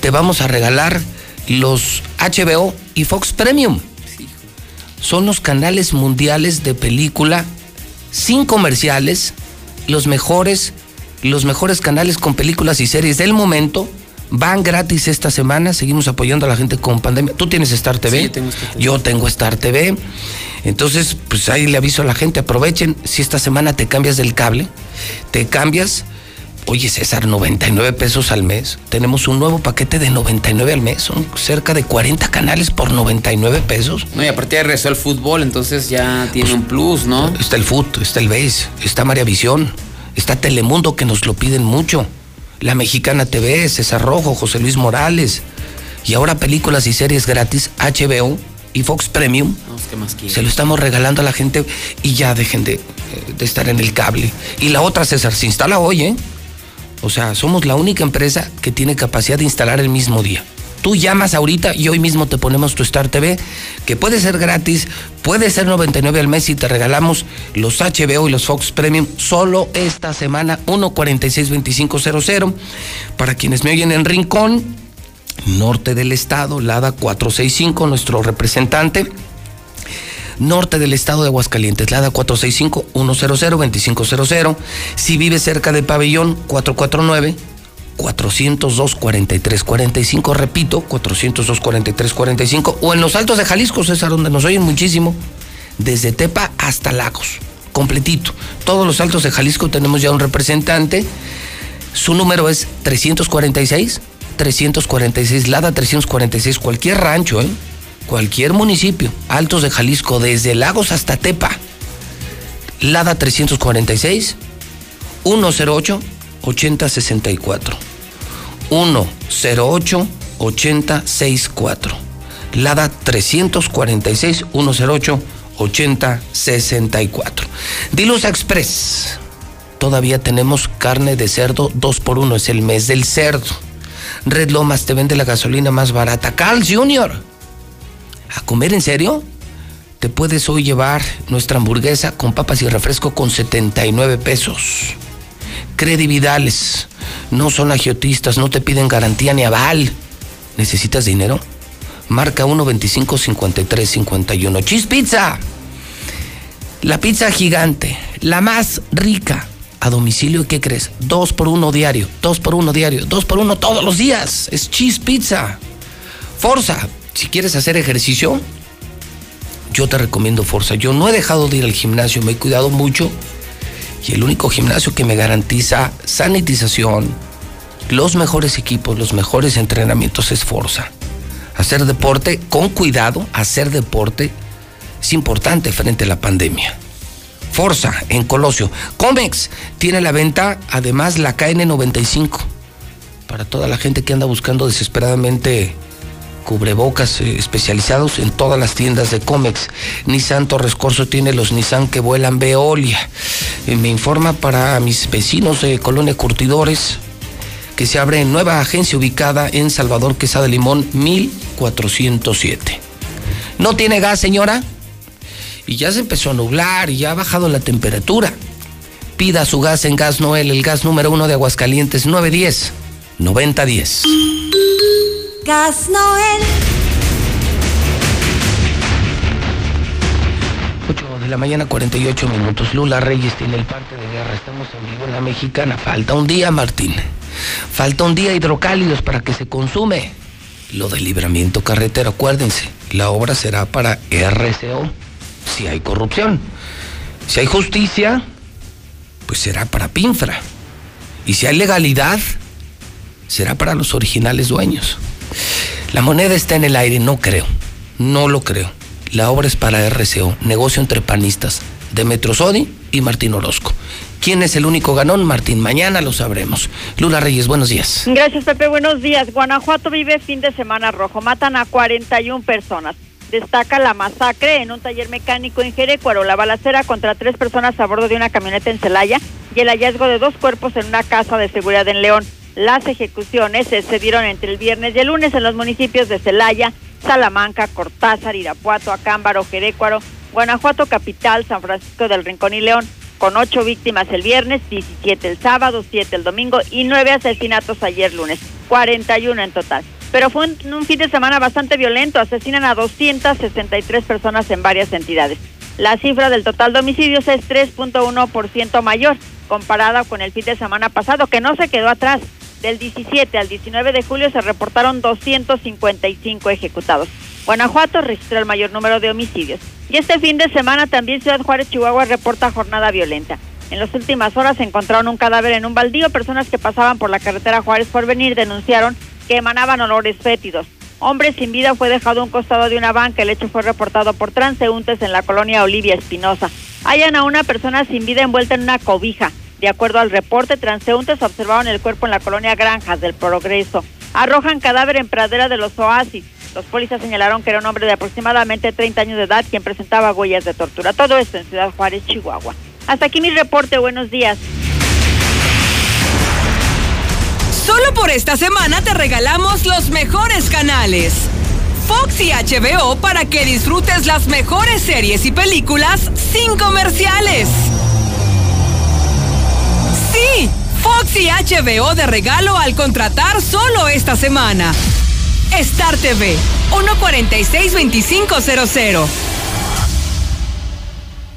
te vamos a regalar los HBO y Fox Premium. Son los canales mundiales de película sin comerciales, los mejores, los mejores canales con películas y series del momento. Van gratis esta semana, seguimos apoyando a la gente con pandemia. Tú tienes Star TV. Sí, yo tengo Star TV. Yo tengo Star TV. Entonces, pues ahí le aviso a la gente, aprovechen. Si esta semana te cambias del cable, te cambias. Oye, César, 99 pesos al mes. Tenemos un nuevo paquete de 99 al mes. Son cerca de 40 canales por 99 pesos. No, y aparte ya regresó el fútbol, entonces ya tiene un plus, ¿no? Está el Foot, está el Base, está María Visión, está Telemundo que nos lo piden mucho. La Mexicana TV, César Rojo, José Luis Morales. Y ahora películas y series gratis, HBO y Fox Premium. No, ¿qué más quieres? Se lo estamos regalando a la gente y ya dejen de, de estar en el cable. Y la otra, César, se instala hoy, ¿eh? O sea, somos la única empresa que tiene capacidad de instalar el mismo día. Tú llamas ahorita y hoy mismo te ponemos tu Star TV, que puede ser gratis, puede ser 99 al mes y te regalamos los HBO y los Fox Premium solo esta semana, 1462500. Para quienes me oyen en Rincón, norte del estado, Lada 465, nuestro representante norte del estado de Aguascalientes, Lada 465-100-2500. Si vive cerca de Pabellón, 449-402-4345. Repito, 402-4345. O en los altos de Jalisco, César, donde nos oyen muchísimo. Desde Tepa hasta Lagos, completito. Todos los altos de Jalisco tenemos ya un representante. Su número es 346. 346, Lada 346, cualquier rancho, ¿eh? Cualquier municipio, Altos de Jalisco, desde Lagos hasta Tepa, Lada 346, 108 8064. 108 8064. Lada 346 108 8064. Dilusa Express. Todavía tenemos carne de cerdo 2 por 1 es el mes del cerdo. Red Lomas te vende la gasolina más barata. Carl Jr. ¿A comer en serio? te puedes hoy llevar nuestra hamburguesa con papas y refresco con 79 pesos. Credividales, no son agiotistas, no te piden garantía ni aval. ¿Necesitas dinero? Marca 125 53 51. Cheese Pizza. La pizza gigante, la más rica. A domicilio, ¿qué crees? Dos por uno diario, dos por uno diario, dos por uno todos los días. Es Cheese Pizza. Forza, si quieres hacer ejercicio, yo te recomiendo Forza. Yo no he dejado de ir al gimnasio, me he cuidado mucho. Y el único gimnasio que me garantiza sanitización, los mejores equipos, los mejores entrenamientos es Forza. Hacer deporte con cuidado, hacer deporte es importante frente a la pandemia. Forza en Colosio. Comex tiene la venta además la KN95 para toda la gente que anda buscando desesperadamente cubrebocas eh, especializados en todas las tiendas de Comex. Nissan Torres Corso tiene los Nissan que vuelan Veolia. Eh, me informa para mis vecinos de Colonia Curtidores que se abre nueva agencia ubicada en Salvador Quesada Limón 1407. ¿No tiene gas, señora? Y ya se empezó a nublar y ya ha bajado la temperatura. Pida su gas en Gas Noel, el gas número uno de Aguascalientes, 910 9010. Gas Noel. 8 de la mañana, 48 minutos. Lula Reyes tiene el parte de guerra. Estamos en vivo la mexicana. Falta un día, Martín. Falta un día hidrocálidos para que se consume. Lo del libramiento carretero, acuérdense, la obra será para RCO. Si hay corrupción. Si hay justicia, pues será para Pinfra. Y si hay legalidad, será para los originales dueños. La moneda está en el aire, no creo. No lo creo. La obra es para RCO, negocio entre panistas, Demetrio Sodi y Martín Orozco. ¿Quién es el único ganón, Martín? Mañana lo sabremos. Lula Reyes, buenos días. Gracias, Pepe. Buenos días. Guanajuato vive fin de semana rojo. Matan a 41 personas. Destaca la masacre en un taller mecánico en Jerecuaro, la balacera contra tres personas a bordo de una camioneta en Celaya y el hallazgo de dos cuerpos en una casa de seguridad en León. Las ejecuciones se dieron entre el viernes y el lunes en los municipios de Celaya, Salamanca, Cortázar, Irapuato, Acámbaro, Jerecuaro, Guanajuato Capital, San Francisco del Rincón y León, con ocho víctimas el viernes, 17 el sábado, 7 el domingo y nueve asesinatos ayer lunes, 41 en total. Pero fue un, un fin de semana bastante violento, asesinan a 263 personas en varias entidades. La cifra del total de homicidios es 3.1% mayor comparada con el fin de semana pasado, que no se quedó atrás. Del 17 al 19 de julio se reportaron 255 ejecutados. Guanajuato registró el mayor número de homicidios. Y este fin de semana también Ciudad Juárez, Chihuahua, reporta jornada violenta. En las últimas horas se encontraron un cadáver en un baldío. Personas que pasaban por la carretera Juárez por venir denunciaron que emanaban olores fétidos. Hombre sin vida fue dejado a un costado de una banca. El hecho fue reportado por transeúntes en la colonia Olivia Espinosa. Hayan a una persona sin vida envuelta en una cobija. De acuerdo al reporte, transeúntes observaron el cuerpo en la colonia Granjas del Progreso. Arrojan cadáver en pradera de los oasis. Los policías señalaron que era un hombre de aproximadamente 30 años de edad quien presentaba huellas de tortura. Todo esto en Ciudad Juárez, Chihuahua. Hasta aquí mi reporte. Buenos días. Solo por esta semana te regalamos los mejores canales. Fox y HBO para que disfrutes las mejores series y películas sin comerciales. Sí, Fox y HBO de regalo al contratar solo esta semana. Star TV 1462500.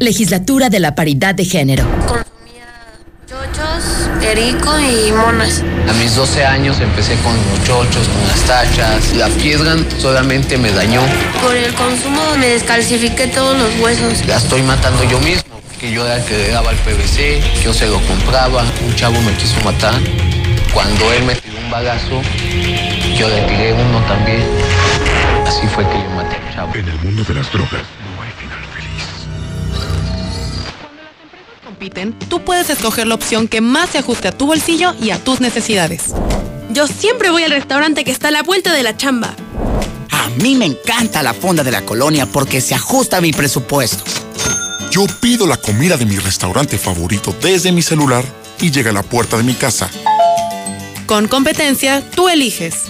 Legislatura de la Paridad de Género. Chochos, perico y monas. A mis 12 años empecé con los chochos, con las tachas. La piedra solamente me dañó. Por el consumo me descalcifiqué todos los huesos. La estoy matando yo mismo. Que yo era el que le daba el PVC, yo se lo compraba. Un chavo me quiso matar. Cuando él me tiró un bagazo, yo le tiré uno también. Así fue que yo maté al chavo. En el mundo de las drogas compiten, tú puedes escoger la opción que más se ajuste a tu bolsillo y a tus necesidades. Yo siempre voy al restaurante que está a la vuelta de la chamba. A mí me encanta la fonda de la colonia porque se ajusta a mi presupuesto. Yo pido la comida de mi restaurante favorito desde mi celular y llega a la puerta de mi casa. Con competencia, tú eliges.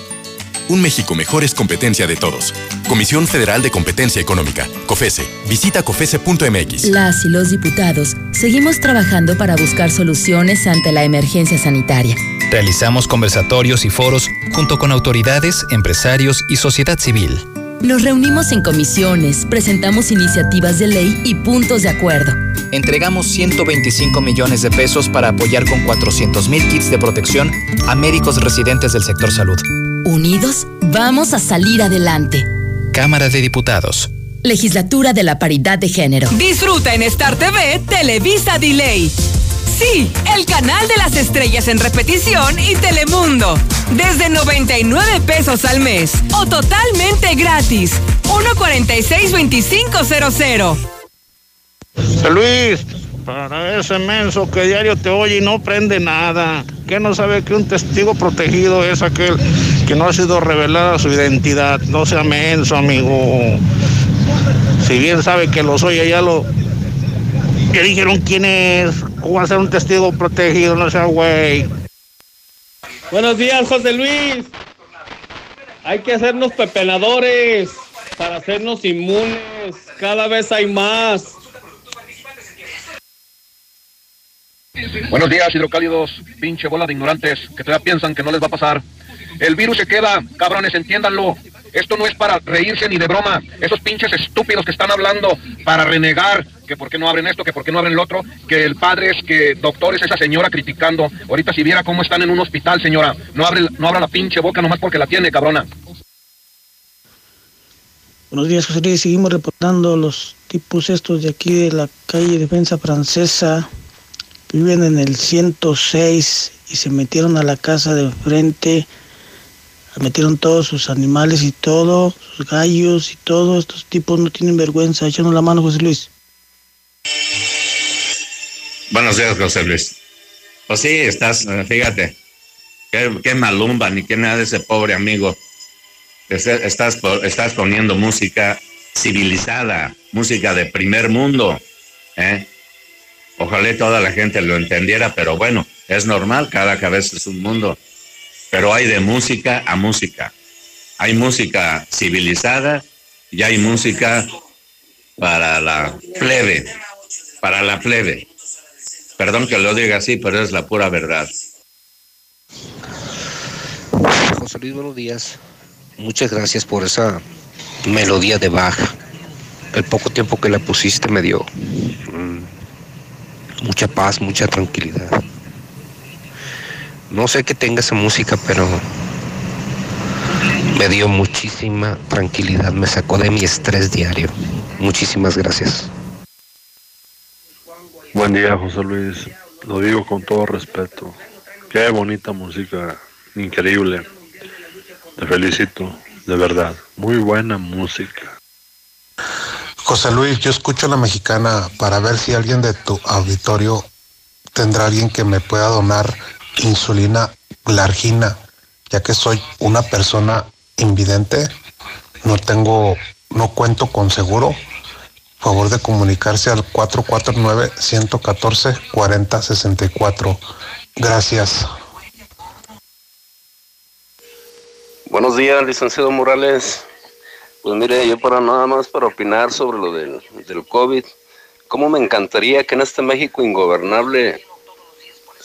Un México mejor es competencia de todos. Comisión Federal de Competencia Económica, COFESE. Visita COFESE.mx. Las y los diputados seguimos trabajando para buscar soluciones ante la emergencia sanitaria. Realizamos conversatorios y foros junto con autoridades, empresarios y sociedad civil. Nos reunimos en comisiones, presentamos iniciativas de ley y puntos de acuerdo. Entregamos 125 millones de pesos para apoyar con 400 mil kits de protección a médicos residentes del sector salud. Unidos, vamos a salir adelante. Cámara de Diputados. Legislatura de la Paridad de Género. Disfruta en Star TV Televisa Delay. Sí, el canal de las estrellas en repetición y Telemundo. Desde 99 pesos al mes o totalmente gratis. 146-2500. Luis, para ese menso que diario te oye y no prende nada. Que no sabe que un testigo protegido es aquel que no ha sido revelada su identidad. No sea menso, amigo. Si bien sabe que lo soy, ya lo. Que dijeron quién es. ¿Cómo va a ser un testigo protegido? No sea güey. Buenos días, José Luis. Hay que hacernos pepenadores para hacernos inmunes. Cada vez hay más. Buenos días, hidrocálidos, pinche bola de ignorantes que todavía piensan que no les va a pasar. El virus se queda, cabrones, entiéndanlo. Esto no es para reírse ni de broma. Esos pinches estúpidos que están hablando para renegar que por qué no abren esto, que por qué no abren el otro, que el padre es que doctores, esa señora criticando. Ahorita si viera cómo están en un hospital, señora, no abre, no abra la pinche boca nomás porque la tiene, cabrona. Buenos días, José Luis. Seguimos reportando los tipos estos de aquí de la calle Defensa Francesa. Viven en el 106 y se metieron a la casa de Metieron todos sus animales y todo, sus gallos y todo. Estos tipos no tienen vergüenza. Echando la mano, José Luis. Buenos días, José Luis. Pues sí, estás, fíjate, qué, qué malumba, ni qué nada de ese pobre amigo. Estás, estás poniendo música civilizada, música de primer mundo. ¿eh? Ojalá toda la gente lo entendiera, pero bueno, es normal, cada cabeza es un mundo. Pero hay de música a música. Hay música civilizada y hay música para la plebe, para la plebe. Perdón que lo diga así, pero es la pura verdad. José Luis, buenos días. Muchas gracias por esa melodía de Bach. El poco tiempo que la pusiste me dio mm, mucha paz, mucha tranquilidad. No sé qué tenga esa música, pero me dio muchísima tranquilidad, me sacó de mi estrés diario. Muchísimas gracias. Buen día, José Luis. Lo digo con todo respeto. Qué bonita música, increíble. Te felicito, de verdad. Muy buena música. José Luis, yo escucho a la mexicana para ver si alguien de tu auditorio tendrá alguien que me pueda donar insulina glargina, ya que soy una persona invidente, no tengo, no cuento con seguro. Favor de comunicarse al 449-114-4064. Gracias. Buenos días, licenciado Morales. Pues mire, yo para nada más para opinar sobre lo del, del COVID, cómo me encantaría que en este México ingobernable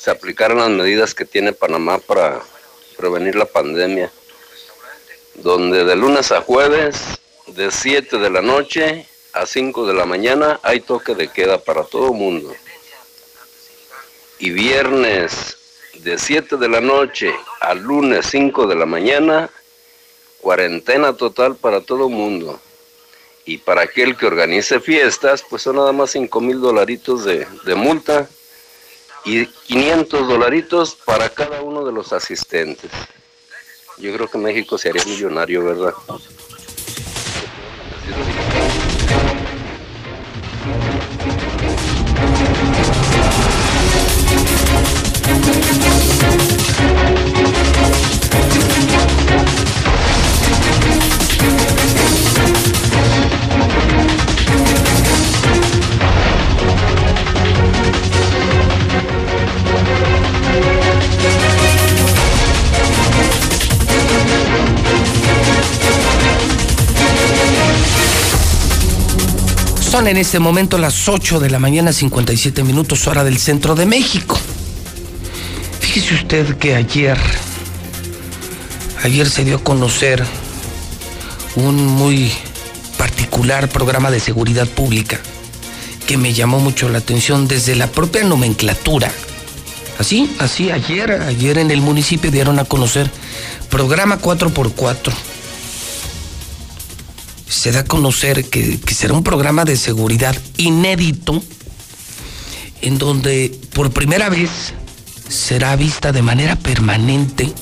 se aplicaran las medidas que tiene Panamá para prevenir la pandemia, donde de lunes a jueves, de 7 de la noche a 5 de la mañana hay toque de queda para todo mundo. Y viernes de 7 de la noche a lunes 5 de la mañana, cuarentena total para todo mundo. Y para aquel que organice fiestas, pues son nada más 5 mil dolaritos de, de multa y 500 dolaritos para cada uno de los asistentes. Yo creo que México se haría millonario, ¿verdad? Son en este momento las 8 de la mañana, 57 minutos, hora del centro de México. Fíjese usted que ayer, ayer se dio a conocer un muy particular programa de seguridad pública que me llamó mucho la atención desde la propia nomenclatura. Así, así, ayer, ayer en el municipio dieron a conocer programa 4x4 se da a conocer que, será un programa de seguridad inédito en donde por primera vez será vista de manera permanente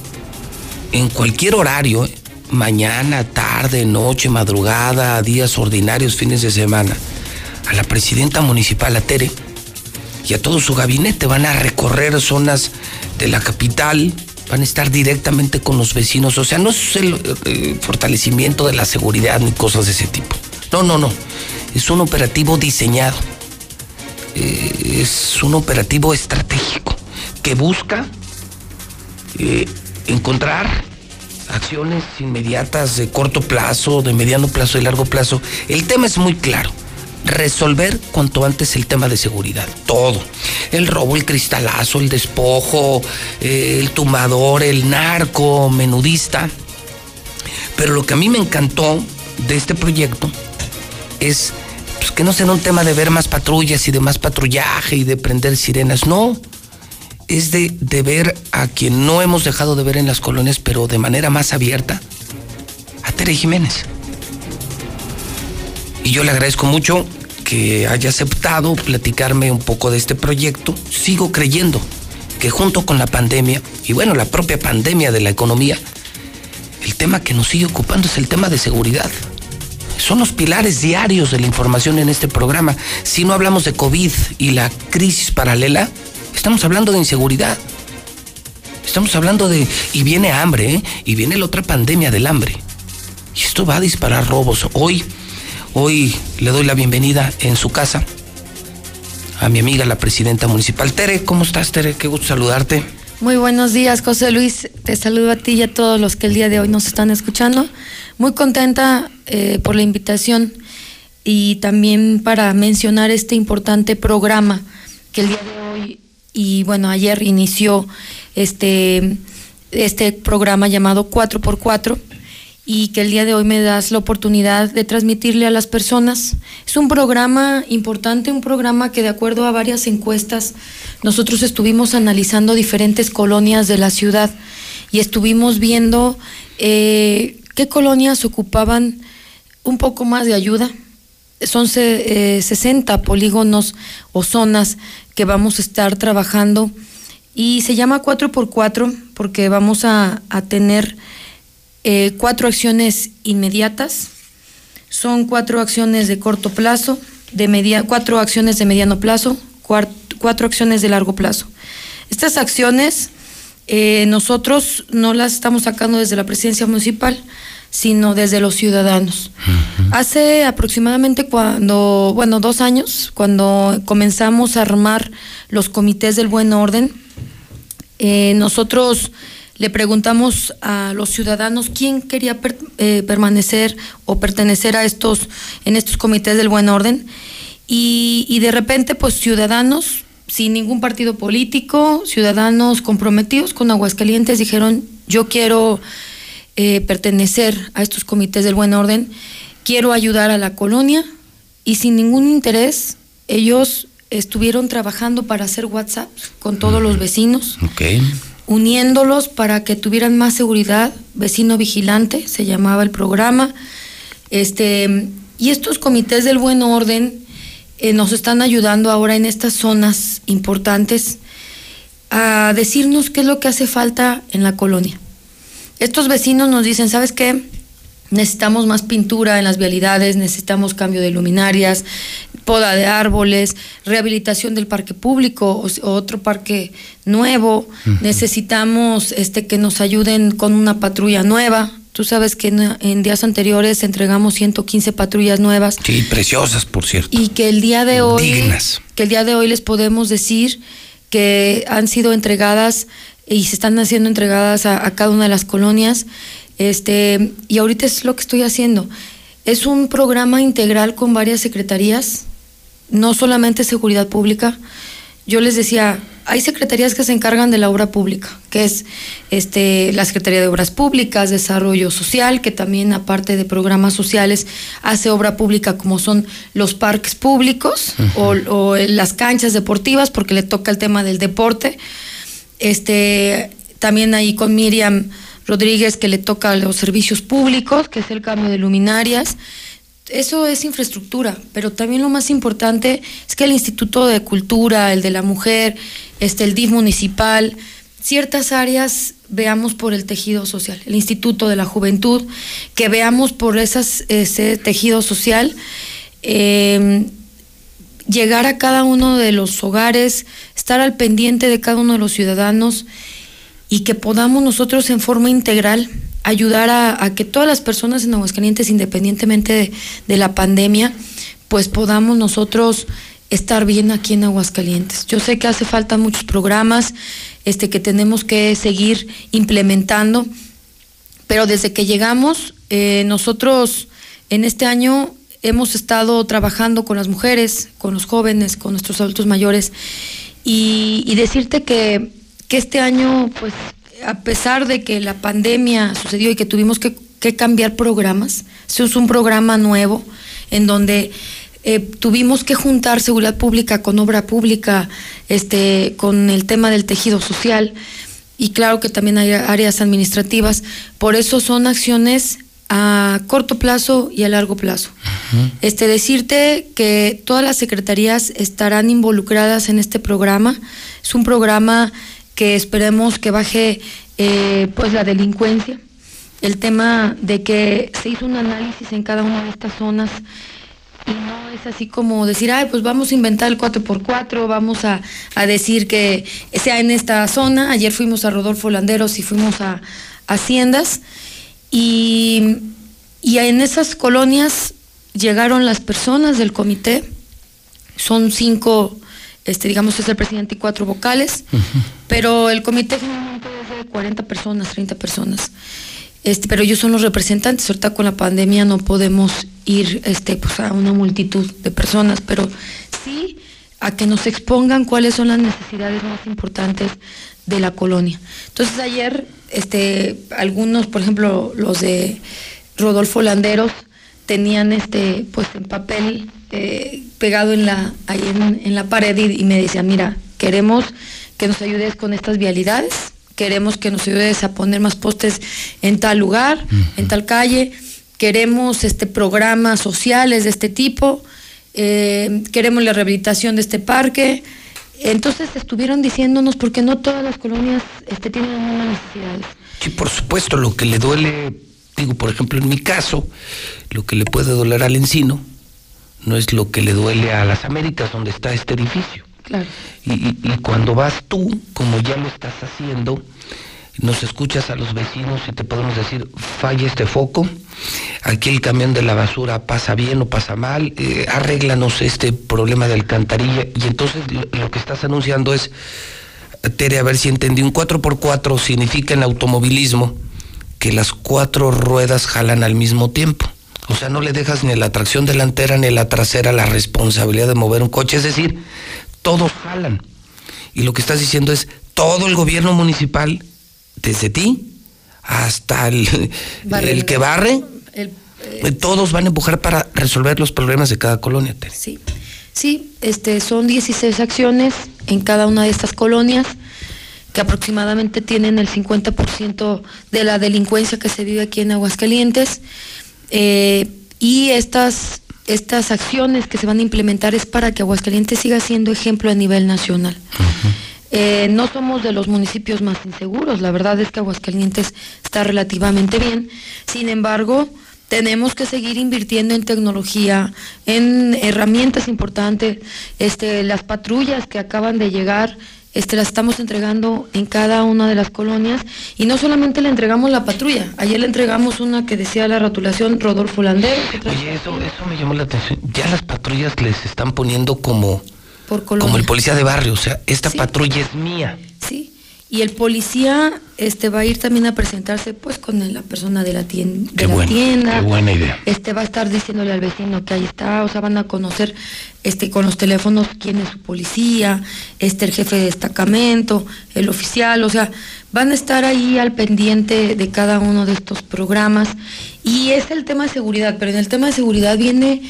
en cualquier horario, ¿eh? mañana, tarde, noche, madrugada, días ordinarios, fines de semana, a la presidenta municipal, a Tere, y a todo su gabinete. Van a recorrer zonas de la capital, van a estar directamente con los vecinos. O sea, no es el, eh, fortalecimiento de la seguridad ni cosas de ese tipo. No, no, no. Es un operativo diseñado. Eh, es un operativo estratégico que busca eh, encontrar acciones inmediatas de corto plazo, de mediano plazo y largo plazo. El tema es muy claro resolver cuanto antes el tema de seguridad. Todo. El robo, el cristalazo, el despojo, eh, el tumbador, el narco, menudista. Pero lo que a mí me encantó de este proyecto es pues, que no sea un tema de ver más patrullas y de más patrullaje y de prender sirenas. No. Es de, de ver a quien no hemos dejado de ver en las colonias, pero de manera más abierta, a Tere Jiménez. Y yo le agradezco mucho que haya aceptado platicarme un poco de este proyecto. Sigo creyendo que junto con la pandemia, y bueno, la propia pandemia de la economía, el tema que nos sigue ocupando es el tema de seguridad. Son los pilares diarios de la información en este programa. Si no hablamos de COVID y la crisis paralela, estamos hablando de inseguridad. Estamos hablando de... Y viene hambre, ¿eh? Y viene la otra pandemia del hambre. Y esto va a disparar robos. Hoy Hoy le doy la bienvenida en su casa a mi amiga, la presidenta municipal. Tere, ¿cómo estás, Tere? Qué gusto saludarte. Muy buenos días, José Luis. Te saludo a ti y a todos los que el día de hoy nos están escuchando. Muy contenta eh, por la invitación y también para mencionar este importante programa que el día de hoy y bueno, ayer inició este, este programa llamado 4x4 y que el día de hoy me das la oportunidad de transmitirle a las personas. Es un programa importante, un programa que de acuerdo a varias encuestas nosotros estuvimos analizando diferentes colonias de la ciudad y estuvimos viendo eh, qué colonias ocupaban un poco más de ayuda. Son 60 eh, polígonos o zonas que vamos a estar trabajando y se llama 4x4 porque vamos a tener eh, cuatro acciones inmediatas, son cuatro acciones de corto plazo, de media, cuatro acciones de mediano plazo, cuatro, acciones de largo plazo. Estas acciones eh, nosotros no las estamos sacando desde la presidencia municipal, sino desde los ciudadanos. Hace aproximadamente cuando, bueno, dos años, cuando comenzamos a armar los comités del buen orden, eh, nosotros le preguntamos a los ciudadanos quién quería eh, permanecer o pertenecer a estos, en estos comités del buen orden. Y, de repente, pues ciudadanos sin ningún partido político, ciudadanos comprometidos con Aguascalientes dijeron, yo quiero eh, pertenecer a estos comités del buen orden, quiero ayudar a la colonia, y sin ningún interés, ellos estuvieron trabajando para hacer WhatsApp con todos los vecinos, uniéndolos para que tuvieran más seguridad, vecino vigilante, se llamaba el programa. Este, y estos comités del buen orden eh, nos están ayudando ahora en estas zonas importantes a decirnos qué es lo que hace falta en la colonia. Estos vecinos nos dicen, ¿sabes qué? Necesitamos más pintura en las vialidades, necesitamos cambio de luminarias, poda de árboles, rehabilitación del parque público o, otro parque nuevo. Necesitamos este que nos ayuden con una patrulla nueva. Tú sabes que en, días anteriores entregamos 115 patrullas nuevas. Sí, preciosas, por cierto. Y que el día de hoy Dignas. que el día de hoy les podemos decir que han sido entregadas y se están haciendo entregadas a, a cada una de las colonias este, y ahorita es lo que estoy haciendo. Es un programa integral con varias secretarías, no solamente seguridad pública. Yo les decía, hay secretarías que se encargan de la obra pública, que es este, la Secretaría de Obras Públicas, Desarrollo Social, que también aparte de programas sociales hace obra pública como son los parques públicos o, o, las canchas deportivas, porque le toca el tema del deporte. Este, también ahí con Miriam Rodríguez que le toca los servicios públicos, que es el cambio de luminarias. Eso es infraestructura, pero también lo más importante es que el Instituto de Cultura, el de la Mujer, este, el DIF municipal, ciertas áreas veamos por el tejido social, el Instituto de la Juventud, que veamos por esas, ese tejido social, eh, llegar a cada uno de los hogares, estar al pendiente de cada uno de los ciudadanos y que podamos nosotros en forma integral ayudar a, que todas las personas en Aguascalientes, independientemente de, la pandemia, pues podamos nosotros estar bien aquí en Aguascalientes. Yo sé que hace falta muchos programas este, que tenemos que seguir implementando, pero desde que llegamos, eh, nosotros en este año hemos estado trabajando con las mujeres, con los jóvenes, con nuestros adultos mayores, y, y decirte que que este año, pues, a pesar de que la pandemia sucedió y que tuvimos que, cambiar programas, se usó un programa nuevo en donde eh, tuvimos que juntar seguridad pública con obra pública, este, con el tema del tejido social y claro que también hay áreas administrativas. Por eso son acciones a corto plazo y a largo plazo. Este decirte que todas las secretarías estarán involucradas en este programa. Es un programa que esperemos que baje eh, pues la delincuencia, el tema de que se hizo un análisis en cada una de estas zonas y no es así como decir, ay, pues vamos a inventar el 4x4, vamos a, decir que sea en esta zona. Ayer fuimos a Rodolfo Landeros y fuimos a, Haciendas. Y, y en esas colonias llegaron las personas del comité, son cinco este, digamos, es el presidente y cuatro vocales, pero el comité generalmente es de 40 personas, 30 personas. Este, pero ellos son los representantes. Ahorita con la pandemia no podemos ir este, pues, a una multitud de personas, pero sí a que nos expongan cuáles son las necesidades más importantes de la colonia. Entonces ayer, este, algunos, por ejemplo, los de Rodolfo Landeros, tenían este, pues en papel eh, pegado en la, ahí en, la pared y, me decían, mira, queremos que nos ayudes con estas vialidades, queremos que nos ayudes a poner más postes en tal lugar, en tal calle, queremos este programas sociales de este tipo, eh, queremos la rehabilitación de este parque. Entonces estuvieron diciéndonos porque no todas las colonias este, tienen las mismas necesidades. Sí, por supuesto, lo que le duele, digo, por ejemplo, en mi caso, lo que le puede doler al encino no es lo que le duele a las Américas, donde está este edificio. Claro. Y, cuando vas tú, como ya lo estás haciendo, nos escuchas a los vecinos y te podemos decir, falla este foco, aquí el camión de la basura pasa bien o pasa mal, eh, arréglanos este problema de alcantarilla. Y entonces lo, que estás anunciando es, Tere, a ver si entendí, un 4x4 significa en automovilismo que las cuatro ruedas jalan al mismo tiempo. O sea, no le dejas ni la tracción delantera ni la trasera la responsabilidad de mover un coche. Es decir, todos jalan. Y lo que estás diciendo es, todo el gobierno municipal, desde ti hasta el, el que barre, Eh, Todos van a empujar para resolver los problemas de cada colonia. Tere. Sí, sí, este, son 16 acciones en cada una de estas colonias que aproximadamente tienen el 50% de la delincuencia que se vive aquí en Aguascalientes. Eh, y estas, estas acciones que se van a implementar es para que Aguascalientes siga siendo ejemplo a nivel nacional. Eh, no somos de los municipios más inseguros, la verdad es que Aguascalientes está relativamente bien. Sin embargo, tenemos que seguir invirtiendo en tecnología, en herramientas importantes, este, las patrullas que acaban de llegar este, las estamos entregando en cada una de las colonias y no solamente le entregamos la patrulla, ayer le entregamos una que decía la rotulación Rodolfo Landero. Oye, eso, eso me llamó la atención. Ya las patrullas les están poniendo como, como el policía de barrio, o sea, esta patrulla es mía. Sí, y el policía este va a ir también a presentarse pues con la persona de la tienda. De la tienda. Qué buena idea. Este va a estar diciéndole al vecino que ahí está, o sea, van a conocer este con los teléfonos quién es su policía, este el jefe de destacamento, el oficial, o sea, van a estar ahí al pendiente de cada uno de estos programas y es el tema de seguridad, pero en el tema de seguridad viene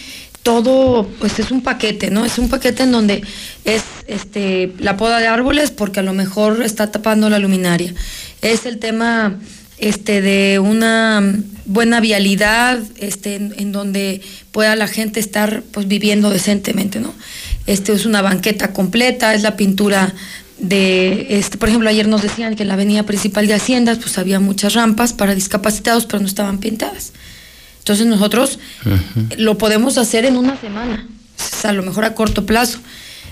todo, pues es un paquete, ¿no? Es un paquete en donde es este, la poda de árboles porque a lo mejor está tapando la luminaria. Es el tema este, de una buena vialidad este, en, donde pueda la gente estar pues, viviendo decentemente, ¿no? Este es una banqueta completa, es la pintura de, este, por ejemplo, ayer nos decían que en la avenida principal de Haciendas pues había muchas rampas para discapacitados, pero no estaban pintadas. Entonces nosotros lo podemos hacer en una semana, a lo mejor a corto plazo.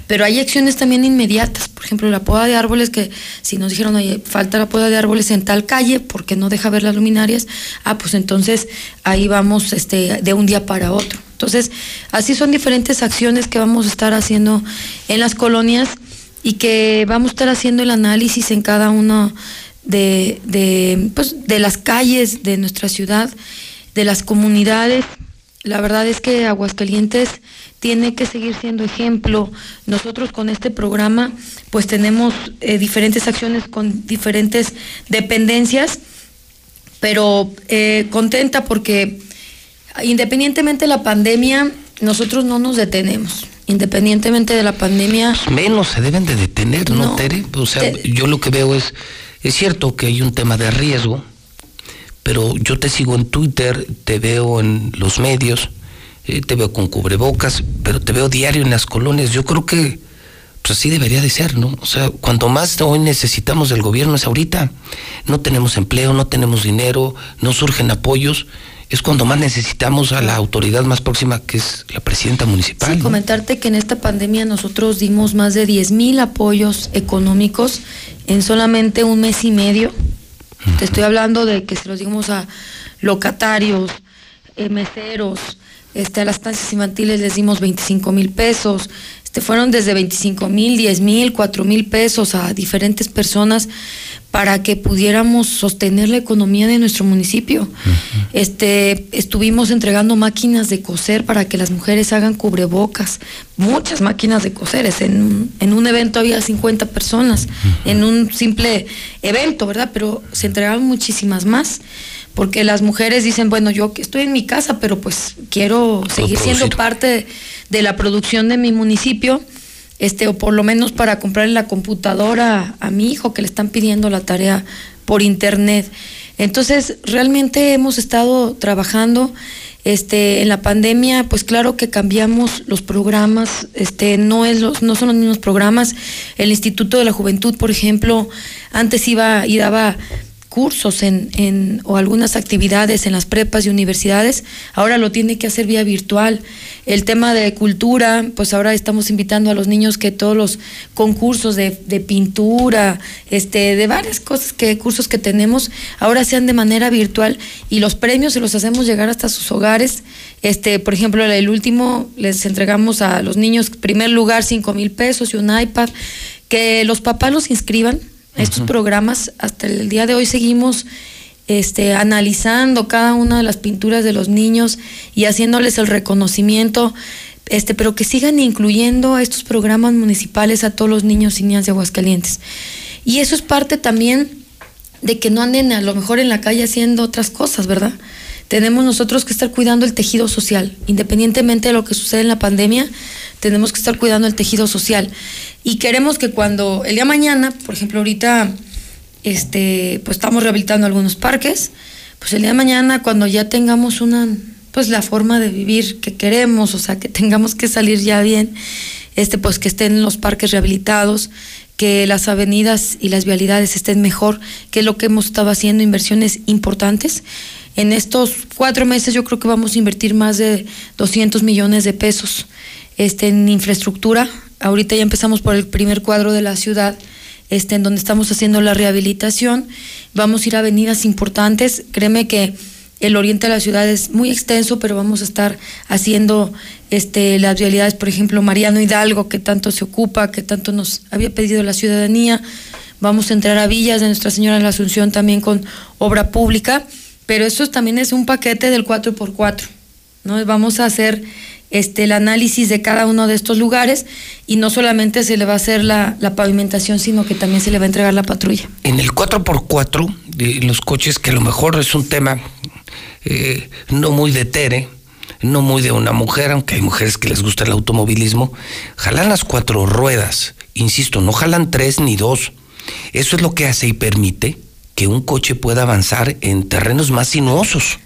Pero hay acciones también inmediatas, por ejemplo, la poda de árboles, que si nos dijeron, oye, falta la poda de árboles en tal calle porque no deja ver las luminarias, ah, pues entonces ahí vamos este, de un día para otro. Entonces, así son diferentes acciones que vamos a estar haciendo en las colonias y que vamos a estar haciendo el análisis en cada una de, de, pues, de las calles de nuestra ciudad de las comunidades. La verdad es que Aguascalientes tiene que seguir siendo ejemplo. Nosotros con este programa pues tenemos eh, diferentes acciones con diferentes dependencias, pero eh, contenta porque independientemente de la pandemia, nosotros no nos detenemos. Independientemente de la pandemia. Menos se deben de detener, ¿no, Tere? O sea, yo lo que veo es, es cierto que hay un tema de riesgo, pero yo te sigo en Twitter, te veo en los medios, eh, te veo con cubrebocas, pero te veo diario en las colonias. Yo creo que pues así debería de ser, ¿no? O sea, cuanto más hoy necesitamos del gobierno es ahorita. No tenemos empleo, no tenemos dinero, no surgen apoyos. Es cuando más necesitamos a la autoridad más próxima, que es la presidenta municipal. Sí, comentarte que en esta pandemia nosotros dimos más de 10 mil apoyos económicos en solamente un mes y medio te estoy hablando de que se los digamos a locatarios, eh, meseros, este, a las estancias infantiles les dimos 25 mil pesos, este, fueron desde 25 mil, 10 mil, 4 mil pesos a diferentes personas para que pudiéramos sostener la economía de nuestro municipio. Este, estuvimos entregando máquinas de coser para que las mujeres hagan cubrebocas, muchas máquinas de coser. En, en un evento había 50 personas, en un simple evento, ¿verdad? Pero se entregaron muchísimas más, porque las mujeres dicen, bueno, yo estoy en mi casa, pero pues quiero seguir siendo parte de la producción de mi municipio este, o por lo menos para comprarle la computadora a mi hijo que le están pidiendo la tarea por internet. Entonces, realmente hemos estado trabajando este, en la pandemia, pues claro que cambiamos los programas, este, no, es los, no son los mismos programas. El Instituto de la Juventud, por ejemplo, antes iba y daba cursos en, en, o algunas actividades en las prepas y universidades, ahora lo tiene que hacer vía virtual. El tema de cultura, pues ahora estamos invitando a los niños que todos los concursos de, de pintura, este, de varias cosas que, cursos que tenemos, ahora sean de manera virtual y los premios se los hacemos llegar hasta sus hogares. Este, por ejemplo, el último les entregamos a los niños, primer lugar, cinco mil pesos y un iPad, que los papás los inscriban estos programas, hasta el día de hoy seguimos este, analizando cada una de las pinturas de los niños y haciéndoles el reconocimiento, este, pero que sigan incluyendo a estos programas municipales a todos los niños y niñas de Aguascalientes. Y eso es parte también de que no anden a lo mejor en la calle haciendo otras cosas, ¿verdad? tenemos nosotros que estar cuidando el tejido social, independientemente de lo que sucede en la pandemia, tenemos que estar cuidando el tejido social. Y queremos que cuando el día mañana, por ejemplo, ahorita este, pues estamos rehabilitando algunos parques, pues el día mañana cuando ya tengamos una pues la forma de vivir que queremos, o sea, que tengamos que salir ya bien, este pues que estén los parques rehabilitados, que las avenidas y las vialidades estén mejor, que es lo que hemos estado haciendo, inversiones importantes. En estos cuatro meses yo creo que vamos a invertir más de 200 millones de pesos este, en infraestructura. Ahorita ya empezamos por el primer cuadro de la ciudad, este, en donde estamos haciendo la rehabilitación. Vamos a ir a avenidas importantes. Créeme que el oriente de la ciudad es muy extenso, pero vamos a estar haciendo este, las vialidades, por ejemplo, Mariano Hidalgo, que tanto se ocupa, que tanto nos había pedido la ciudadanía. Vamos a entrar a Villas de Nuestra Señora de la Asunción también con obra pública, pero eso también es un paquete del 4x4. ¿no? Vamos a hacer este, el análisis de cada uno de estos lugares y no solamente se le va a hacer la, pavimentación, sino que también se le va a entregar la patrulla. En el 4x4, de los coches, que a lo mejor es un tema eh, no muy de Tere, no muy de una mujer, aunque hay mujeres que les gusta el automovilismo, jalan las cuatro ruedas, insisto, no jalan tres ni dos. Eso es lo que hace y permite que un coche pueda avanzar en terrenos más sinuosos.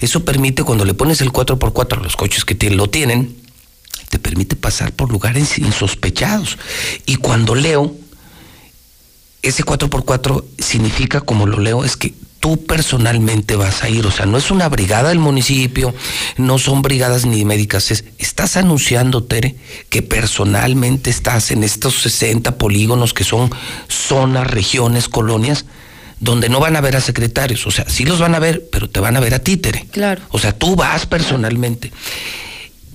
Eso permite cuando le pones el 4x4 a los coches que lo tienen, te permite pasar por lugares insospechados. Y cuando leo, ese 4x4 significa, como lo leo, es que tú personalmente vas a ir. O sea, no es una brigada del municipio, no son brigadas ni médicas. estás anunciando, Tere, que personalmente estás en estos 60 polígonos que son zonas, regiones, colonias, donde no van a ver a secretarios. O sea, sí los van a ver, pero te van a ver a ti, Tere. Claro. O sea, tú vas personalmente.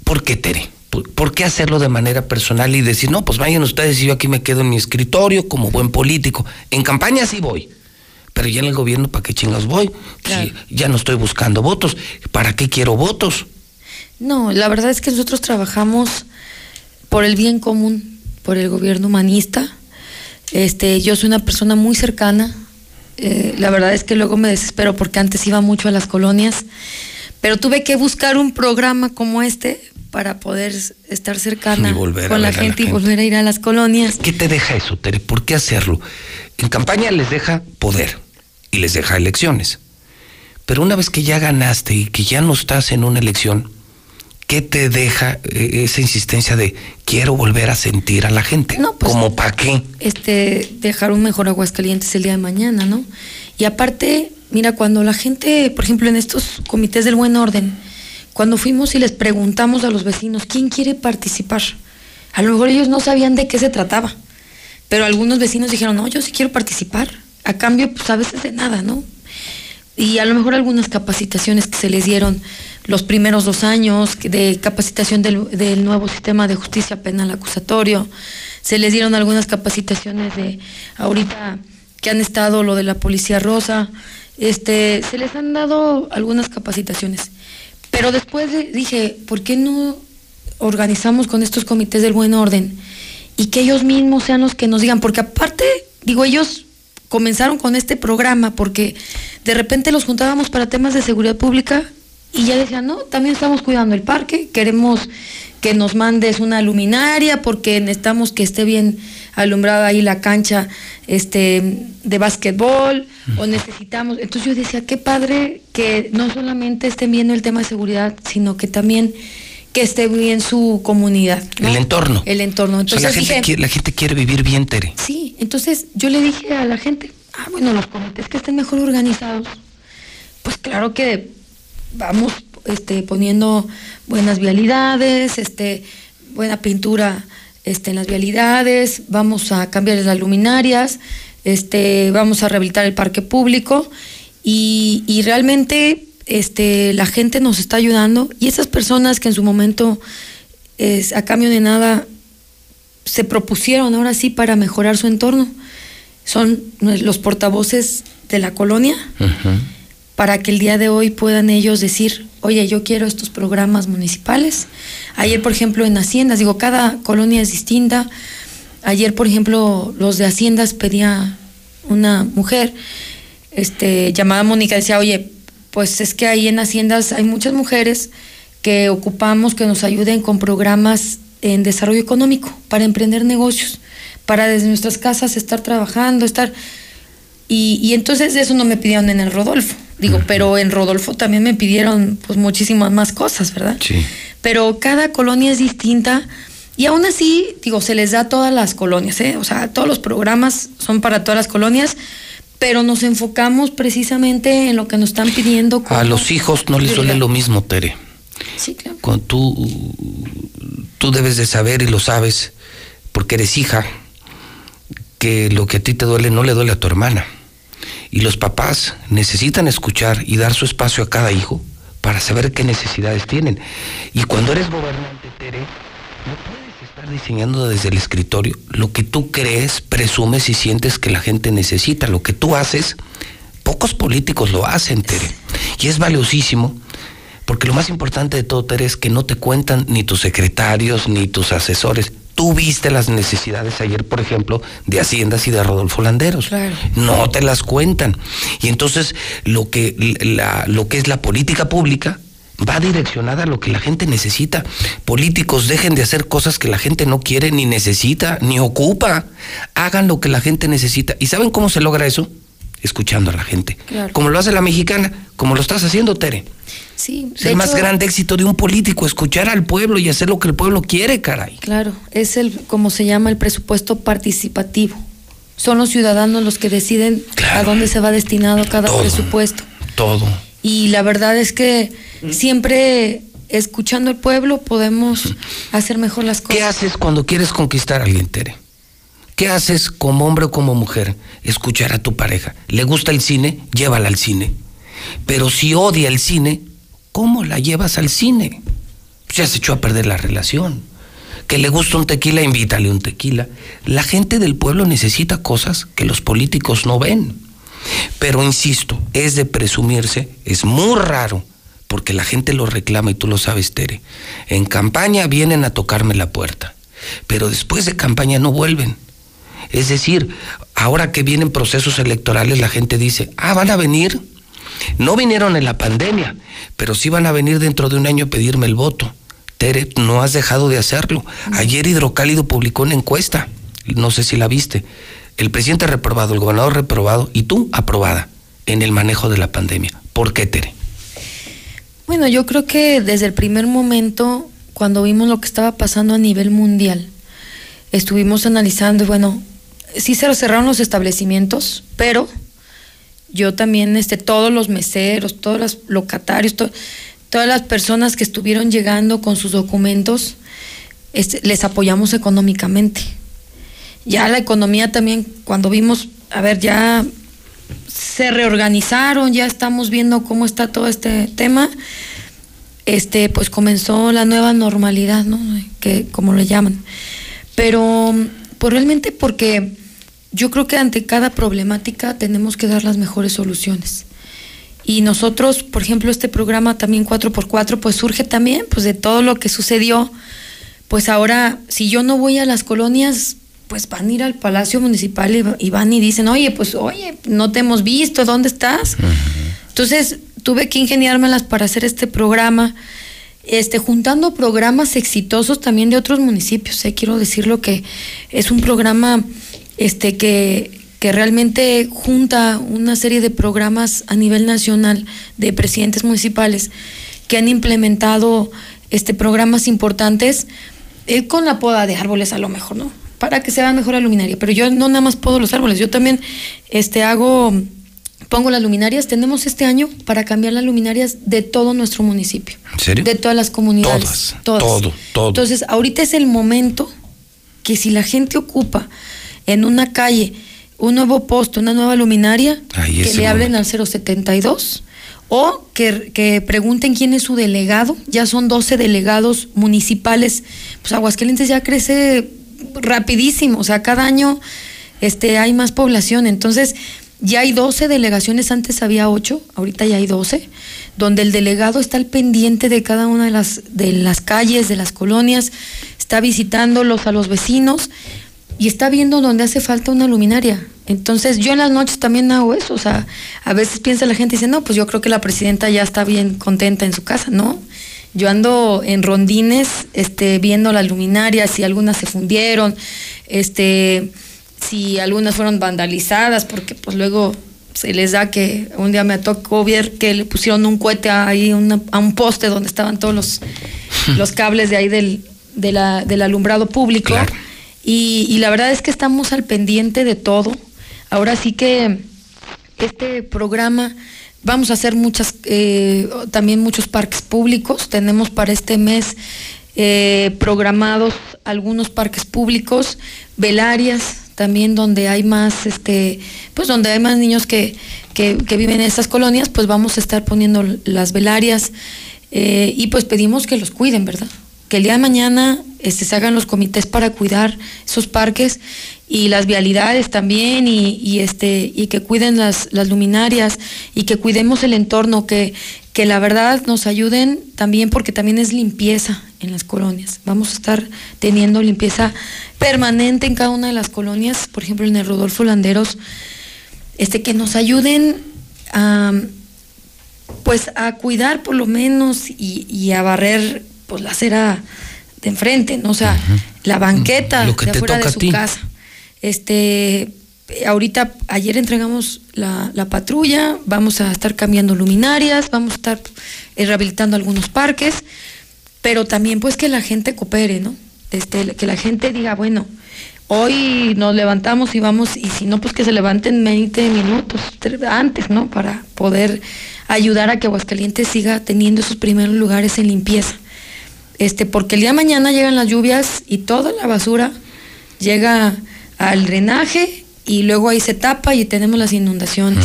¿Por qué, Tere? ¿Por qué hacerlo de manera personal y decir, no, pues vayan ustedes y yo aquí me quedo en mi escritorio como buen político? En campaña sí voy pero ya en el gobierno, ¿para qué chingas voy? ya no estoy buscando votos. ¿Para qué quiero votos? No, la verdad es que nosotros trabajamos por el bien común, por el gobierno humanista. Este, yo soy una persona muy cercana. Eh, la verdad es que luego me desespero porque antes iba mucho a las colonias, pero tuve que buscar un programa como este para poder estar cercana con la gente, y volver a ir a las colonias. ¿Qué te deja eso, Tere? ¿Por qué hacerlo? En campaña les deja poder y les deja elecciones. Pero una vez que ya ganaste y que ya no estás en una elección, ¿qué te deja eh, esa insistencia de quiero volver a sentir a la gente? No, pues, ¿Cómo para qué? Este, dejar un mejor Aguascalientes el día de mañana, ¿no? Y aparte, mira, cuando la gente, por ejemplo, en estos comités del buen orden, cuando fuimos y les preguntamos a los vecinos quién quiere participar, a lo mejor ellos no sabían de qué se trataba, pero algunos vecinos dijeron, no, yo sí quiero participar a cambio, pues a veces de nada, ¿no? Y a lo mejor algunas capacitaciones que se les dieron los primeros dos años de capacitación del, nuevo sistema de justicia penal acusatorio, se les dieron algunas capacitaciones de ahorita que han estado lo de la policía rosa, este, se les han dado algunas capacitaciones. Pero después dije, ¿por qué no organizamos con estos comités del buen orden? Y que ellos mismos sean los que nos digan, porque aparte, digo, ellos comenzaron con este programa porque de repente los juntábamos para temas de seguridad pública y ya decían, no, también estamos cuidando el parque, queremos que nos mandes una luminaria porque necesitamos que esté bien alumbrada ahí la cancha este de básquetbol o necesitamos entonces yo decía qué padre que no solamente estén viendo el tema de seguridad sino que también que esté bien su comunidad. El entorno. El entorno. Entonces, la, gente quiere, la gente quiere vivir bien, Tere. Sí, entonces yo le dije a la gente, ah, bueno, los comités que estén mejor organizados, pues claro que vamos este, poniendo buenas vialidades, este, buena pintura este, en las vialidades, vamos a cambiar las luminarias, este, vamos a rehabilitar el parque público y, y realmente este, la gente nos está ayudando y esas personas que en su momento es, a cambio de nada se propusieron ahora sí para mejorar su entorno son los portavoces de la colonia para que el día de hoy puedan ellos decir, oye, yo quiero estos programas municipales. Ayer, por ejemplo, en Haciendas, digo, cada colonia es distinta. Ayer, por ejemplo, los de Haciendas pedía una mujer este, llamada Mónica, decía, oye, pues es que ahí en Haciendas hay muchas mujeres que ocupamos que nos ayuden con programas en desarrollo económico para emprender negocios, para desde nuestras casas estar trabajando, estar... Y, y entonces eso no me pidieron en el Rodolfo, digo, pero en Rodolfo también me pidieron pues muchísimas más cosas, ¿verdad? Sí. Pero cada colonia es distinta y aún así, digo, se les da a todas las colonias, ¿eh? O sea, todos los programas son para todas las colonias, pero nos enfocamos precisamente en lo que nos están pidiendo. A los hijos no les duele lo mismo, Tere. Sí, claro. Cuando tú, tú debes de saber y lo sabes, porque eres hija, que lo que a ti te duele no le duele a tu hermana. Y los papás necesitan escuchar y dar su espacio a cada hijo para saber qué necesidades tienen. Y cuando eres gobernante, Tere, no puedes estar diseñando desde el escritorio lo que tú crees, presumes y sientes que la gente necesita. Lo que tú haces, pocos políticos lo hacen, Tere. Y es valiosísimo porque lo más importante de todo, Tere, es que no te cuentan ni tus secretarios ni tus asesores. Tú viste las necesidades ayer, por ejemplo, de Haciendas y de Rodolfo Landeros. Claro. No te las cuentan. Y entonces lo que, la, lo que es la política pública va direccionada a lo que la gente necesita. Políticos dejen de hacer cosas que la gente no quiere, ni necesita, ni ocupa. Hagan lo que la gente necesita. ¿Y saben cómo se logra eso? Escuchando a la gente. Claro. Como lo hace la mexicana, como lo estás haciendo, Tere. Sí, Es el más grande éxito de un político, escuchar al pueblo y hacer lo que el pueblo quiere, caray. Claro, es el, como se llama, el presupuesto participativo. Son los ciudadanos los que deciden a dónde se va destinado cada Todo. presupuesto. Todo. Y la verdad es que siempre escuchando al pueblo podemos hacer mejor las cosas. ¿Qué haces cuando quieres conquistar a alguien, Tere? ¿Qué haces como hombre o como mujer? Escuchar a tu pareja. ¿Le gusta el cine? Llévala al cine. Pero si odia el cine, ¿cómo la llevas al cine? Ya se echó a perder la relación. Que le gusta un tequila, invítale un tequila. La gente del pueblo necesita cosas que los políticos no ven. Pero insisto, es de presumirse, es muy raro, porque la gente lo reclama y tú lo sabes, Tere. En campaña vienen a tocarme la puerta, pero después de campaña no vuelven. Es decir, ahora que vienen procesos electorales, la gente dice, ah, van a venir. No vinieron en la pandemia, pero sí van a venir dentro de un año a pedirme el voto. Tere, no has dejado de hacerlo. Ayer Hidrocálido publicó una encuesta, no sé si la viste. El presidente reprobado, el gobernador reprobado y tú aprobada en el manejo de la pandemia. ¿Por qué, Tere? Bueno, yo creo que desde el primer momento, cuando vimos lo que estaba pasando a nivel mundial, estuvimos analizando y bueno, sí se cerraron los establecimientos, pero yo también, este, todos los meseros, todos los locatarios, to- todas las personas que estuvieron llegando con sus documentos, este, les apoyamos económicamente. Ya la economía también, cuando vimos, a ver, ya se reorganizaron, ya estamos viendo cómo está todo este tema, este, pues comenzó la nueva normalidad, ¿no? Que, como le llaman. Pero, pues realmente porque yo creo que ante cada problemática tenemos que dar las mejores soluciones. Y nosotros, por ejemplo, este programa también 4x4, pues surge también pues de todo lo que sucedió. Pues ahora, si yo no voy a las colonias, pues van a ir al Palacio Municipal y, van y dicen, oye, pues oye, no te hemos visto, ¿dónde estás? Entonces tuve que ingeniármelas para hacer este programa, este, juntando programas exitosos también de otros municipios. eh, Quiero decirlo que es un programa este, que, que realmente junta una serie de programas a nivel nacional de presidentes municipales que han implementado este, programas importantes eh, con la poda de árboles a lo mejor, ¿no? Para que se vea mejor la luminaria. Pero yo no nada más podo los árboles, yo también este, hago, pongo las luminarias. Tenemos este año para cambiar las luminarias de todo nuestro municipio. ¿En serio? De todas las comunidades. Todas, todo, todo. Entonces, ahorita es el momento que si la gente ocupa en una calle un nuevo poste, una nueva luminaria, que le hablen al 072 o que, que pregunten quién es su delegado. Ya son 12 delegados municipales. Pues Aguascalientes ya crece rapidísimo, o sea, cada año este, hay más población. Entonces, ya hay 12 delegaciones, antes había 8, ahorita ya hay 12, donde el delegado está al pendiente de cada una de las, de las calles, de las colonias, está visitándolos a los vecinos y está viendo dónde hace falta una luminaria. Entonces yo en las noches también hago eso, o sea, a veces piensa la gente y dice, no, pues yo creo que la presidenta ya está bien contenta en su casa, ¿no? Yo ando en rondines, este, viendo las luminarias, si algunas se fundieron, este, si algunas fueron vandalizadas, porque pues luego se les da que un día me tocó ver que le pusieron un cohete ahí a un poste donde estaban todos los, los cables de ahí del, de la, del alumbrado público. Y, la verdad es que estamos al pendiente de todo. Ahora sí que este programa vamos a hacer muchas, eh, también muchos parques públicos. Tenemos para este mes eh, programados algunos parques públicos, velarias también donde hay más, este, pues donde hay más niños que, que, viven en estas colonias, pues vamos a estar poniendo las velarias eh, y pues pedimos que los cuiden, ¿verdad? Que el día de mañana este, se hagan los comités para cuidar esos parques y las vialidades también y, este y que cuiden las, las, luminarias y que cuidemos el entorno que, que la verdad nos ayuden también porque también es limpieza en las colonias. Vamos a estar teniendo limpieza permanente en cada una de las colonias por ejemplo en el Rodolfo Landeros este que nos ayuden a pues a cuidar por lo menos y, y a barrer pues la acera de enfrente, ¿no? O sea, la banqueta de afuera de su casa. Este, ahorita, ayer entregamos la, patrulla, vamos a estar cambiando luminarias, vamos a estar eh, rehabilitando algunos parques, pero también pues que la gente coopere, ¿no? Este, que la gente diga, bueno, hoy nos levantamos y vamos, y si no, pues que se levanten 20 minutos antes, ¿no? Para poder ayudar a que Aguascalientes siga teniendo esos primeros lugares en limpieza. Este, porque el día de mañana llegan las lluvias y toda la basura llega al drenaje y luego ahí se tapa y tenemos las inundaciones,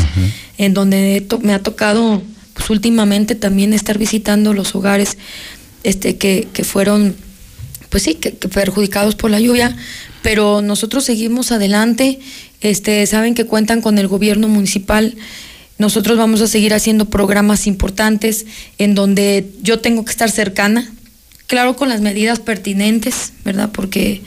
en donde me ha tocado pues últimamente también estar visitando los hogares este, que, fueron, pues sí, que, perjudicados por la lluvia, pero nosotros seguimos adelante, este, saben que cuentan con el gobierno municipal, nosotros vamos a seguir haciendo programas importantes en donde yo tengo que estar cercana, claro con las medidas pertinentes, ¿verdad? Porque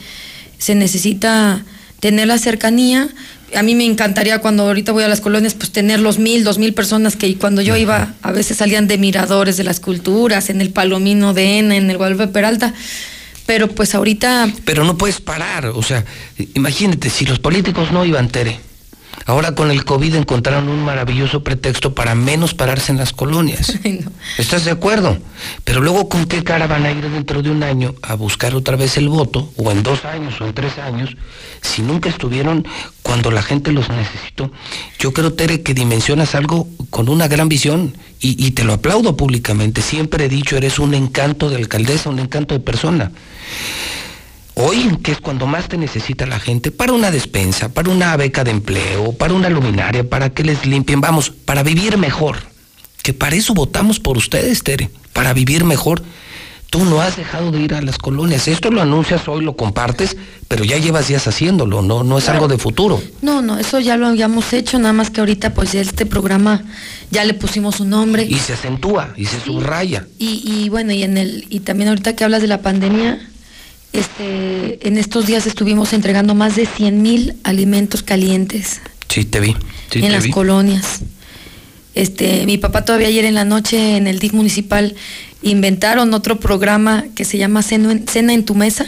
se necesita tener la cercanía. A mí me encantaría cuando ahorita voy a las colonias, pues tener los mil, dos mil personas que cuando yo iba, a veces salían de miradores de las culturas, en el Palomino de Ena, en el Guadalupe Peralta. Pero pues ahorita. Pero no puedes parar, o sea, imagínate, si los políticos no iban, Tere, Ahora con el COVID encontraron un maravilloso pretexto para menos pararse en las colonias. ¿Estás de acuerdo? Pero luego con qué cara van a ir dentro de un año a buscar otra vez el voto, o en dos años, o en tres años, si nunca estuvieron cuando la gente los necesitó. Yo creo, Tere, que dimensionas algo con una gran visión y, y te lo aplaudo públicamente. Siempre he dicho, eres un encanto de alcaldesa, un encanto de persona. Hoy, que es cuando más te necesita la gente, para una despensa, para una beca de empleo, para una luminaria, para que les limpien, vamos, para vivir mejor. Que para eso votamos por ustedes, Tere, para vivir mejor. Tú no has dejado de ir a las colonias. Esto lo anuncias hoy, lo compartes, pero ya llevas días haciéndolo, no, no es algo de futuro. No, no, eso ya lo habíamos hecho, nada más que ahorita pues este programa ya le pusimos un nombre. Y se acentúa y se subraya. Y, y bueno, y en el, y también ahorita que hablas de la pandemia, este, en estos días estuvimos entregando más de 100 mil alimentos calientes. Sí, te vi. en las colonias. Este, mi papá todavía ayer en la noche en el DIF municipal inventaron otro programa que se llama Cena en, tu mesa.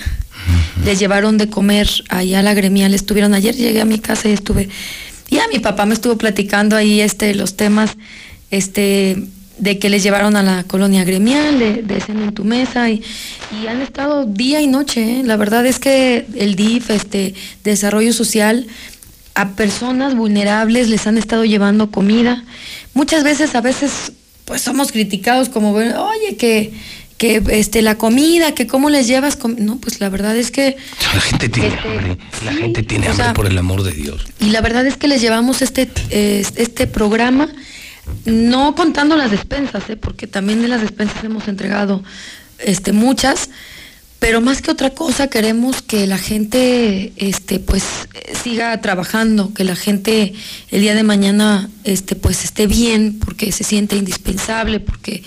Les llevaron de comer allá a la gremial. Estuvieron ayer, llegué a mi casa y estuve. Ya mi papá me estuvo platicando ahí este, los temas este, de que les llevaron a la colonia gremial, de, de cena en tu mesa, y, han estado día y noche. ¿eh? La verdad es que el DIF, este, Desarrollo Social, a personas vulnerables les han estado llevando comida. Muchas veces, a veces, pues somos criticados como, oye, que que este la comida, que cómo les llevas, no, pues la verdad es que la gente tiene este, hambre, la gente tiene hambre por el amor de Dios. Y la verdad es que les llevamos este este programa no contando las despensas, ¿eh? porque también de las despensas hemos entregado este, muchas, pero más que otra cosa queremos que la gente este, pues, siga trabajando, que la gente el día de mañana este, pues, esté bien, porque se siente indispensable, porque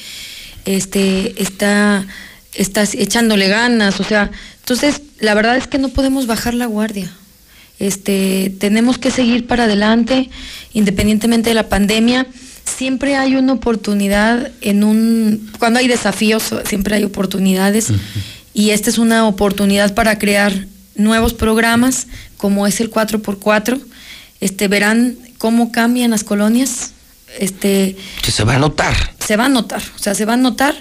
este, está, está echándole ganas, o sea, entonces la verdad es que no podemos bajar la guardia. Este, tenemos que seguir para adelante, independientemente de la pandemia. Siempre hay una oportunidad en un, cuando hay desafíos, siempre hay oportunidades. Y esta es una oportunidad para crear nuevos programas, como es el 4x4. Este, verán cómo cambian las colonias. Este, que se va a notar. Se va a notar, o sea, se va a notar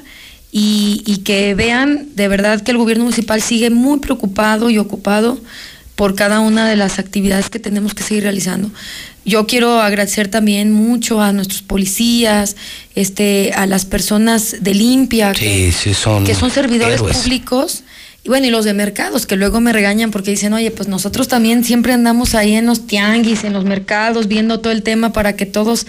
y, y que vean de verdad que el gobierno municipal sigue muy preocupado y ocupado por cada una de las actividades que tenemos que seguir realizando. Yo quiero agradecer también mucho a nuestros policías, este, a las personas de limpia, que, son, que son servidores públicos, y bueno, y los de mercados, que luego me regañan porque dicen, oye, pues nosotros también siempre andamos ahí en los tianguis, en los mercados, viendo todo el tema para que todos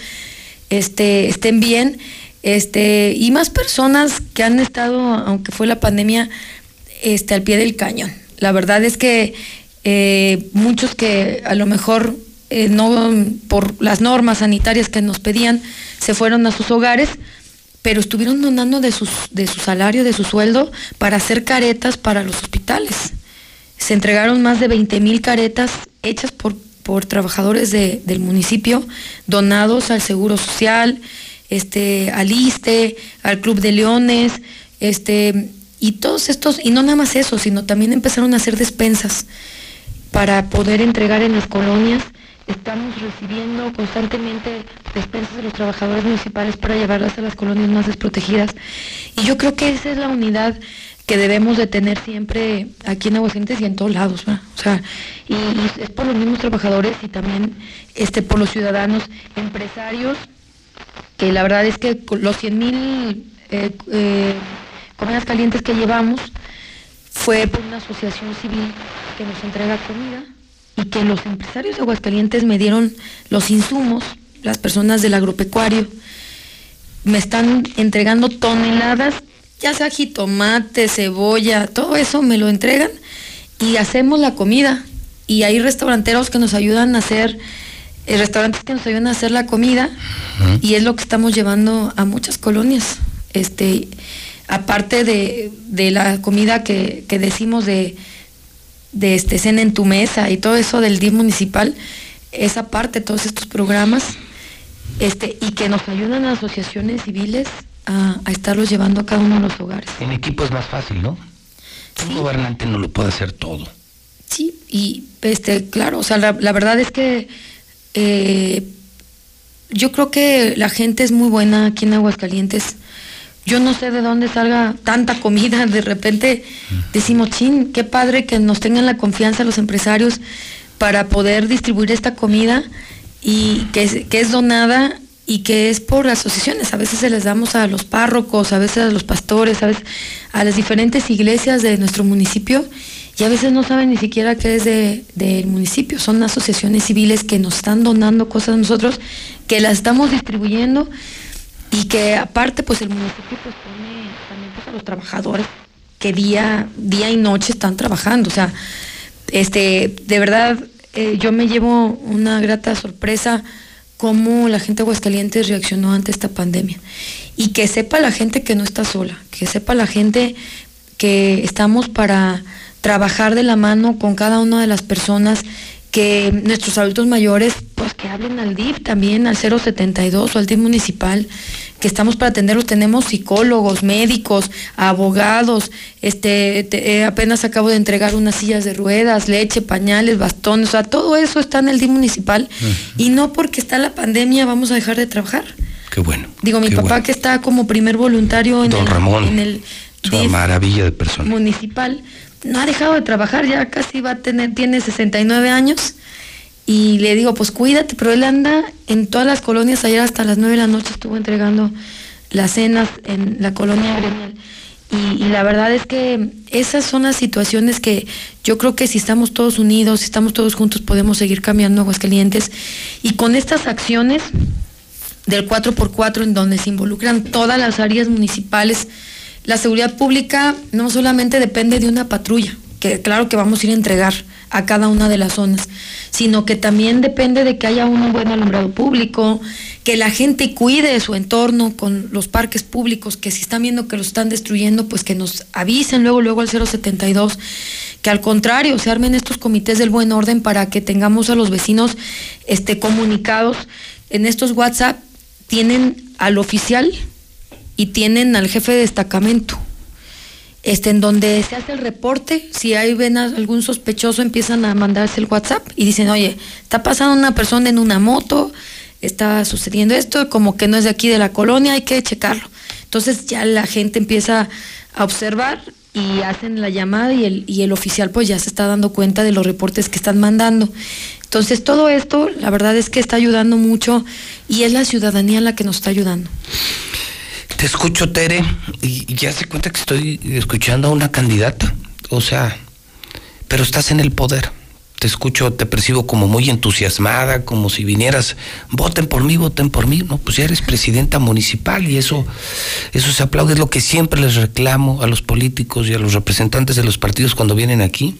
este, estén bien. Este, y más personas que han estado, aunque fue la pandemia, este, al pie del cañón. La verdad es que eh, muchos que a lo mejor eh, no por las normas sanitarias que nos pedían se fueron a sus hogares, pero estuvieron donando de, sus, de su salario, de su sueldo, para hacer caretas para los hospitales. Se entregaron más de 20 mil caretas hechas por, por trabajadores del municipio, donados al Seguro Social, este, al ISTE, al Club de Leones, este, y todos estos, y no nada más eso, sino también empezaron a hacer despensas para poder entregar en las colonias. Estamos recibiendo constantemente despensas de los trabajadores municipales para llevarlas a las colonias más desprotegidas. Y yo creo que esa es la unidad que debemos de tener siempre aquí en Aguascalientes y en todos lados, O sea, y, es por los mismos trabajadores y también este, por los ciudadanos, empresarios, que la verdad es que los 100 mil eh, eh, comidas calientes que llevamos fue por una asociación civil que nos entrega comida y que los empresarios de Aguascalientes me dieron los insumos, las personas del agropecuario, me están entregando toneladas, ya sea jitomate, cebolla, todo eso me lo entregan y hacemos la comida. Y hay restauranteros que nos ayudan a hacer, eh, restaurantes que nos ayudan a hacer la comida y es lo que estamos llevando a muchas colonias. Este, aparte de, la comida que decimos de de este cena en tu mesa y todo eso del DIF municipal, esa parte, todos estos programas, este, y que nos ayudan a asociaciones civiles a, estarlos llevando a cada uno de los hogares. En equipo es más fácil, ¿no? Un gobernante no lo puede hacer todo. Sí, y este, claro, o sea, la, verdad es que eh, yo creo que la gente es muy buena aquí en Aguascalientes yo no sé de dónde salga tanta comida. De repente decimos, chin, qué padre que nos tengan la confianza los empresarios para poder distribuir esta comida y que es, donada y que es por asociaciones. A veces se les damos a los párrocos, a veces a los pastores, a veces a las diferentes iglesias de nuestro municipio y a veces no saben ni siquiera qué es del municipio. Son asociaciones civiles que nos están donando cosas a nosotros, que las estamos distribuyendo y que aparte pues el municipio pues pone también pues, a los trabajadores que día, día y noche están trabajando. O sea, este, de verdad, eh, yo me llevo una grata sorpresa cómo la gente de Aguascalientes reaccionó ante esta pandemia. Y que sepa la gente que no está sola, que sepa la gente que estamos para trabajar de la mano con cada una de las personas que nuestros adultos mayores, pues que hablen al DIF también, al 072 o al DIF municipal, que estamos para atenderlos. Tenemos psicólogos, médicos, abogados, este, eh, apenas acabo de entregar unas sillas de ruedas, leche, pañales, bastones, o sea, todo eso está en el DIF municipal y no porque está la pandemia vamos a dejar de trabajar. Qué bueno. Digo, mi papá que está como primer voluntario en el, Ramón, en el maravilla de persona. municipal no ha dejado de trabajar, ya casi va a tener, tiene 69 años. Y le digo, pues cuídate, pero él anda en todas las colonias, ayer hasta las 9 de la noche estuvo entregando las cenas en la colonia gremial. Y, la verdad es que esas son las situaciones que yo creo que si estamos todos unidos, si estamos todos juntos, podemos seguir cambiando Aguascalientes. Y con estas acciones del 4x4, en donde se involucran todas las áreas municipales, la seguridad pública no solamente depende de una patrulla, que claro que vamos a ir a entregar a cada una de las zonas, sino que también depende de que haya un buen alumbrado público, que la gente cuide su entorno con los parques públicos, que si están viendo que los están destruyendo, pues que nos avisen luego, luego al 072, que al contrario, se armen estos comités del buen orden para que tengamos a los vecinos este, comunicados. En estos WhatsApp tienen al oficial y tienen al jefe de destacamento este, en donde se hace el reporte, si hay ven a algún sospechoso empiezan a mandarse el WhatsApp y dicen, oye, está pasando una persona en una moto, está sucediendo esto, como que no es de aquí de la colonia, hay que checarlo. Entonces ya la gente empieza a observar y hacen la llamada y el, y el oficial pues ya se está dando cuenta de los reportes que están mandando. Entonces todo esto, la verdad es que está ayudando mucho y es la ciudadanía la que nos está ayudando. Te escucho, Tere, y ya se cuenta que estoy escuchando a una candidata. O sea, pero estás en el poder. Te escucho, te percibo como muy entusiasmada, como si vinieras, voten por mí, voten por mí. No, pues ya eres presidenta municipal y eso, eso se aplaude. Es lo que siempre les reclamo a los políticos y a los representantes de los partidos cuando vienen aquí.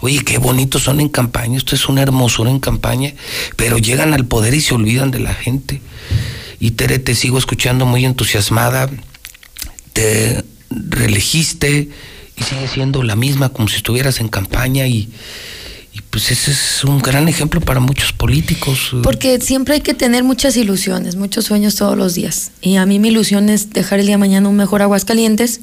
Oye, qué bonitos son en campaña, esto es una hermosura en campaña, pero llegan al poder y se olvidan de la gente. Y Tere, te sigo escuchando muy entusiasmada. Te reelegiste y sigue siendo la misma como si estuvieras en campaña y, pues ese es un gran ejemplo para muchos políticos. Porque siempre hay que tener muchas ilusiones, muchos sueños todos los días. Y a mí mi ilusión es dejar el día de mañana un mejor Aguascalientes.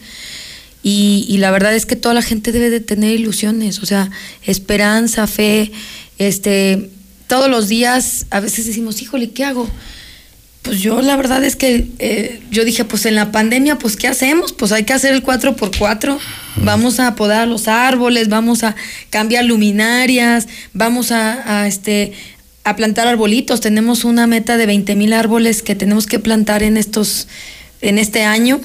Y, y la verdad es que toda la gente debe de tener ilusiones, o sea, esperanza, fe, este, todos los días a veces decimos, híjole, ¿qué hago? Pues yo la verdad es que eh, yo dije, pues en la pandemia, pues ¿qué hacemos? Pues hay que hacer el 4x4, vamos a podar los árboles, vamos a cambiar luminarias, vamos a, este, a plantar arbolitos. Tenemos una meta de 20 mil árboles que tenemos que plantar en, estos, en este año.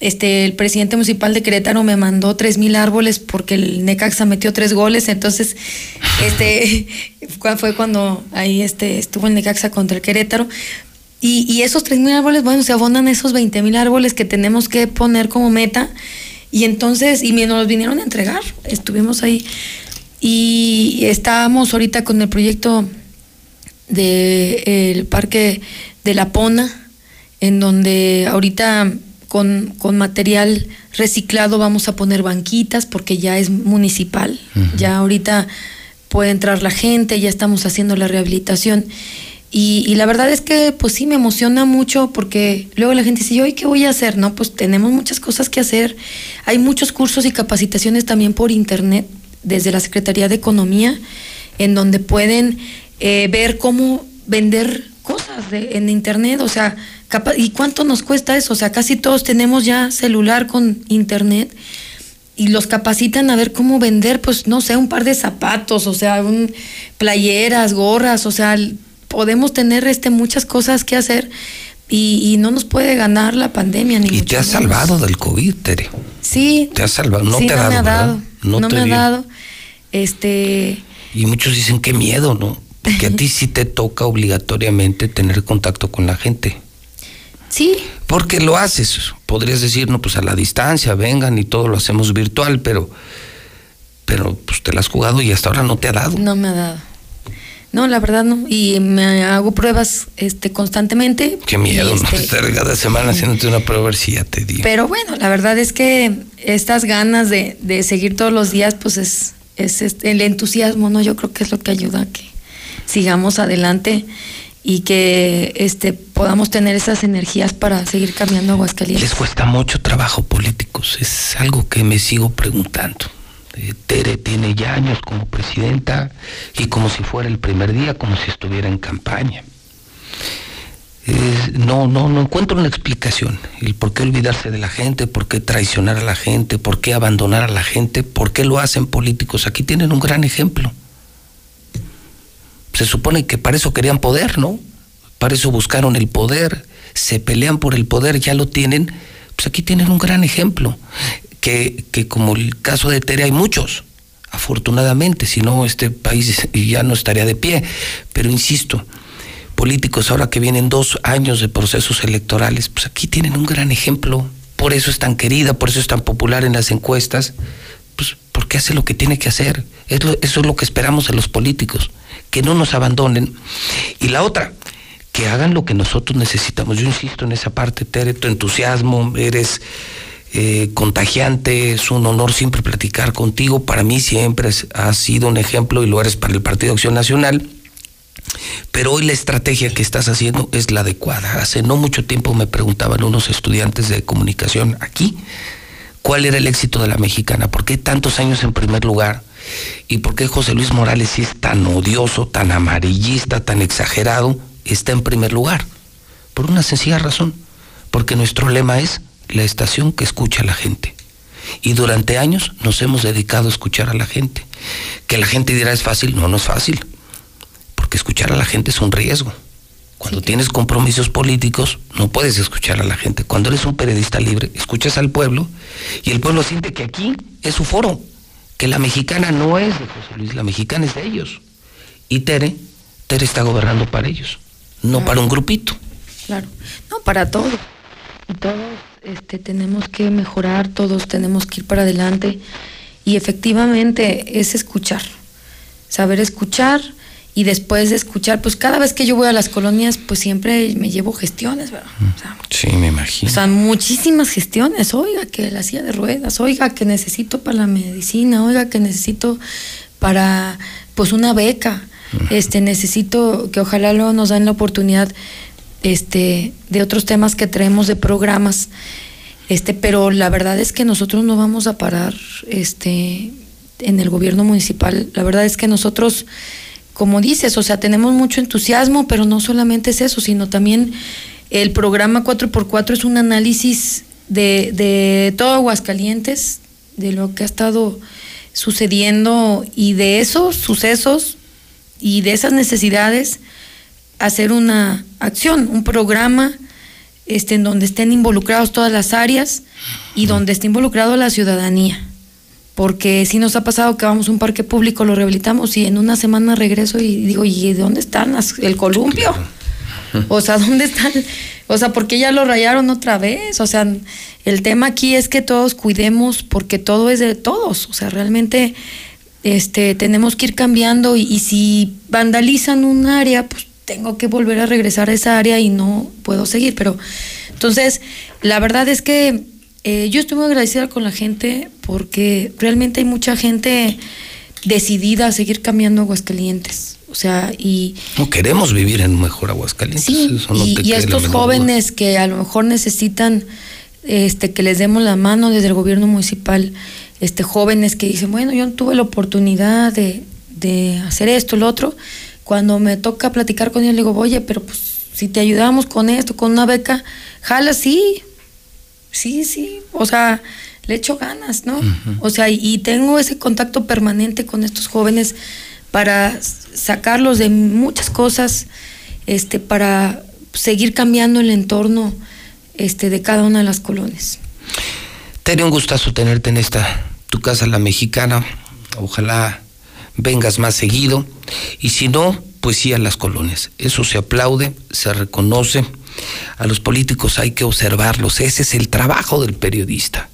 Este, el presidente municipal de Querétaro me mandó tres mil árboles porque el Necaxa metió tres goles, entonces este fue cuando ahí este estuvo el Necaxa contra el Querétaro, y, y esos 3.000 árboles, bueno, se abonan esos 20.000 árboles que tenemos que poner como meta. Y entonces, y nos los vinieron a entregar, estuvimos ahí. Y estábamos ahorita con el proyecto del parque de La Pona, en donde ahorita con, con, material reciclado vamos a poner banquitas porque ya es municipal, ya ahorita puede entrar la gente, ya estamos haciendo la rehabilitación. Y, la verdad es que pues sí me emociona mucho porque luego la gente dice, ¿y qué voy a hacer? No, pues tenemos muchas cosas que hacer. Hay muchos cursos y capacitaciones también por internet desde la Secretaría de Economía en donde pueden eh, ver cómo vender cosas en internet, o sea, ¿y cuánto nos cuesta eso? O sea, casi todos tenemos ya celular con internet y los capacitan a ver cómo vender, pues no sé, un par de zapatos, o sea, un, playeras, gorras, o sea, podemos tener este, muchas cosas que hacer y, no nos puede ganar la pandemia. Ni y te has salvado del COVID, Tere. Sí. Te has salvado, no te ha dado. Me ha dado no, me ha dado. Este. Y muchos dicen qué miedo, ¿no? Porque a ti sí te toca obligatoriamente tener contacto con la gente. Sí. Porque lo haces. Podrías decir, no, pues a la distancia, vengan y todo lo hacemos virtual, pero, pero pues te lo has jugado y hasta ahora no te ha dado. No me ha dado. No, la verdad no. Y me hago pruebas este, constantemente. Qué miedo, ¿no? Este, Estar cada semana haciéndote una prueba a ver si ya te digo. Pero bueno, la verdad es que estas ganas de, de seguir todos los días, pues es, es este, el entusiasmo, ¿no? Yo creo que es lo que ayuda a que sigamos adelante y que este podamos tener esas energías para seguir cambiando Aguascalientes. Les cuesta mucho trabajo políticos, es algo que me sigo preguntando. Eh, Tere tiene ya años como presidenta y como si fuera el primer día, como si estuviera en campaña. no, no, no encuentro una explicación. El por qué olvidarse de la gente, por qué traicionar a la gente, por qué abandonar a la gente, por qué lo hacen políticos. Aquí tienen un gran ejemplo. Se supone que para eso querían poder, ¿no? Para eso buscaron el poder, se pelean por el poder, ya lo tienen. Pues aquí tienen un gran ejemplo que, como el caso de Tere hay muchos, afortunadamente, si no este país ya no estaría de pie. Pero insisto, políticos ahora que vienen dos años de procesos electorales, pues aquí tienen un gran ejemplo, por eso es tan querida, por eso es tan popular en las encuestas, pues porque hace lo que tiene que hacer. eso es lo que esperamos de los políticos, que no nos abandonen. Y la otra, que hagan lo que nosotros necesitamos. Yo insisto en esa parte, Tere, tu entusiasmo, eres eh, contagiante, es un honor siempre platicar contigo. Para mí siempre has sido un ejemplo y lo eres para el Partido Acción Nacional. Pero hoy la estrategia que estás haciendo es la adecuada. Hace no mucho tiempo me preguntaban unos estudiantes de comunicación aquí cuál era el éxito de la mexicana, por qué tantos años en primer lugar y por qué José Luis Morales es tan odioso, tan amarillista, tan exagerado está en primer lugar. Por una sencilla razón, porque nuestro lema es la estación que escucha a la gente. Y durante años nos hemos dedicado a escuchar a la gente. Que la gente dirá es fácil, no, no es fácil. Porque escuchar a la gente es un riesgo. Cuando tienes compromisos políticos, no puedes escuchar a la gente. Cuando eres un periodista libre, escuchas al pueblo y el pueblo siente que aquí es su foro, que la mexicana no es de José Luis, la mexicana es de ellos. Y Tere, Tere está gobernando para ellos no para un grupito. Claro, no, para todos. Y todos este, tenemos que mejorar, todos tenemos que ir para adelante. Y efectivamente es escuchar, saber escuchar y después de escuchar, pues cada vez que yo voy a las colonias, pues siempre me llevo gestiones, ¿verdad? sí, me imagino. O sea, muchísimas gestiones. Oiga, que la silla de ruedas, oiga, que necesito para la medicina, oiga, que necesito para, pues, una beca este, necesito que ojalá luego nos den la oportunidad este, de otros temas que traemos de programas. Este, pero la verdad es que nosotros no vamos a parar este, en el gobierno municipal. La verdad es que nosotros, como dices, o sea, tenemos mucho entusiasmo, pero no solamente es eso, sino también el programa 4x4 es un análisis de, de todo Aguascalientes, de lo que ha estado sucediendo y de esos sucesos y de esas necesidades hacer una acción, un programa este, en donde estén involucrados todas las áreas y donde esté involucrado la ciudadanía. Porque si nos ha pasado que vamos a un parque público, lo rehabilitamos y en una semana regreso y digo, ¿y dónde están el columpio? O sea, ¿dónde están? O sea, ¿por qué ya lo rayaron otra vez? O sea, el tema aquí es que todos cuidemos porque todo es de todos. O sea, realmente este, tenemos que ir cambiando y, si vandalizan un área, pues tengo que volver a regresar a esa área y no puedo seguir. Pero entonces, la verdad es que eh, yo estoy muy agradecida con la gente porque realmente hay mucha gente decidida a seguir cambiando Aguascalientes. O sea, y... No queremos vivir en un mejor Aguascalientes. Sí, y, estos jóvenes que a lo mejor necesitan este, que les demos la mano desde el gobierno municipal este, jóvenes que dicen, bueno, yo no tuve la oportunidad de, de hacer esto, lo otro. Cuando me toca platicar con ellos, le digo, oye, pero pues si te ayudamos con esto, con una beca, jala, sí, sí, sí, o sea, le echo ganas, ¿no? O sea, y, tengo ese contacto permanente con estos jóvenes para sacarlos de muchas cosas, este, para seguir cambiando el entorno este, de cada una de las colonias. Sería un gustazo tenerte en esta, tu casa la mexicana. Ojalá vengas más seguido. Y si no, pues sí a las colonias. Eso se aplaude, se reconoce. A los políticos hay que observarlos. Ese es el trabajo del periodista.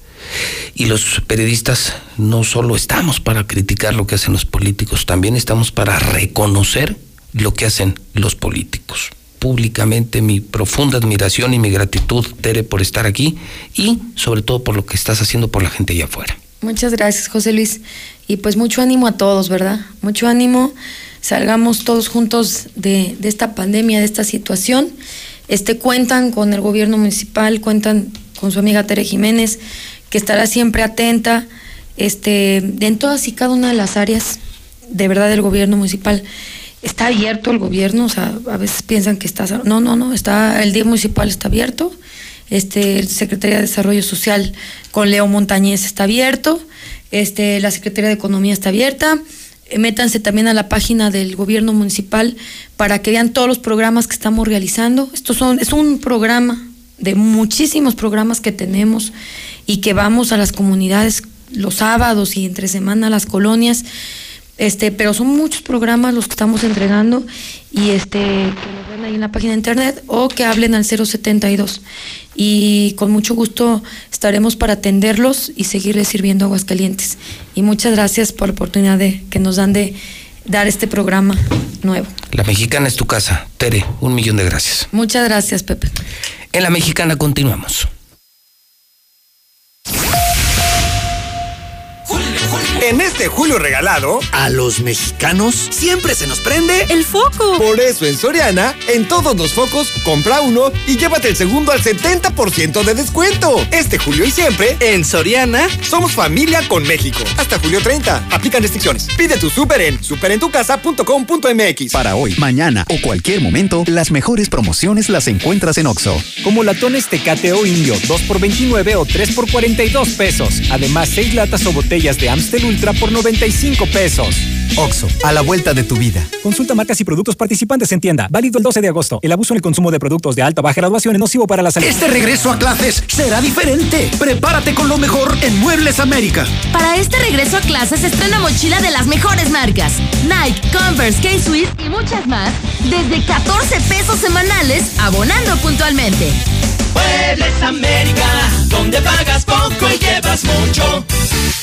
Y los periodistas no solo estamos para criticar lo que hacen los políticos, también estamos para reconocer lo que hacen los políticos públicamente mi profunda admiración y mi gratitud, Tere, por estar aquí y sobre todo por lo que estás haciendo por la gente allá afuera. Muchas gracias, José Luis. Y pues mucho ánimo a todos, ¿verdad? Mucho ánimo. Salgamos todos juntos de, esta pandemia, de esta situación. Este, cuentan con el gobierno municipal, cuentan con su amiga Tere Jiménez, que estará siempre atenta este, en todas y cada una de las áreas de verdad del gobierno municipal está abierto el gobierno, o sea, a veces piensan que está, no, no, no, está, el día municipal está abierto, este, Secretaría de Desarrollo Social con Leo Montañez está abierto, este, la Secretaría de Economía está abierta, eh, métanse también a la página del gobierno municipal para que vean todos los programas que estamos realizando. Estos son, es un programa de muchísimos programas que tenemos y que vamos a las comunidades los sábados y entre semana a las colonias este, pero son muchos programas los que estamos entregando y este que nos den ahí en la página de internet o que hablen al 072. Y con mucho gusto estaremos para atenderlos y seguirles sirviendo aguas calientes. Y muchas gracias por la oportunidad de, que nos dan de dar este programa nuevo. La mexicana es tu casa. Tere, un millón de gracias. Muchas gracias, Pepe. En la mexicana continuamos. En este julio regalado, a los mexicanos siempre se nos prende el foco. Por eso en Soriana, en todos los focos, compra uno y llévate el segundo al 70% de descuento. Este julio y siempre, en Soriana, somos familia con México. Hasta julio 30. Aplican restricciones. Pide tu súper en superentucasa.com.mx. Para hoy, mañana o cualquier momento, las mejores promociones las encuentras en Oxo. Como latones Tecate o Indio, 2 por 29 o 3 por 42 pesos. Además, 6 latas o botellas de Amstel Ultra por 95 pesos. Oxo, a la vuelta de tu vida. Consulta marcas y productos participantes en tienda. Válido el 12 de agosto. El abuso en el consumo de productos de alta o baja graduación es nocivo para la salud. Este regreso a clases será diferente. Prepárate con lo mejor en Muebles América. Para este regreso a clases estrena mochila de las mejores marcas. Nike, Converse, K-Swiss y muchas más. Desde 14 pesos semanales, abonando puntualmente. Muebles América, donde pagas poco y llevas mucho.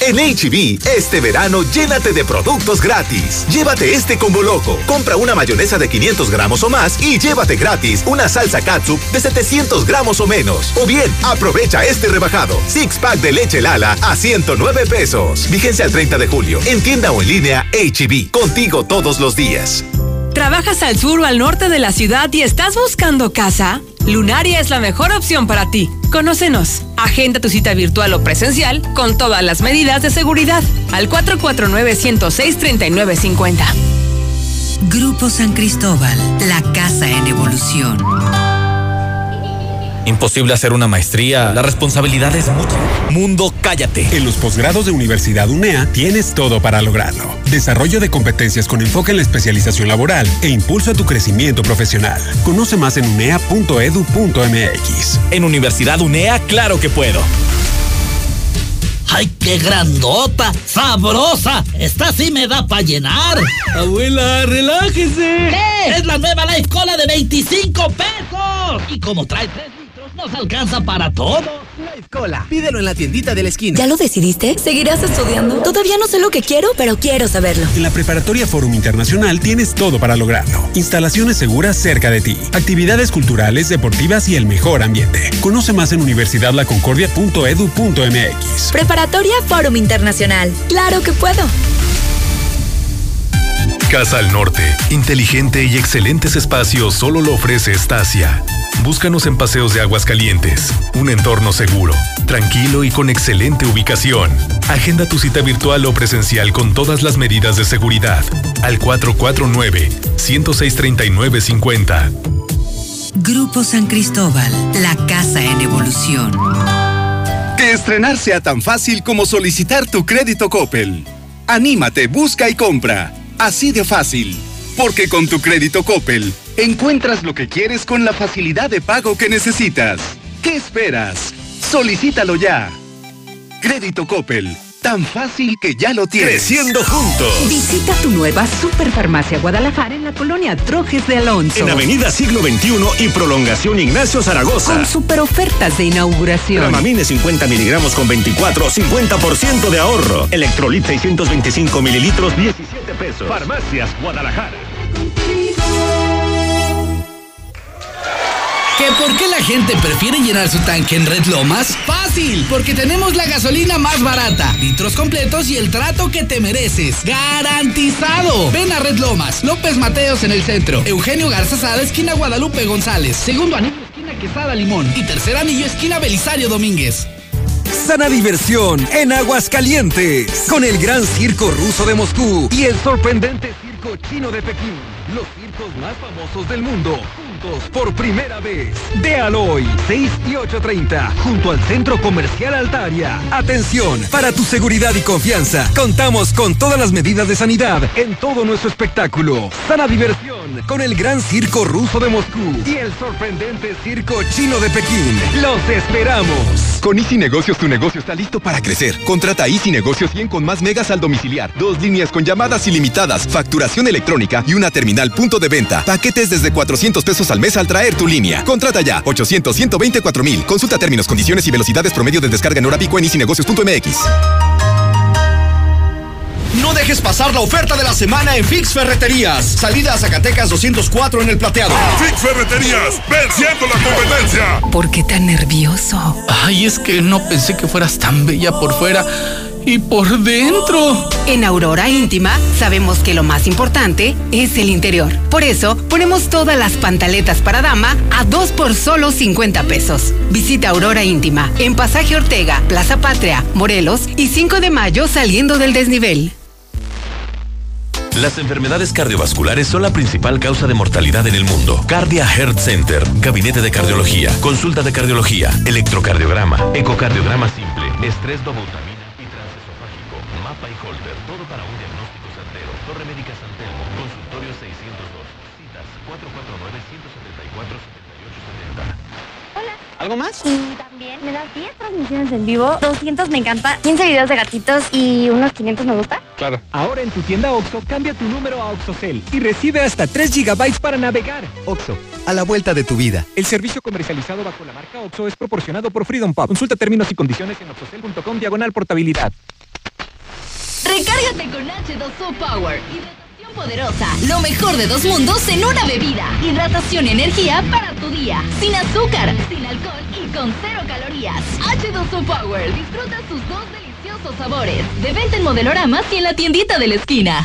En HB, e este verano llénate de productos gratis. Llévate este combo loco. Compra una mayonesa de 500 gramos o más y llévate gratis una salsa katsup de 700 gramos o menos. O bien, aprovecha este rebajado. Six pack de leche Lala a 109 pesos. Vigencia al 30 de julio. En tienda o en línea HB. E contigo todos los días. ¿Trabajas al sur o al norte de la ciudad y estás buscando casa? Lunaria es la mejor opción para ti. Conócenos. Agenda tu cita virtual o presencial con todas las medidas de seguridad al 449-106-3950. Grupo San Cristóbal, la casa en evolución. Imposible hacer una maestría. La responsabilidad es mucha. Mundo, cállate. En los posgrados de Universidad UNEA tienes todo para lograrlo. Desarrollo de competencias con enfoque en la especialización laboral e impulso a tu crecimiento profesional. Conoce más en unea.edu.mx. En Universidad UNEA, claro que puedo. ¡Ay, qué grandota! ¡Sabrosa! Esta sí me da para llenar. Abuela, relájese. ¿Qué? Es la nueva Life Cola de 25 pesos. Y como trae tres nos alcanza para todo. Life Cola. Pídelo en la tiendita de la esquina. ¿Ya lo decidiste? ¿Seguirás estudiando? Todavía no sé lo que quiero, pero quiero saberlo. En la Preparatoria Forum Internacional tienes todo para lograrlo. Instalaciones seguras cerca de ti. Actividades culturales, deportivas y el mejor ambiente. Conoce más en universidadlaconcordia.edu.mx. Preparatoria Forum Internacional. Claro que puedo. Casa al Norte. Inteligente y excelentes espacios solo lo ofrece Estacia. Búscanos en Paseos de Aguas Calientes. Un entorno seguro, tranquilo y con excelente ubicación. Agenda tu cita virtual o presencial con todas las medidas de seguridad. Al 449-106-3950. Grupo San Cristóbal, la casa en evolución. Que estrenar sea tan fácil como solicitar tu crédito Coppel. Anímate, busca y compra Así de fácil. Porque con tu crédito Coppel encuentras lo que quieres con la facilidad de pago que necesitas. ¿Qué esperas? Solicítalo ya. Crédito Coppel Tan fácil que ya lo tienes. Creciendo juntos. Visita tu nueva Superfarmacia Guadalajara en la colonia Trojes de Alonso. En Avenida Siglo XXI y Prolongación Ignacio Zaragoza. Con super ofertas de inauguración. Dramamine 50 miligramos con 24, 50% de ahorro. Electrolit 625 mililitros, 17 pesos. Farmacias Guadalajara. Por qué la gente prefiere llenar su tanque en Red Lomas? Fácil, porque tenemos la gasolina más barata, litros completos y el trato que te mereces. ¡Garantizado! Ven a Red Lomas, López Mateos en el centro, Eugenio Garza esquina Guadalupe González, segundo anillo, esquina Quesada Limón y tercer anillo, esquina Belisario Domínguez. Sana diversión en Aguascalientes, con el gran circo ruso de Moscú y el sorprendente circo chino de Pekín, los circos más famosos del mundo por primera vez. De Aloy, 6 y 8.30, junto al Centro Comercial Altaria. Atención, para tu seguridad y confianza, contamos con todas las medidas de sanidad en todo nuestro espectáculo. Sana diversión con el gran circo ruso de Moscú y el sorprendente circo chino de Pekín. ¡Los esperamos! Con Easy Negocios tu negocio está listo para crecer. Contrata Easy Negocios 100 con más megas al domiciliar, dos líneas con llamadas ilimitadas, facturación electrónica y una terminal punto de venta. Paquetes desde 400 pesos al mes al traer tu línea. Contrata ya 800 124 mil. Consulta términos, condiciones y velocidades promedio de descarga en hora pico en easynegocios.mx. No dejes pasar la oferta de la semana en Fix Ferreterías. Salida a Zacatecas 204 en el plateado. Fix Ferreterías, venciendo la competencia. ¿Por qué tan nervioso? Ay, es que no pensé que fueras tan bella por fuera y por dentro. En Aurora Íntima sabemos que lo más importante es el interior. Por eso ponemos todas las pantaletas para dama a dos por solo 50 pesos. Visita Aurora Íntima en Pasaje Ortega, Plaza Patria, Morelos y 5 de mayo saliendo del desnivel. Las enfermedades cardiovasculares son la principal causa de mortalidad en el mundo. Cardia Heart Center, Gabinete de Cardiología, Consulta de Cardiología, Electrocardiograma, Ecocardiograma Simple, Estrés dobutamina y transesofágico, Mapa y Holter, todo para un ¿Algo más? Y también me das 10 transmisiones en vivo, 200 me encanta, 15 videos de gatitos y unos 500 me gusta. Claro. Ahora en tu tienda OXO, cambia tu número a OXOCEL y recibe hasta 3 gigabytes para navegar. Oxo, a la vuelta de tu vida. El servicio comercializado bajo la marca OXO es proporcionado por Freedom Pub. Consulta términos y condiciones en oxocel.com diagonal portabilidad. Recárgate con H2O Power. Hidratación poderosa. Lo mejor de dos mundos en una bebida. Hidratación y energía para tu día. Sin azúcar, sin alcohol y con cero calorías. H2O Power. Disfruta sus dos deliciosos sabores. De venta en modeloramas y en la tiendita de la esquina.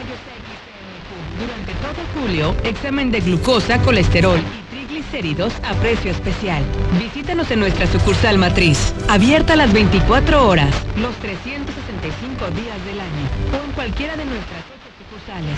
Durante todo julio, examen de glucosa, colesterol y triglicéridos a precio especial. Visítanos en nuestra sucursal matriz, abierta las 24 horas, los 365 días del año, en cualquiera de nuestras ocho sucursales.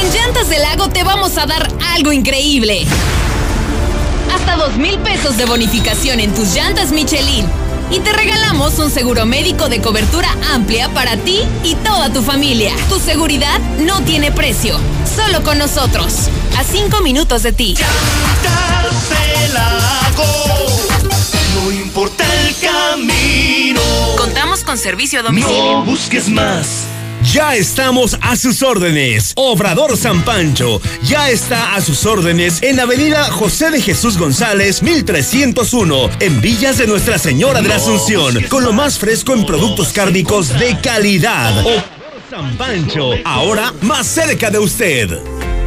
En Llantas del Lago te vamos a dar algo increíble. Hasta dos mil pesos de bonificación en tus llantas Michelin. Y te regalamos un seguro médico de cobertura amplia para ti y toda tu familia. Tu seguridad no tiene precio. Solo con nosotros. A cinco minutos de ti. No importa el camino. Contamos con servicio a domicilio. No busques más. Ya estamos a sus órdenes. Obrador San Pancho ya está a sus órdenes en Avenida José de Jesús González, 1301, en Villas de Nuestra Señora de la Asunción, con lo más fresco en productos cárnicos de calidad. Obrador San Pancho, ahora más cerca de usted.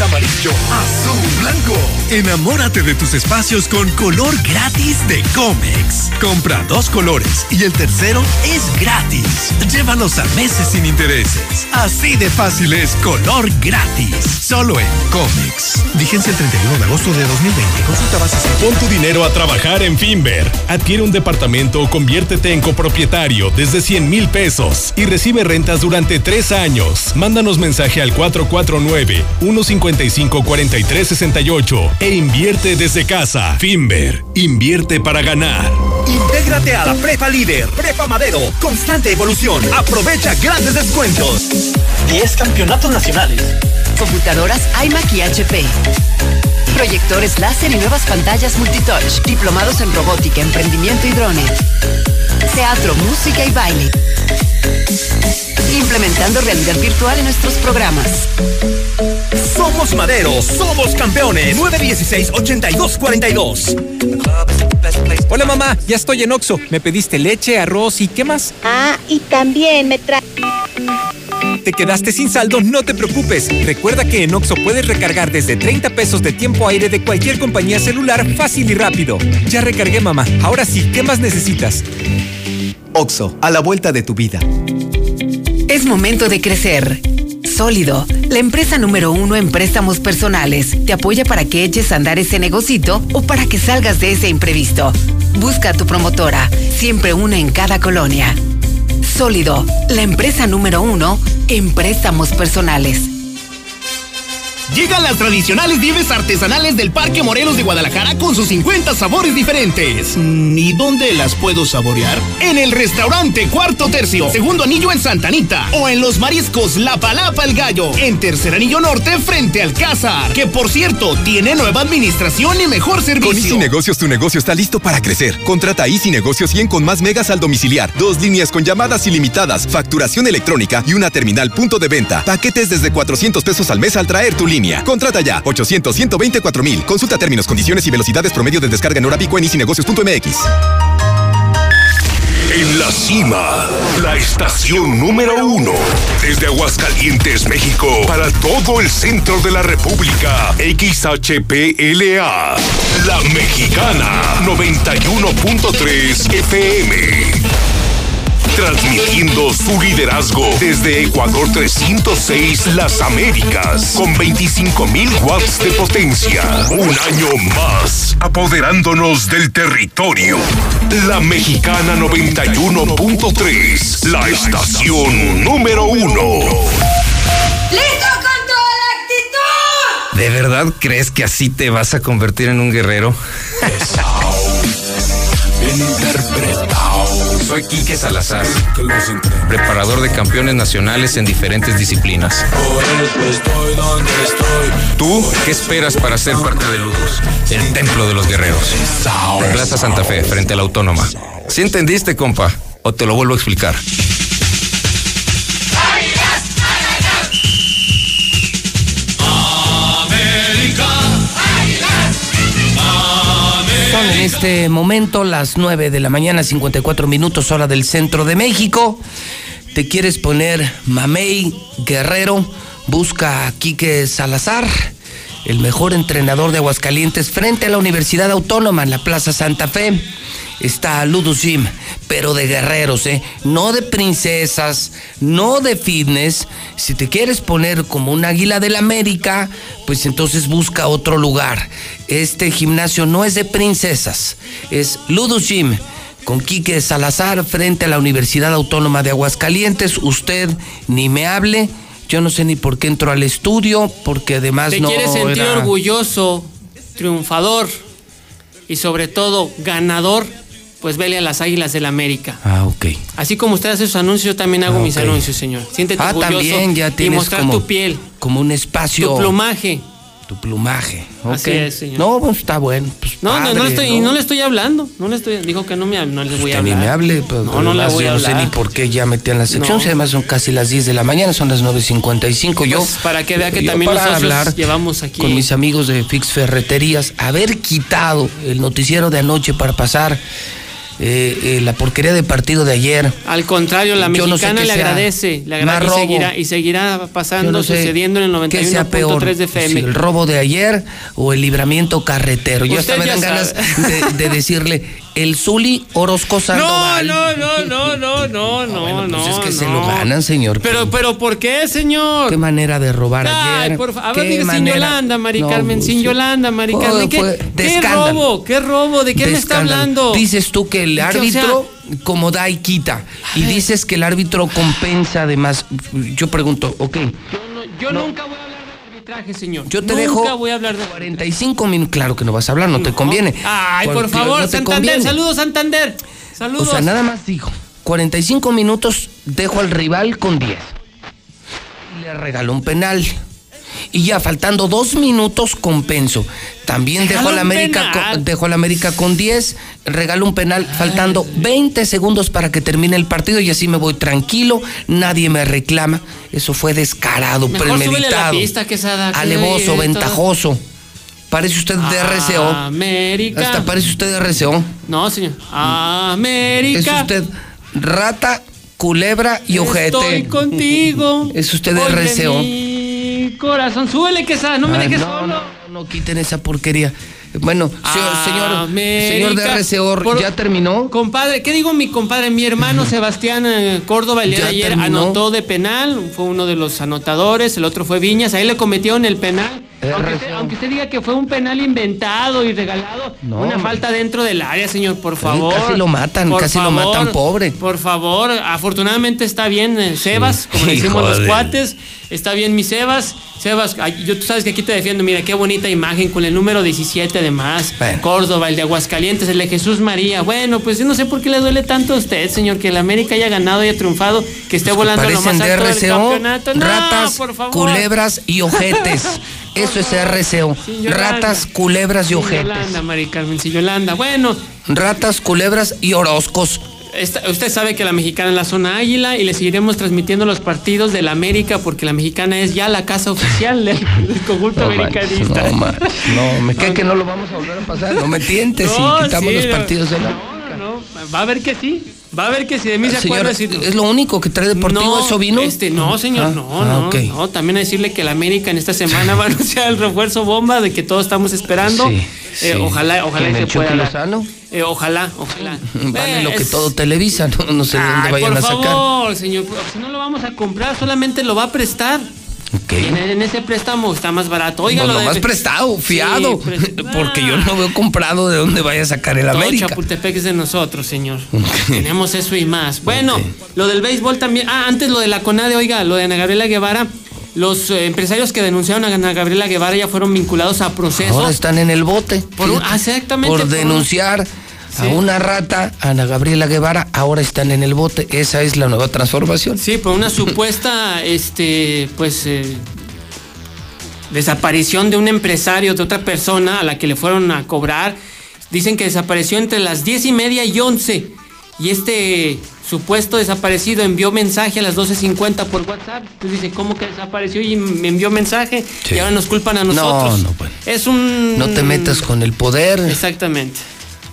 Amarillo, azul, blanco. Enamórate de tus espacios con color gratis de Comex. Compra dos colores y el tercero es gratis. Llévalos a meses sin intereses. Así de fácil es color gratis. Solo en Comex. Vigencia el 31 de agosto de 2020. Consulta bases. Pon tu dinero a trabajar en Finver. Adquiere un departamento o conviértete en copropietario desde 100 mil pesos y recibe rentas durante tres años. Mándanos mensaje al 449-155-4368 e invierte desde casa. Finver, invierte para ganar. Intégrate a la Prepa Líder, Prepa Madero, constante evolución. Aprovecha grandes descuentos. 10 campeonatos nacionales. Computadoras iMac y HP. Proyectores láser y nuevas pantallas multitouch. Diplomados en robótica, emprendimiento y drones. Teatro, música y baile. Implementando realidad virtual en nuestros programas. Somos Madero, somos campeones. 916-8242. Hola mamá, ya estoy en Oxo. Me pediste leche, arroz y ¿qué más? Ah, y también me trae. ¿Te quedaste sin saldo? No te preocupes. Recuerda que en Oxo puedes recargar desde 30 pesos de tiempo aire de cualquier compañía celular fácil y rápido. Ya recargué, mamá. Ahora sí, ¿qué más necesitas? Oxo, a la vuelta de tu vida. Es momento de crecer. Sólido, la empresa número uno en préstamos personales, te apoya para que eches a andar ese negocito o para que salgas de ese imprevisto. Busca a tu promotora, siempre una en cada colonia. Sólido, la empresa número uno en préstamos personales. Llegan las tradicionales nieves artesanales del Parque Morelos de Guadalajara con sus 50 sabores diferentes. Mm, ¿Y dónde las puedo saborear? En el restaurante Cuarto Tercio, segundo anillo en Santa Anita. O en los mariscos La Palapa el Gallo, en tercer anillo norte frente al Cázar. Que por cierto, tiene nueva administración y mejor servicio. Con Easy Negocios tu negocio está listo para crecer. Contrata Easy Negocios 100 con más megas al domiciliar, dos líneas con llamadas ilimitadas, facturación electrónica y una terminal punto de venta. Paquetes desde 400 pesos al mes al traer tu línea. Contrata ya 800 124 mil. Consulta términos, condiciones y velocidades promedio de descarga en hora pico en easynegocios.mx. En la cima, la estación número uno. Desde Aguascalientes, México, para todo el centro de la República. XHPLA. La Mexicana, 91.3 FM. Transmitiendo su liderazgo desde Ecuador 306 Las Américas con 25.000 watts de potencia. Un año más, apoderándonos del territorio. La Mexicana 91.3, la estación número uno. ¡Listo con toda la actitud! ¿De verdad crees que así te vas a convertir en un guerrero? Soy Quique Salazar, preparador de campeones nacionales en diferentes disciplinas. ¿Tú qué esperas para ser parte de Ludus, el templo de los guerreros? Plaza Santa Fe, frente a la Autónoma. ¿Sí entendiste, compa? ¿O te lo vuelvo a explicar? Este momento las 9 de la mañana, 54 minutos, hora del centro de México. ¿Te quieres poner Mamey Guerrero? Busca a Quique Salazar, el mejor entrenador de Aguascalientes, frente a la Universidad Autónoma en la Plaza Santa Fe. Está Ludus Gym, pero de guerreros, ¿eh? No de princesas, no de fitness. Si te quieres poner como un águila del América, pues entonces busca otro lugar. Este gimnasio no es de princesas, es Ludus Gym con Quique Salazar frente a la Universidad Autónoma de Aguascalientes. Usted ni me hable. Yo no sé ni por qué entró al estudio, porque además Te no quieres sentir era- orgulloso, triunfador y sobre todo ganador, pues vele a las Águilas del América. Ah, ok. Así como usted hace sus anuncios, yo también hago Ah, mis anuncios, señor. Siéntete Ah, orgulloso también ya y tienes mostrar como, tu piel, como un espacio. tu plumaje. Tu plumaje. Así ok. es, señor. No, pues está bueno. pues, No, no, no, estoy, y no le estoy hablando. No le estoy, dijo que no me no le voy a Usted ni hablar. me hable, pues, No, no le voy a yo no sé hablar. ni por qué ya metí en la sección, No. si además son casi las 10 de la mañana, son las 9.55. Yo, Pues, para que vea que yo también nosotros hablar llevamos aquí. con mis amigos de Fix Ferreterías, haber quitado el noticiero de anoche para pasar eh, eh, la porquería de partido de ayer. Al contrario, la Yo no sé mexicana le agradece, le agradece y seguirá, y seguirá pasando, Yo no sé sucediendo en el qué sea peor, 91.3 de FM. si el robo de ayer o el libramiento carretero. Yo hasta me dan ganas de decirle el Zuli Orozco No, Sandoval. no, no, no, no, no, no, no. Pues es que se no. lo ganan, señor. Pero, pero, ¿por qué, señor? Qué manera de robar Ay, ayer. por favor, diga sin manera- Yolanda, Mari No, Carmen, sin pues, Yolanda, Mari fue- Carmen. ¿Qué, fue de qué robo? ¿Qué robo? ¿De qué de me está escándalo. hablando? Dices tú que el Que, o sea, árbitro como da y quita. Y dices que el árbitro compensa además. Yo pregunto, ok, Yo nunca voy a señor. yo te nunca dejo voy a hablar de 45 minutos. Claro que no vas a hablar, no, te conviene. Ay, por favor, no Santander, saludos, Santander. Saludos. O sea, nada más digo, 45 minutos dejo al rival con 10. Y le regalo un penal. Y ya faltando dos minutos compenso. También dejo Regala a la un América penal. con, dejo a la América con 10, regalo un penal faltando 20 segundos para que termine el partido y así me voy tranquilo, nadie me reclama. Eso fue descarado, Mejor súbele la premeditado, pista, Quesada, que alevoso, ventajoso. Parece usted de RCO. América. Hasta parece usted de RCO. No, señor. América. Es usted rata, culebra y ojete. Estoy contigo. Es usted de RCO. Mi corazón, súbele Quesada, no me Ah, dejes no, solo. no, quiten esa porquería. Bueno, señor, señor, de ¿ya terminó? Compadre, ¿qué digo mi compadre? Mi hermano Sebastián eh, Córdoba el día de ayer terminó. anotó de penal, fue uno de los anotadores, el otro fue Viñas, ahí le cometieron el penal. Aunque usted, aunque usted diga que fue un penal inventado y regalado, No, una falta dentro del área, señor, por favor. casi lo matan, Por casi lo matan, pobre. Por favor, afortunadamente está bien eh, Sebas, como le decimos los cuates, está bien mi Sebas. Sebas, yo, tú sabes que aquí te defiendo, mira qué bonita imagen con el número 17 además. Córdoba, el de Aguascalientes, el de Jesús María. Bueno, pues yo no sé por qué le duele tanto a usted, señor, que el América haya ganado y haya triunfado, que esté volando lo Parecen más de alto del campeonato. No, ratas, por favor. culebras y ojetes. Eso es RCO. Ratas, culebras y ojetes. Yolanda, Mari Carmen, sin Yolanda. Bueno, Ratas, culebras y orozcos. Esta- usted sabe que la mexicana es la zona águila y le seguiremos transmitiendo los partidos de la América porque la mexicana es ya la casa oficial del, del conjunto No manches, americanista. no, manches, no, me cae que no lo vamos a volver a pasar. No me tientes No, y quitamos sí, los no. partidos de la. No, va a ver que sí. Va a ver que si de mí se Señor, acuerda. si- ¿es lo único que trae deportivo no, eso vino? Este, no, señor, Ah, no, ah, no, no. También a decirle que la América en esta semana va a anunciar el refuerzo bomba de que todos estamos esperando. Sí, Eh, ojalá, ojalá ¿Quién, se pueda. Lozano? Eh, ojalá, ojalá. Vale Eh, lo que es- todo Televisa, no, no sé de dónde Ay, vayan por a sacar. favor, señor, si no lo vamos a comprar, solamente lo va a prestar. En, en ese préstamo está más barato. Oiga, No, lo de- nomás prestado, fiado. Sí, pres- porque yo no veo comprado de dónde vaya a sacar el Todo América. Chapultepec es de nosotros, señor. Tenemos eso y más. Bueno, lo del béisbol también. Ah, antes lo de la CONADE, oiga, lo de Ana Gabriela Guevara. Los eh, empresarios que denunciaron a Ana Gabriela Guevara ya fueron vinculados a proceso. Ahora están en el bote. Por un- ah, exactamente, Por por un- a una rata, Ana Gabriela Guevara, ahora están en el bote. Esa es la nueva transformación. Sí, por una supuesta, este, pues, eh, desaparición de un empresario, de otra persona a la que le fueron a cobrar. Dicen que desapareció entre las diez y media y 11. Y este supuesto desaparecido envió mensaje a las 12.50 por WhatsApp. Entonces dice, ¿cómo que desapareció? Y me envió mensaje. Sí. Y ahora nos culpan a No, nosotros. no, bueno. Es un... No te metas con el poder. Exactamente.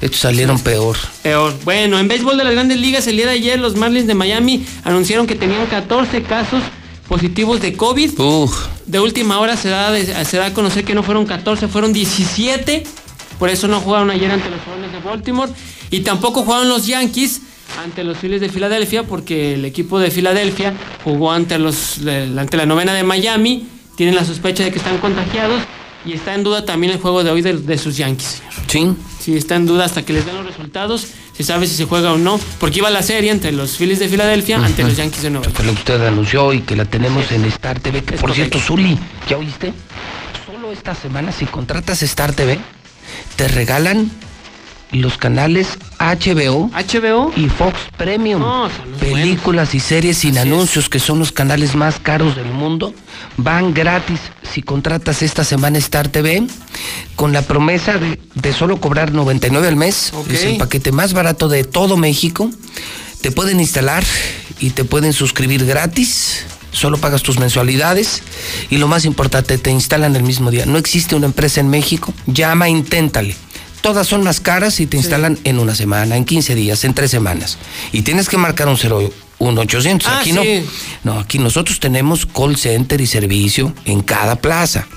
Estos salieron peor. Peor. Bueno, en béisbol de las grandes ligas, el día de ayer los Marlins de Miami anunciaron que tenían 14 casos positivos de COVID. Uf. De última hora se da, se da a conocer que no fueron 14, fueron 17. Por eso no jugaron ayer ante los Orioles de Baltimore. Y tampoco jugaron los Yankees ante los Phillies de Filadelfia porque el equipo de Filadelfia jugó ante, los, ante la novena de Miami. Tienen la sospecha de que están contagiados. Y está en duda también el juego de hoy de, de sus Yankees, señor. Sí. Sí, está en duda hasta que les den los resultados. Se sabe si se juega o no. Porque iba la serie entre los Phillies de Filadelfia ante los Yankees de Nueva York. Fue lo que usted anunció y que la tenemos en Star TV. Que por cierto, Zuli, ¿ya oíste? Solo esta semana, si contratas Star TV, te regalan los canales HBO, HBO y Fox Premium. No, los Películas y series sin anuncios, que son los canales más caros del mundo, van gratis si contratas esta semana Star TV, con la promesa de, de solo cobrar 99 al mes. Ok. Es el paquete más barato de todo México. Te pueden instalar y te pueden suscribir gratis. Solo pagas tus mensualidades y lo más importante, te instalan el mismo día. No existe una empresa en México. Llama, inténtale. Todas son más caras y te instalan en una semana, en 15 días, en tres semanas. Y tienes que marcar un 0, un 800. Ah, aquí sí. no. No, aquí nosotros tenemos call center y servicio en cada plaza.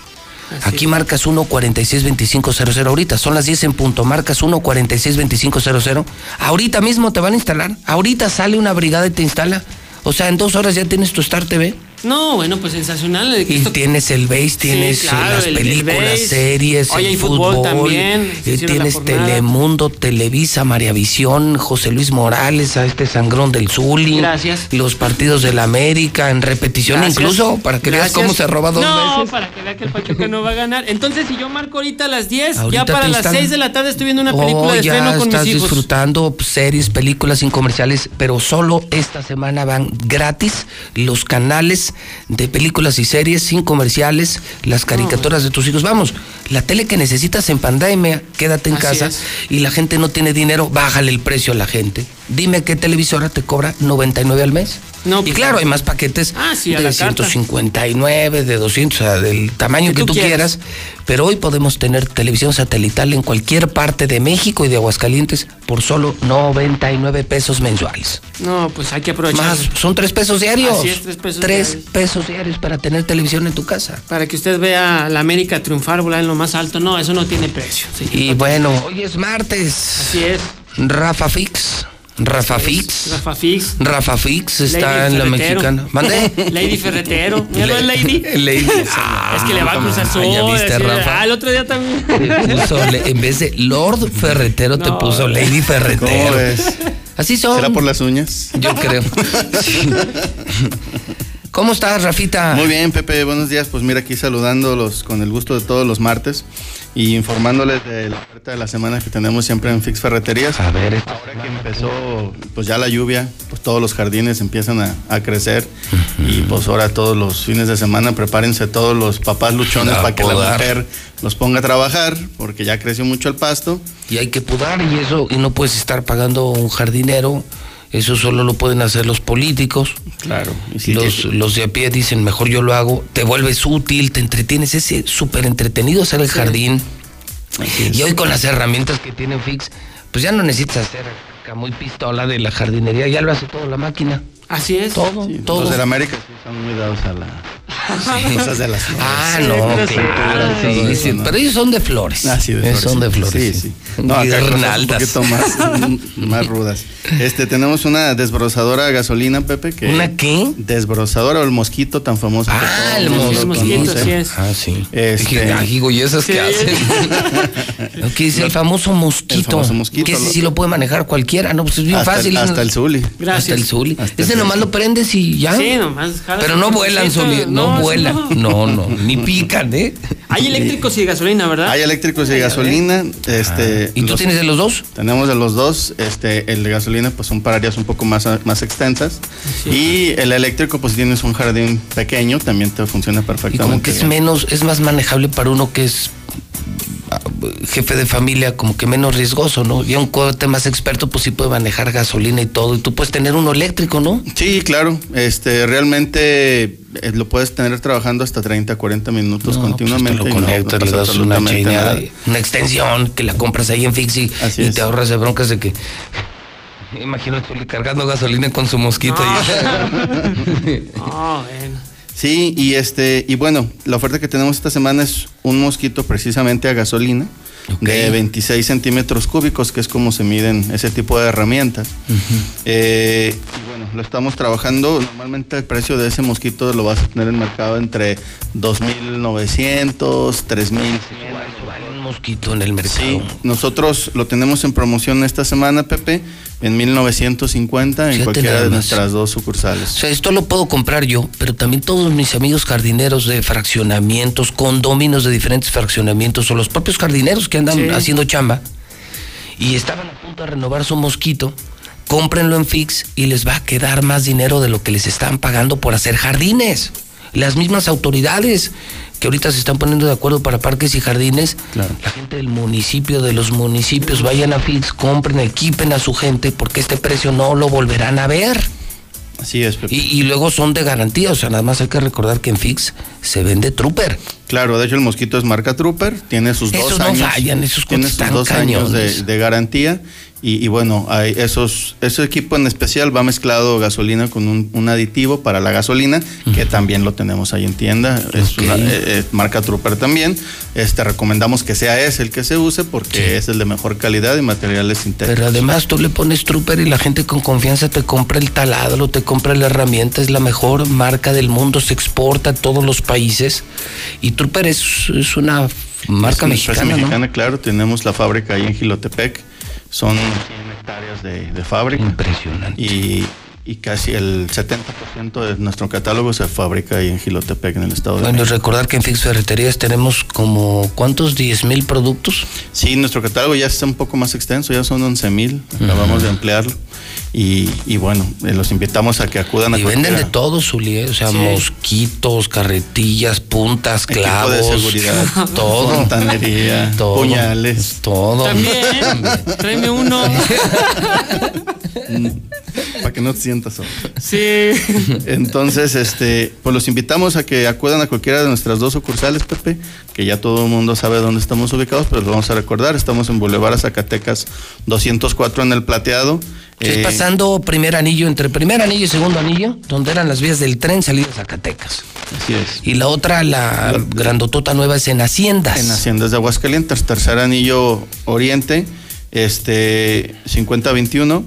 Aquí marcas 1462500 ahorita, son las 10 en punto, marcas 1462500. Ahorita mismo te van a instalar, ahorita sale una brigada y te instala. O sea, en dos horas ya tienes tu Star TV. No, bueno, pues sensacional. Y esto- tienes el base, tienes eh, claro, las el- el películas, base. series, Hoy el hay fútbol fútbol, también, eh, la tienes. Telemundo, Televisa, María Visión, José Luis Morales, a este sangrón del Zuli. Gracias. Los partidos del América en repetición Gracias. incluso, para que veas Gracias. cómo se roba dos no, veces. para que vea que el Pachuca no va a ganar. Entonces, si yo marco ahorita a las 10, Ahorita ya para las instalan. 6 de la tarde estoy viendo una película Oh, de ya estreno con estás mis hijos. disfrutando series, películas sin comerciales, pero solo esta semana van gratis los canales de películas y series sin comerciales, las caricaturas de tus hijos. Vamos, la tele que necesitas en pandemia, quédate en Así casa es. y la gente no tiene dinero, bájale el precio a la gente. Dime qué televisora te cobra 99 al mes. No, y pues, claro, hay más paquetes Ah, sí, de la carta. 159, de 200, o sea, del tamaño que, Que tú quieras. quieras. Pero hoy podemos tener televisión satelital en cualquier parte de México y de Aguascalientes por solo 99 pesos mensuales. No, pues hay que aprovechar. Más, son tres pesos diarios. Así es, tres pesos Tres diarios. pesos diarios para tener televisión en tu casa. Para que usted vea a la América triunfar, volar en lo más alto. No, eso no tiene precio. sí. Y bueno, hoy es martes. Así es. Rafa Fix. Rafa Fix. Rafa Fix. Rafa Fix está Lady en la mexicana. ¿Mande? Lady Ferretero. Míralo, Le- Lady. Lady. es que le va a cruzar su Ah, ya viste, Rafa. Ah, el otro día también. Puso en vez de Lord Ferretero, te No. puso Lady Ferretero. ¿Cómo ves? Así son. ¿Será por las uñas? Yo creo. Sí. ¿Cómo estás, Rafita? Muy bien, Pepe, buenos días. Pues mira, aquí saludándolos con el gusto de todos los martes y informándoles de la oferta de la semana que tenemos siempre en Fix Ferreterías. A ver, Ahora que empezó pues ya la lluvia, pues todos los jardines empiezan a, a crecer y pues ahora todos los fines de semana prepárense todos los papás luchones A para que la podar. mujer los ponga a trabajar porque ya creció mucho el pasto. Y hay que pudar y eso, y no puedes estar pagando un jardinero. Eso solo lo pueden hacer los políticos. Claro. Y si los, los de a pie dicen, mejor yo lo hago. Te vuelves útil, te entretienes. Es eh, súper entretenido hacer el jardín. Y hoy con las herramientas que tiene Fix, pues ya no necesitas hacer muy pistola de la jardinería. Ya lo hace todo la máquina. Así es. Todo, Sí, todo. Los de la América sí están muy dados a la cosas de las flores. Ah, Sí, no, pero claro, sí, sí, sí, eso, ¿no? pero ellos son de flores. Ah, sí, de Ellos flores, son de sí. flores. Sí, sí. No, acá un poquito más, más rudas. Este, tenemos una desbrozadora a gasolina, Pepe, que... ¿Una qué? Desbrozadora o el mosquito tan famoso que Ah, todo el mosquito, conoce. así es. Ah, sí. Este- Dije, ah, digo, ¿y esas Sí. qué hacen? Lo que dice el famoso mosquito. El famoso mosquito, Que ese lo- sí lo puede manejar cualquiera, ¿no? Pues es bien Hasta el- fácil. hasta el Zuli. Gracias. Hasta el Zuli. Hasta Ese el nomás lo prendes y ya. Sí, nomás. Pero no vuelan. No, vuelan. No, no. Ni pican, ¿eh? Hay eléctricos y de gasolina, ¿verdad? Hay eléctricos y de gasolina. Este, Ah. ¿Y tú los- tienes de los dos? Tenemos de los dos. Este, el de gasolina, pues son para áreas un poco más, más extensas. Y el eléctrico, pues si tienes un jardín pequeño, también te funciona Y perfectamente. como que es menos, es más manejable para uno que es jefe de familia, como que menos riesgoso, ¿no? Y un corte más experto, pues sí puede manejar gasolina y todo. Y tú puedes tener uno eléctrico, ¿no? Sí, claro. Este, realmente eh, lo puedes tener trabajando hasta 30, 40 minutos No, continuamente. Pues te y lo no- conectas, no le pasa das una nada. una extensión que la compras ahí en Fixi Así y es. te ahorras de broncas de que. Imagínate cargando gasolina con su mosquito. y- Ah, bueno. Sí, y este, y bueno, la oferta que tenemos esta semana es un mosquito precisamente a gasolina de 26 centímetros cúbicos, que es como se miden ese tipo de herramientas. Eh, bueno, lo estamos trabajando. Normalmente el precio de ese mosquito lo vas a tener en mercado entre 2.900, 3.100. Vale un mosquito en el mercado. Sí, nosotros lo tenemos en promoción esta semana, Pepe, en 1950 en cualquiera de nuestras dos O sucursales. sea, esto lo puedo comprar yo, pero también todos mis amigos jardineros de fraccionamientos, condóminos de diferentes fraccionamientos, o los propios jardineros que andan Sí. haciendo chamba y estaban a punto de renovar su mosquito, cómprenlo en Fix y les va a quedar más dinero de lo que les están pagando por hacer jardines. Las mismas autoridades que ahorita se están poniendo de acuerdo para parques y jardines, Claro. la gente del municipio, de los municipios, vayan a Fix, compren, equipen a su gente, porque este precio no lo volverán a ver. Así es. Y, y luego son de garantía, o sea, nada más hay que recordar que en Fix se vende Trooper. Claro, de hecho el mosquito es marca Trooper, tiene sus Esos dos no años, fallan, esos tiene sus dos años de, de garantía y, y bueno, hay esos, ese equipo en especial va mezclado gasolina con un, un aditivo para la gasolina que también lo tenemos ahí en tienda, es una, eh, eh, marca Trooper también. Este recomendamos que sea ese el que se use porque es el de mejor calidad y materiales sintéticos. Pero además tú le pones Trooper y la gente con confianza te compra el taladro, te compra la herramienta, es la mejor marca del mundo, se exporta a todos los países. Y Trooper es, es una marca Es una empresa mexicana, ¿no? mexicana, claro, tenemos la fábrica ahí en Gilotepec, son 100 hectáreas de, de fábrica. Impresionante. Y, y casi el 70% de nuestro catálogo se fabrica ahí en Gilotepec, en el estado de Bueno, y México. recordar que en Fix Ferreterías tenemos como, ¿cuántos? ¿10 mil productos? Sí, nuestro catálogo ya está un poco más extenso, ya son 11 mil, acabamos de ampliarlo. Y, y bueno, eh, los invitamos a que acudan a Y venden de cualquiera. todo, Zuli, ¿eh? o sea, Sí. mosquitos, carretillas, puntas, Equipo clavos. de seguridad, todo. fontanería, todo. puñales. Todo. También, tráeme uno. Para que no te sientas solo. Sí. Entonces, este, pues los invitamos a que acudan a cualquiera de nuestras dos sucursales, Pepe, que ya todo el mundo sabe dónde estamos ubicados, pero lo vamos a recordar. Estamos en Boulevard Zacatecas 204 en el Plateado. Es Eh, pasando primer anillo, entre primer anillo y segundo anillo, donde eran las vías del tren salidas a Zacatecas. Así es. Y la otra, la grandotota nueva, es en Haciendas. En Haciendas de Aguascalientes, tercer anillo oriente, este 5021.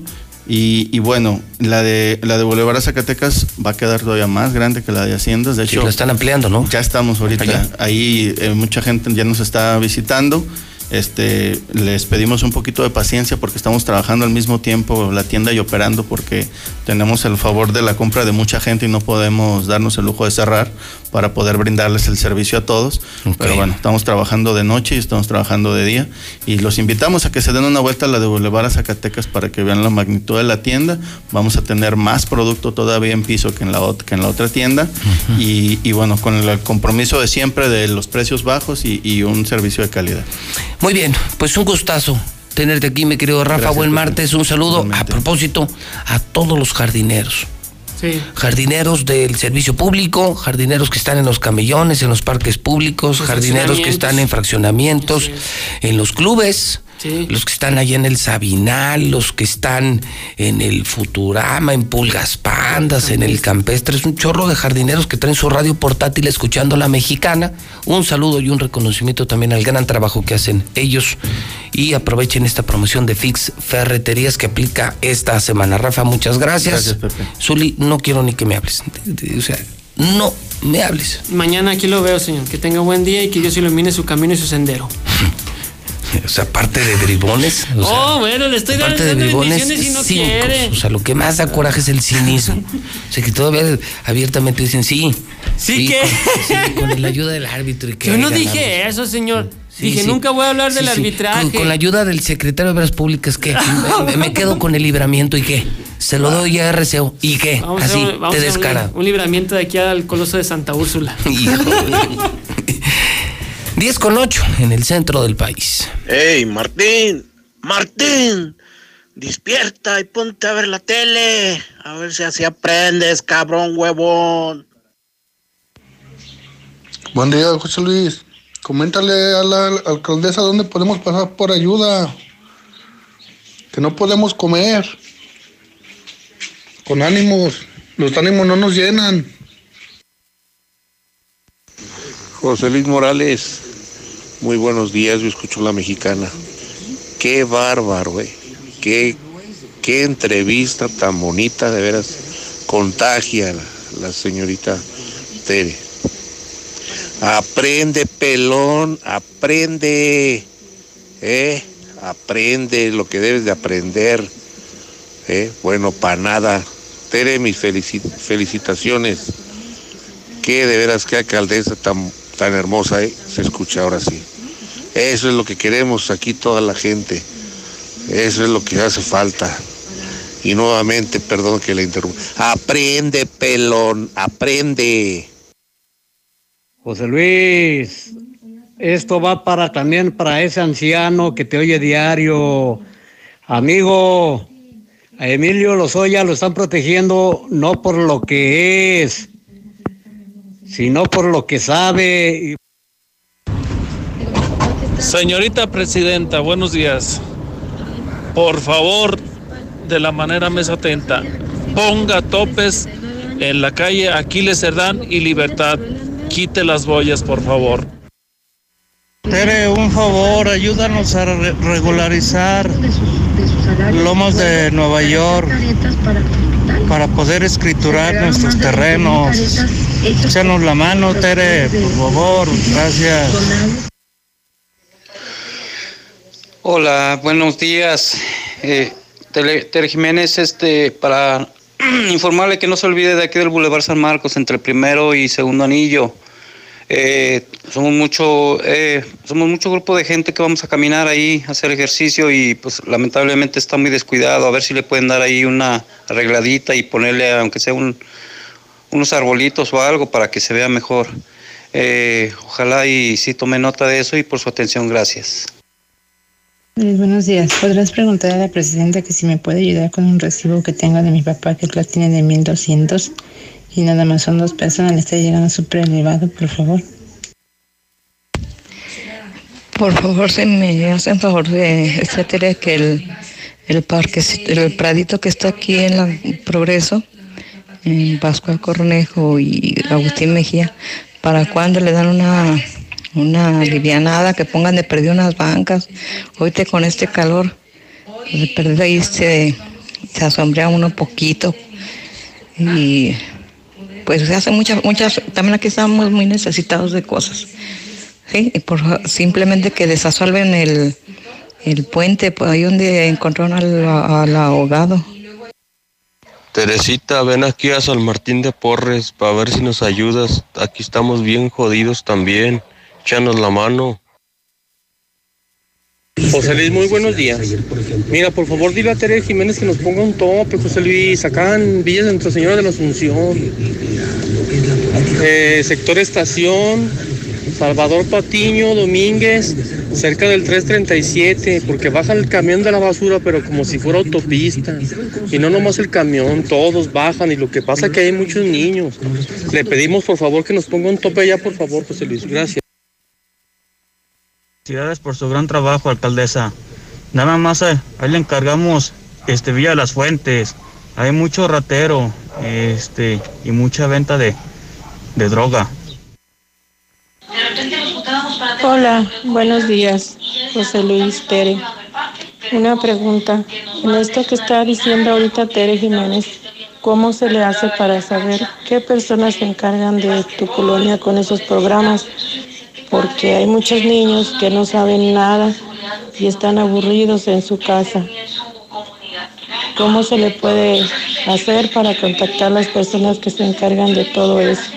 Y, y bueno, la de la de Boulevard Zacatecas va a quedar todavía más grande que la de Haciendas. De Sí, hecho, lo están ampliando, ¿no? Ya estamos ahorita Allá. ahí, eh, mucha gente ya nos está visitando. Este, les pedimos un poquito de paciencia porque estamos trabajando al mismo tiempo la tienda y operando porque tenemos el favor de la compra de mucha gente y no podemos darnos el lujo de cerrar para poder brindarles el servicio a todos. Pero bueno, estamos trabajando de noche y estamos trabajando de día y los invitamos a que se den una vuelta a la de Boulevard a Zacatecas para que vean la magnitud de la tienda. Vamos a tener más producto todavía en piso que en la, que en la otra tienda y, y bueno, con el compromiso de siempre de los precios bajos y, y un servicio de calidad. Muy bien, pues un gustazo tenerte aquí, mi querido Rafa. Gracias, Buen martes. Un saludo a propósito a todos los jardineros. Sí. Jardineros del servicio público, jardineros que están en los camellones, en los parques públicos, Los jardineros que están en fraccionamientos, en los clubes, Sí. los que están allá en el Sabinal, los que están en el Futurama, en Pulgas Pandas, en el Campestre. Es un chorro de jardineros que traen su radio portátil escuchando la mexicana. Un saludo y un reconocimiento también al gran trabajo que hacen ellos. Y aprovechen esta promoción de Fix Ferreterías que aplica esta semana. Rafa, muchas gracias. Gracias, Pepe. Zuli, no quiero ni que me hables. O sea, no me hables. Mañana aquí lo veo, señor. Que tenga buen día y que Dios ilumine su camino y su sendero. O sea, aparte de bribones. O sea, oh, bueno, le estoy dando de bribones, y no cínicos. quiere. O sea, lo que más da coraje es el cinismo. O sea, que todavía abiertamente dicen sí. ¿Sí qué? Con, sí, con la ayuda del árbitro. Y que Yo no dije eso, señor. Sí, dije, sí. nunca voy a hablar Sí, del sí. arbitraje. Con, con la ayuda del secretario de Obras Públicas, ¿qué? me, me quedo con el libramiento y qué. Se lo doy a RCO. ¿Y qué? Vamos Así, te a hacer un- descara. Un, libramiento de aquí al Coloso de Santa Úrsula. 10 con 8 en el centro del país. ¡Ey, Martín! ¡Martín! Despierta y ponte a ver la tele. A ver si así aprendes, cabrón huevón. Buen día, José Luis. Coméntale a la alcaldesa dónde podemos pasar por ayuda. Que no podemos comer. Con ánimos. Los ánimos no nos llenan. José Luis Morales, muy buenos días, yo escucho la mexicana. Qué bárbaro, güey. Qué, qué entrevista tan bonita, de veras. Contagia la, la señorita Tere. Aprende, pelón, aprende. ¿Eh? Aprende lo que debes de aprender. ¿Eh? Bueno, para nada. Tere, mis felici- felicitaciones. Qué de veras, qué alcaldesa tan, tan hermosa, ¿eh? se escucha ahora sí. Eso es lo que queremos aquí toda la gente. Eso es lo que hace falta. Y nuevamente, perdón que le interrumpa. Aprende, pelón, aprende. José Luis, esto va para también para ese anciano que te oye diario. Amigo, a Emilio Lozoya lo están protegiendo no por lo que es, sino por lo que sabe. Y Señorita Presidenta, buenos días. Por favor, de la manera más atenta, ponga topes en la calle Aquiles Cerdán y Libertad. Quite las boyas, por favor. Tere, un favor, ayúdanos a re- regularizar Lomas de Nueva York para poder escriturar nuestros terrenos. Échanos la mano, Tere, por favor, gracias. Hola, buenos días. Eh, Tere, Tere Jiménez, este, para informarle que no se olvide de aquí del Boulevard San Marcos, entre el primero y segundo anillo. Eh, somos mucho, eh, somos mucho grupo de gente que vamos a caminar ahí, a hacer ejercicio y pues lamentablemente está muy descuidado. A ver si le pueden dar ahí una arregladita y ponerle, aunque sea un, unos arbolitos o algo para que se vea mejor. Eh, ojalá y sí tome nota de eso y por su atención, gracias. Eh, buenos días. ¿Podrás preguntar a la presidenta que si me puede ayudar con un recibo que tenga de mi papá que lo tiene de 1200 y nada más son dos personas? Le está llegando súper elevado, por favor. Por favor, se me hacen favor de etcétera que el, el parque, el pradito que está aquí en la Progreso, en Pascual Cornejo y Agustín Mejía, ¿para cuándo le dan una, una alivianada, que pongan de perder unas bancas? Ahorita con este calor, de perder ahí se, se asombrea uno poquito y pues se hace muchas, muchas, también aquí estamos muy necesitados de cosas. Sí, y por simplemente que desasuelven el, el puente, pues ahí donde encontraron al, al ahogado. Teresita, ven aquí a San Martín de Porres para ver si nos ayudas. Aquí estamos bien jodidos también. Échanos la mano. José Luis, muy buenos días. Mira, por favor, dile a Tere Jiménez que nos ponga un tope, José Luis. Acá en Villas de Nuestra Señora de la Asunción. Eh, sector Estación, Salvador Patiño, Domínguez, cerca del 337, porque baja el camión de la basura, pero como si fuera autopista. Y no nomás el camión, todos bajan. Y lo que pasa es que hay muchos niños. Le pedimos, por favor, que nos ponga un tope allá, por favor, José Luis. Gracias. Felicidades por su gran trabajo, alcaldesa. Nada más eh, ahí le encargamos este Villa de las Fuentes. Hay mucho ratero este, y mucha venta de, de droga. Hola, buenos días, José Luis Tere. Una pregunta. En esto que está diciendo ahorita Tere Jiménez, ¿cómo se le hace para saber qué personas se encargan de tu colonia con esos programas? Porque hay muchos niños que no saben nada y están aburridos en su casa. ¿Cómo se le puede hacer para contactar a las personas que se encargan de todo eso?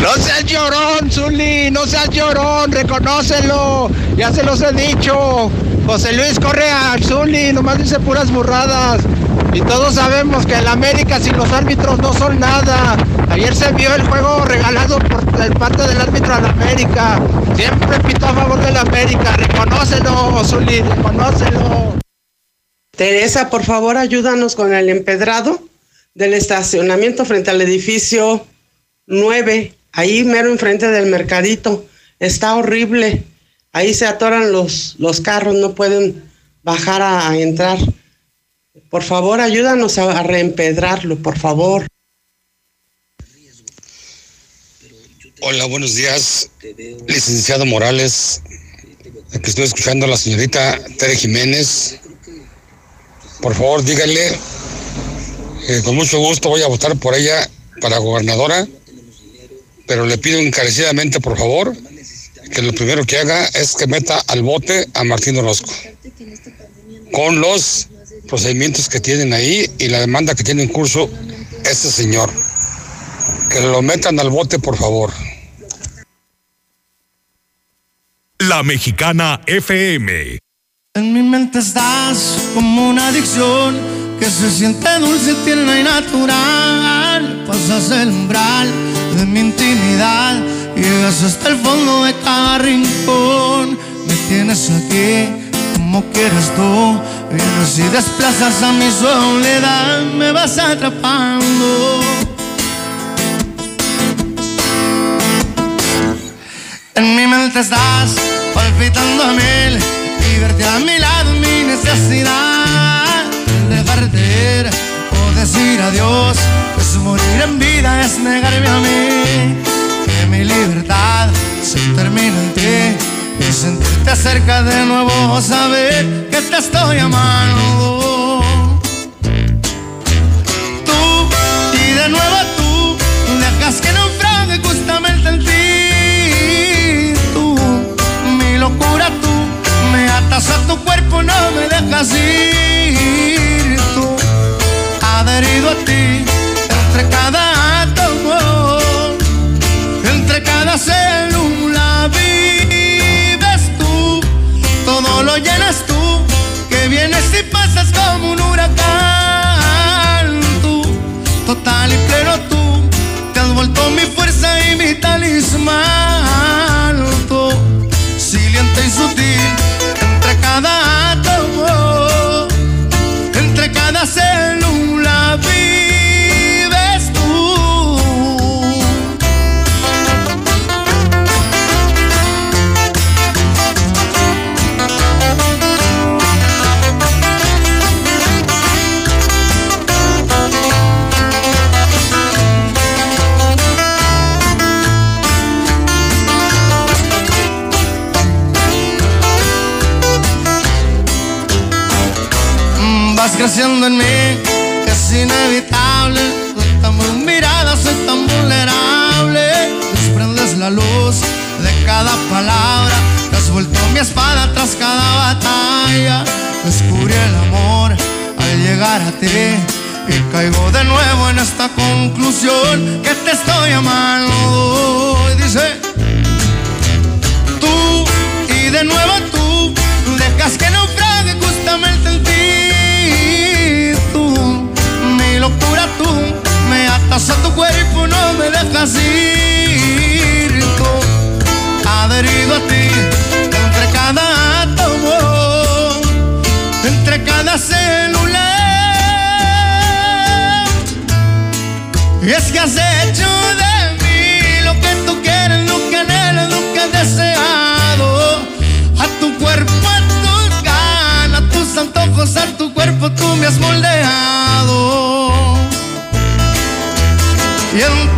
No seas llorón, Zuli, no seas llorón, reconócelo, ya se los he dicho. José Luis corre al Zuli, nomás dice puras burradas. Y todos sabemos que el América sin los árbitros no son nada. Ayer se vio el juego regalado por el parte del árbitro al América. Siempre pitó a favor del América. Reconócelo, Zuli, reconócelo. Teresa, por favor, ayúdanos con el empedrado del estacionamiento frente al edificio 9, ahí mero enfrente del mercadito. Está horrible. Ahí se atoran los, los carros, no pueden bajar a, a entrar. Por favor, ayúdanos a, reempedrarlo, por favor. Hola, buenos días, licenciado Morales. Aquí estoy escuchando a la señorita Tere Jiménez. Por favor, dígale que con mucho gusto voy a votar por ella para gobernadora, pero le pido encarecidamente, por favor, que lo primero que haga es que meta al bote a Martín Orozco, con los procedimientos que tienen ahí y la demanda que tiene en curso este señor. Que lo metan al bote, por favor. La Mexicana FM. En mi mente estás como una adicción que se siente dulce, tierna y natural. Pasas el umbral de mi intimidad, llegas hasta el fondo de cada rincón. Me tienes aquí como quieres tú, vienes y desplazas a mi soledad, me vas atrapando. En mi mente estás habitando a mil y verte a mi lado mi necesidad. Dejarte ir o decir adiós, es morir en vida, es negarme a mí. Que mi libertad se termina en ti y sentirte cerca de nuevo, saber que te estoy amando. Tú y de nuevo tú dejas que naufrague justamente en ti. Tú, mi locura, tú me atas a tu cuerpo, no me dejas ir. Tú, adherido a ti, Descubrí el amor al llegar a ti. Y caigo de nuevo en esta conclusión que te estoy amando. Y dice tú y de nuevo tú dejas que naufrague justamente en ti tú mi locura tú me atas a tu cuerpo no me dejas ir es que has hecho de mí lo que tú quieres, que anhelas, que has deseado. A tu cuerpo, a tus ganas, a tus antojos, a tu cuerpo tú me has moldeado. Y en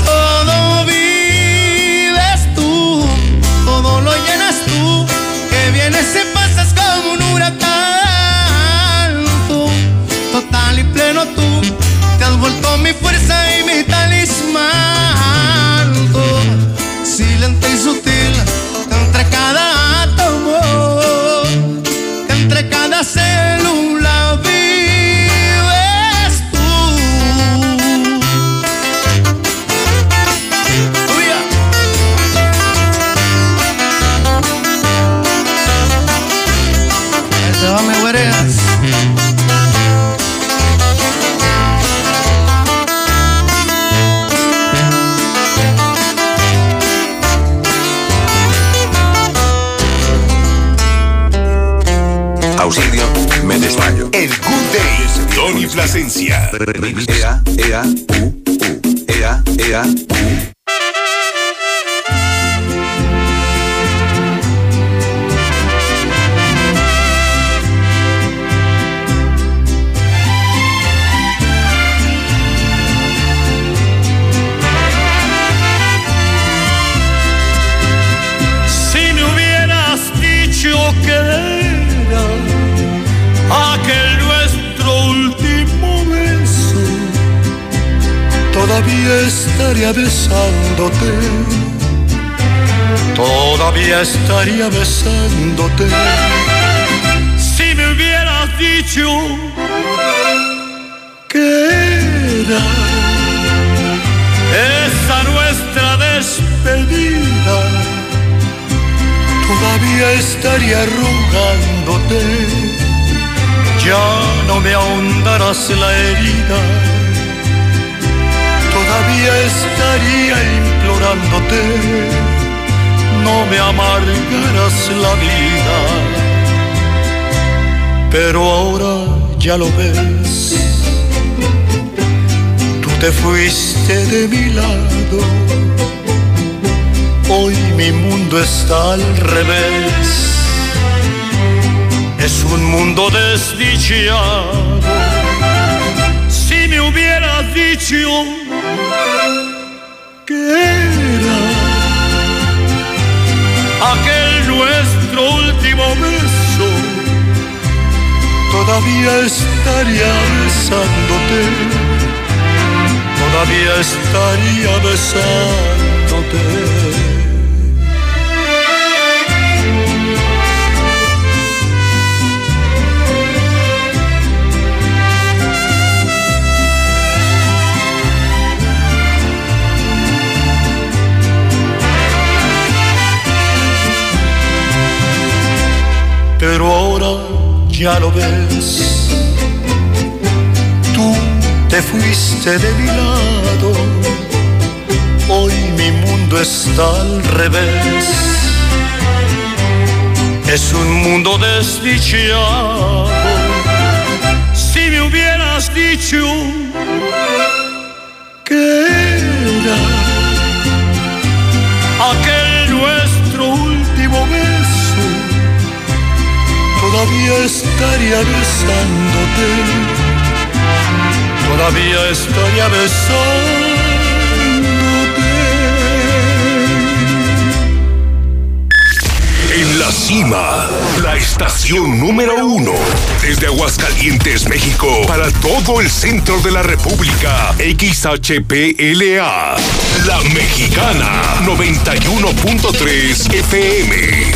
Ea, ea, u, u. Ea, ea, estaría besándote, todavía estaría besándote. Si me hubieras dicho que era esa nuestra despedida, todavía estaría rogándote, ya no me ahondarás la herida, todavía estaría implorándote, no me amargarás la vida, pero ahora ya lo ves, tú te fuiste de mi lado. Hoy mi mundo está al revés. es un mundo desdichado. Si me hubieras dicho que era aquel nuestro último beso, todavía estaría besándote, todavía estaría besándote. Ahora ya lo ves. Tú te fuiste de mi lado, hoy mi mundo está al revés. Es un mundo desdichado. Si me hubieras dicho que era todavía estaría besándote, todavía estaría besándote. En la cima, la estación número uno. Desde Aguascalientes, México, para todo el centro de la República. XHPLA. La Mexicana, 91.3 FM.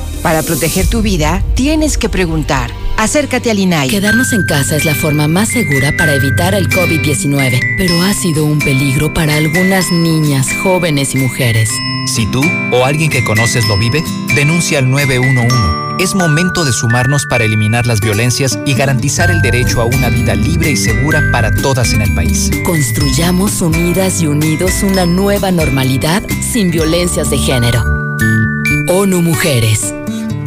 Para proteger tu vida, tienes que preguntar. Acércate al INAI. Quedarnos en casa es la forma más segura para evitar el COVID-19, pero ha sido un peligro para algunas niñas, jóvenes y mujeres. Si tú o alguien que conoces lo vive, denuncia al 911. Es momento de sumarnos para eliminar las violencias y garantizar el derecho a una vida libre y segura para todas en el país. Construyamos unidas y unidos una nueva normalidad sin violencias de género. ONU Mujeres.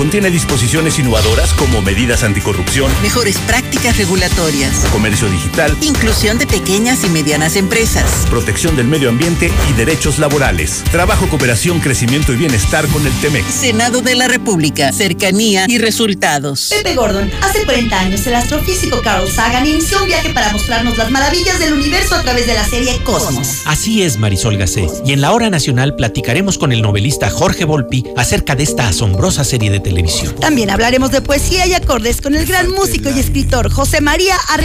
contiene disposiciones innovadoras como medidas anticorrupción, mejores prácticas regulatorias, comercio digital, inclusión de pequeñas y medianas empresas, protección del medio ambiente y derechos laborales, trabajo, cooperación, crecimiento y bienestar con el TEMEC. Senado de la República, cercanía y resultados. Pepe Gordon, hace 40 años el astrofísico Carl Sagan inició un viaje para mostrarnos las maravillas del universo a través de la serie Cosmos. Así es, Marisol Gacé. Y en la hora nacional platicaremos con el novelista Jorge Volpi acerca de esta asombrosa serie de televisión. También hablaremos de poesía y acordes con el gran músico y escritor José María Arre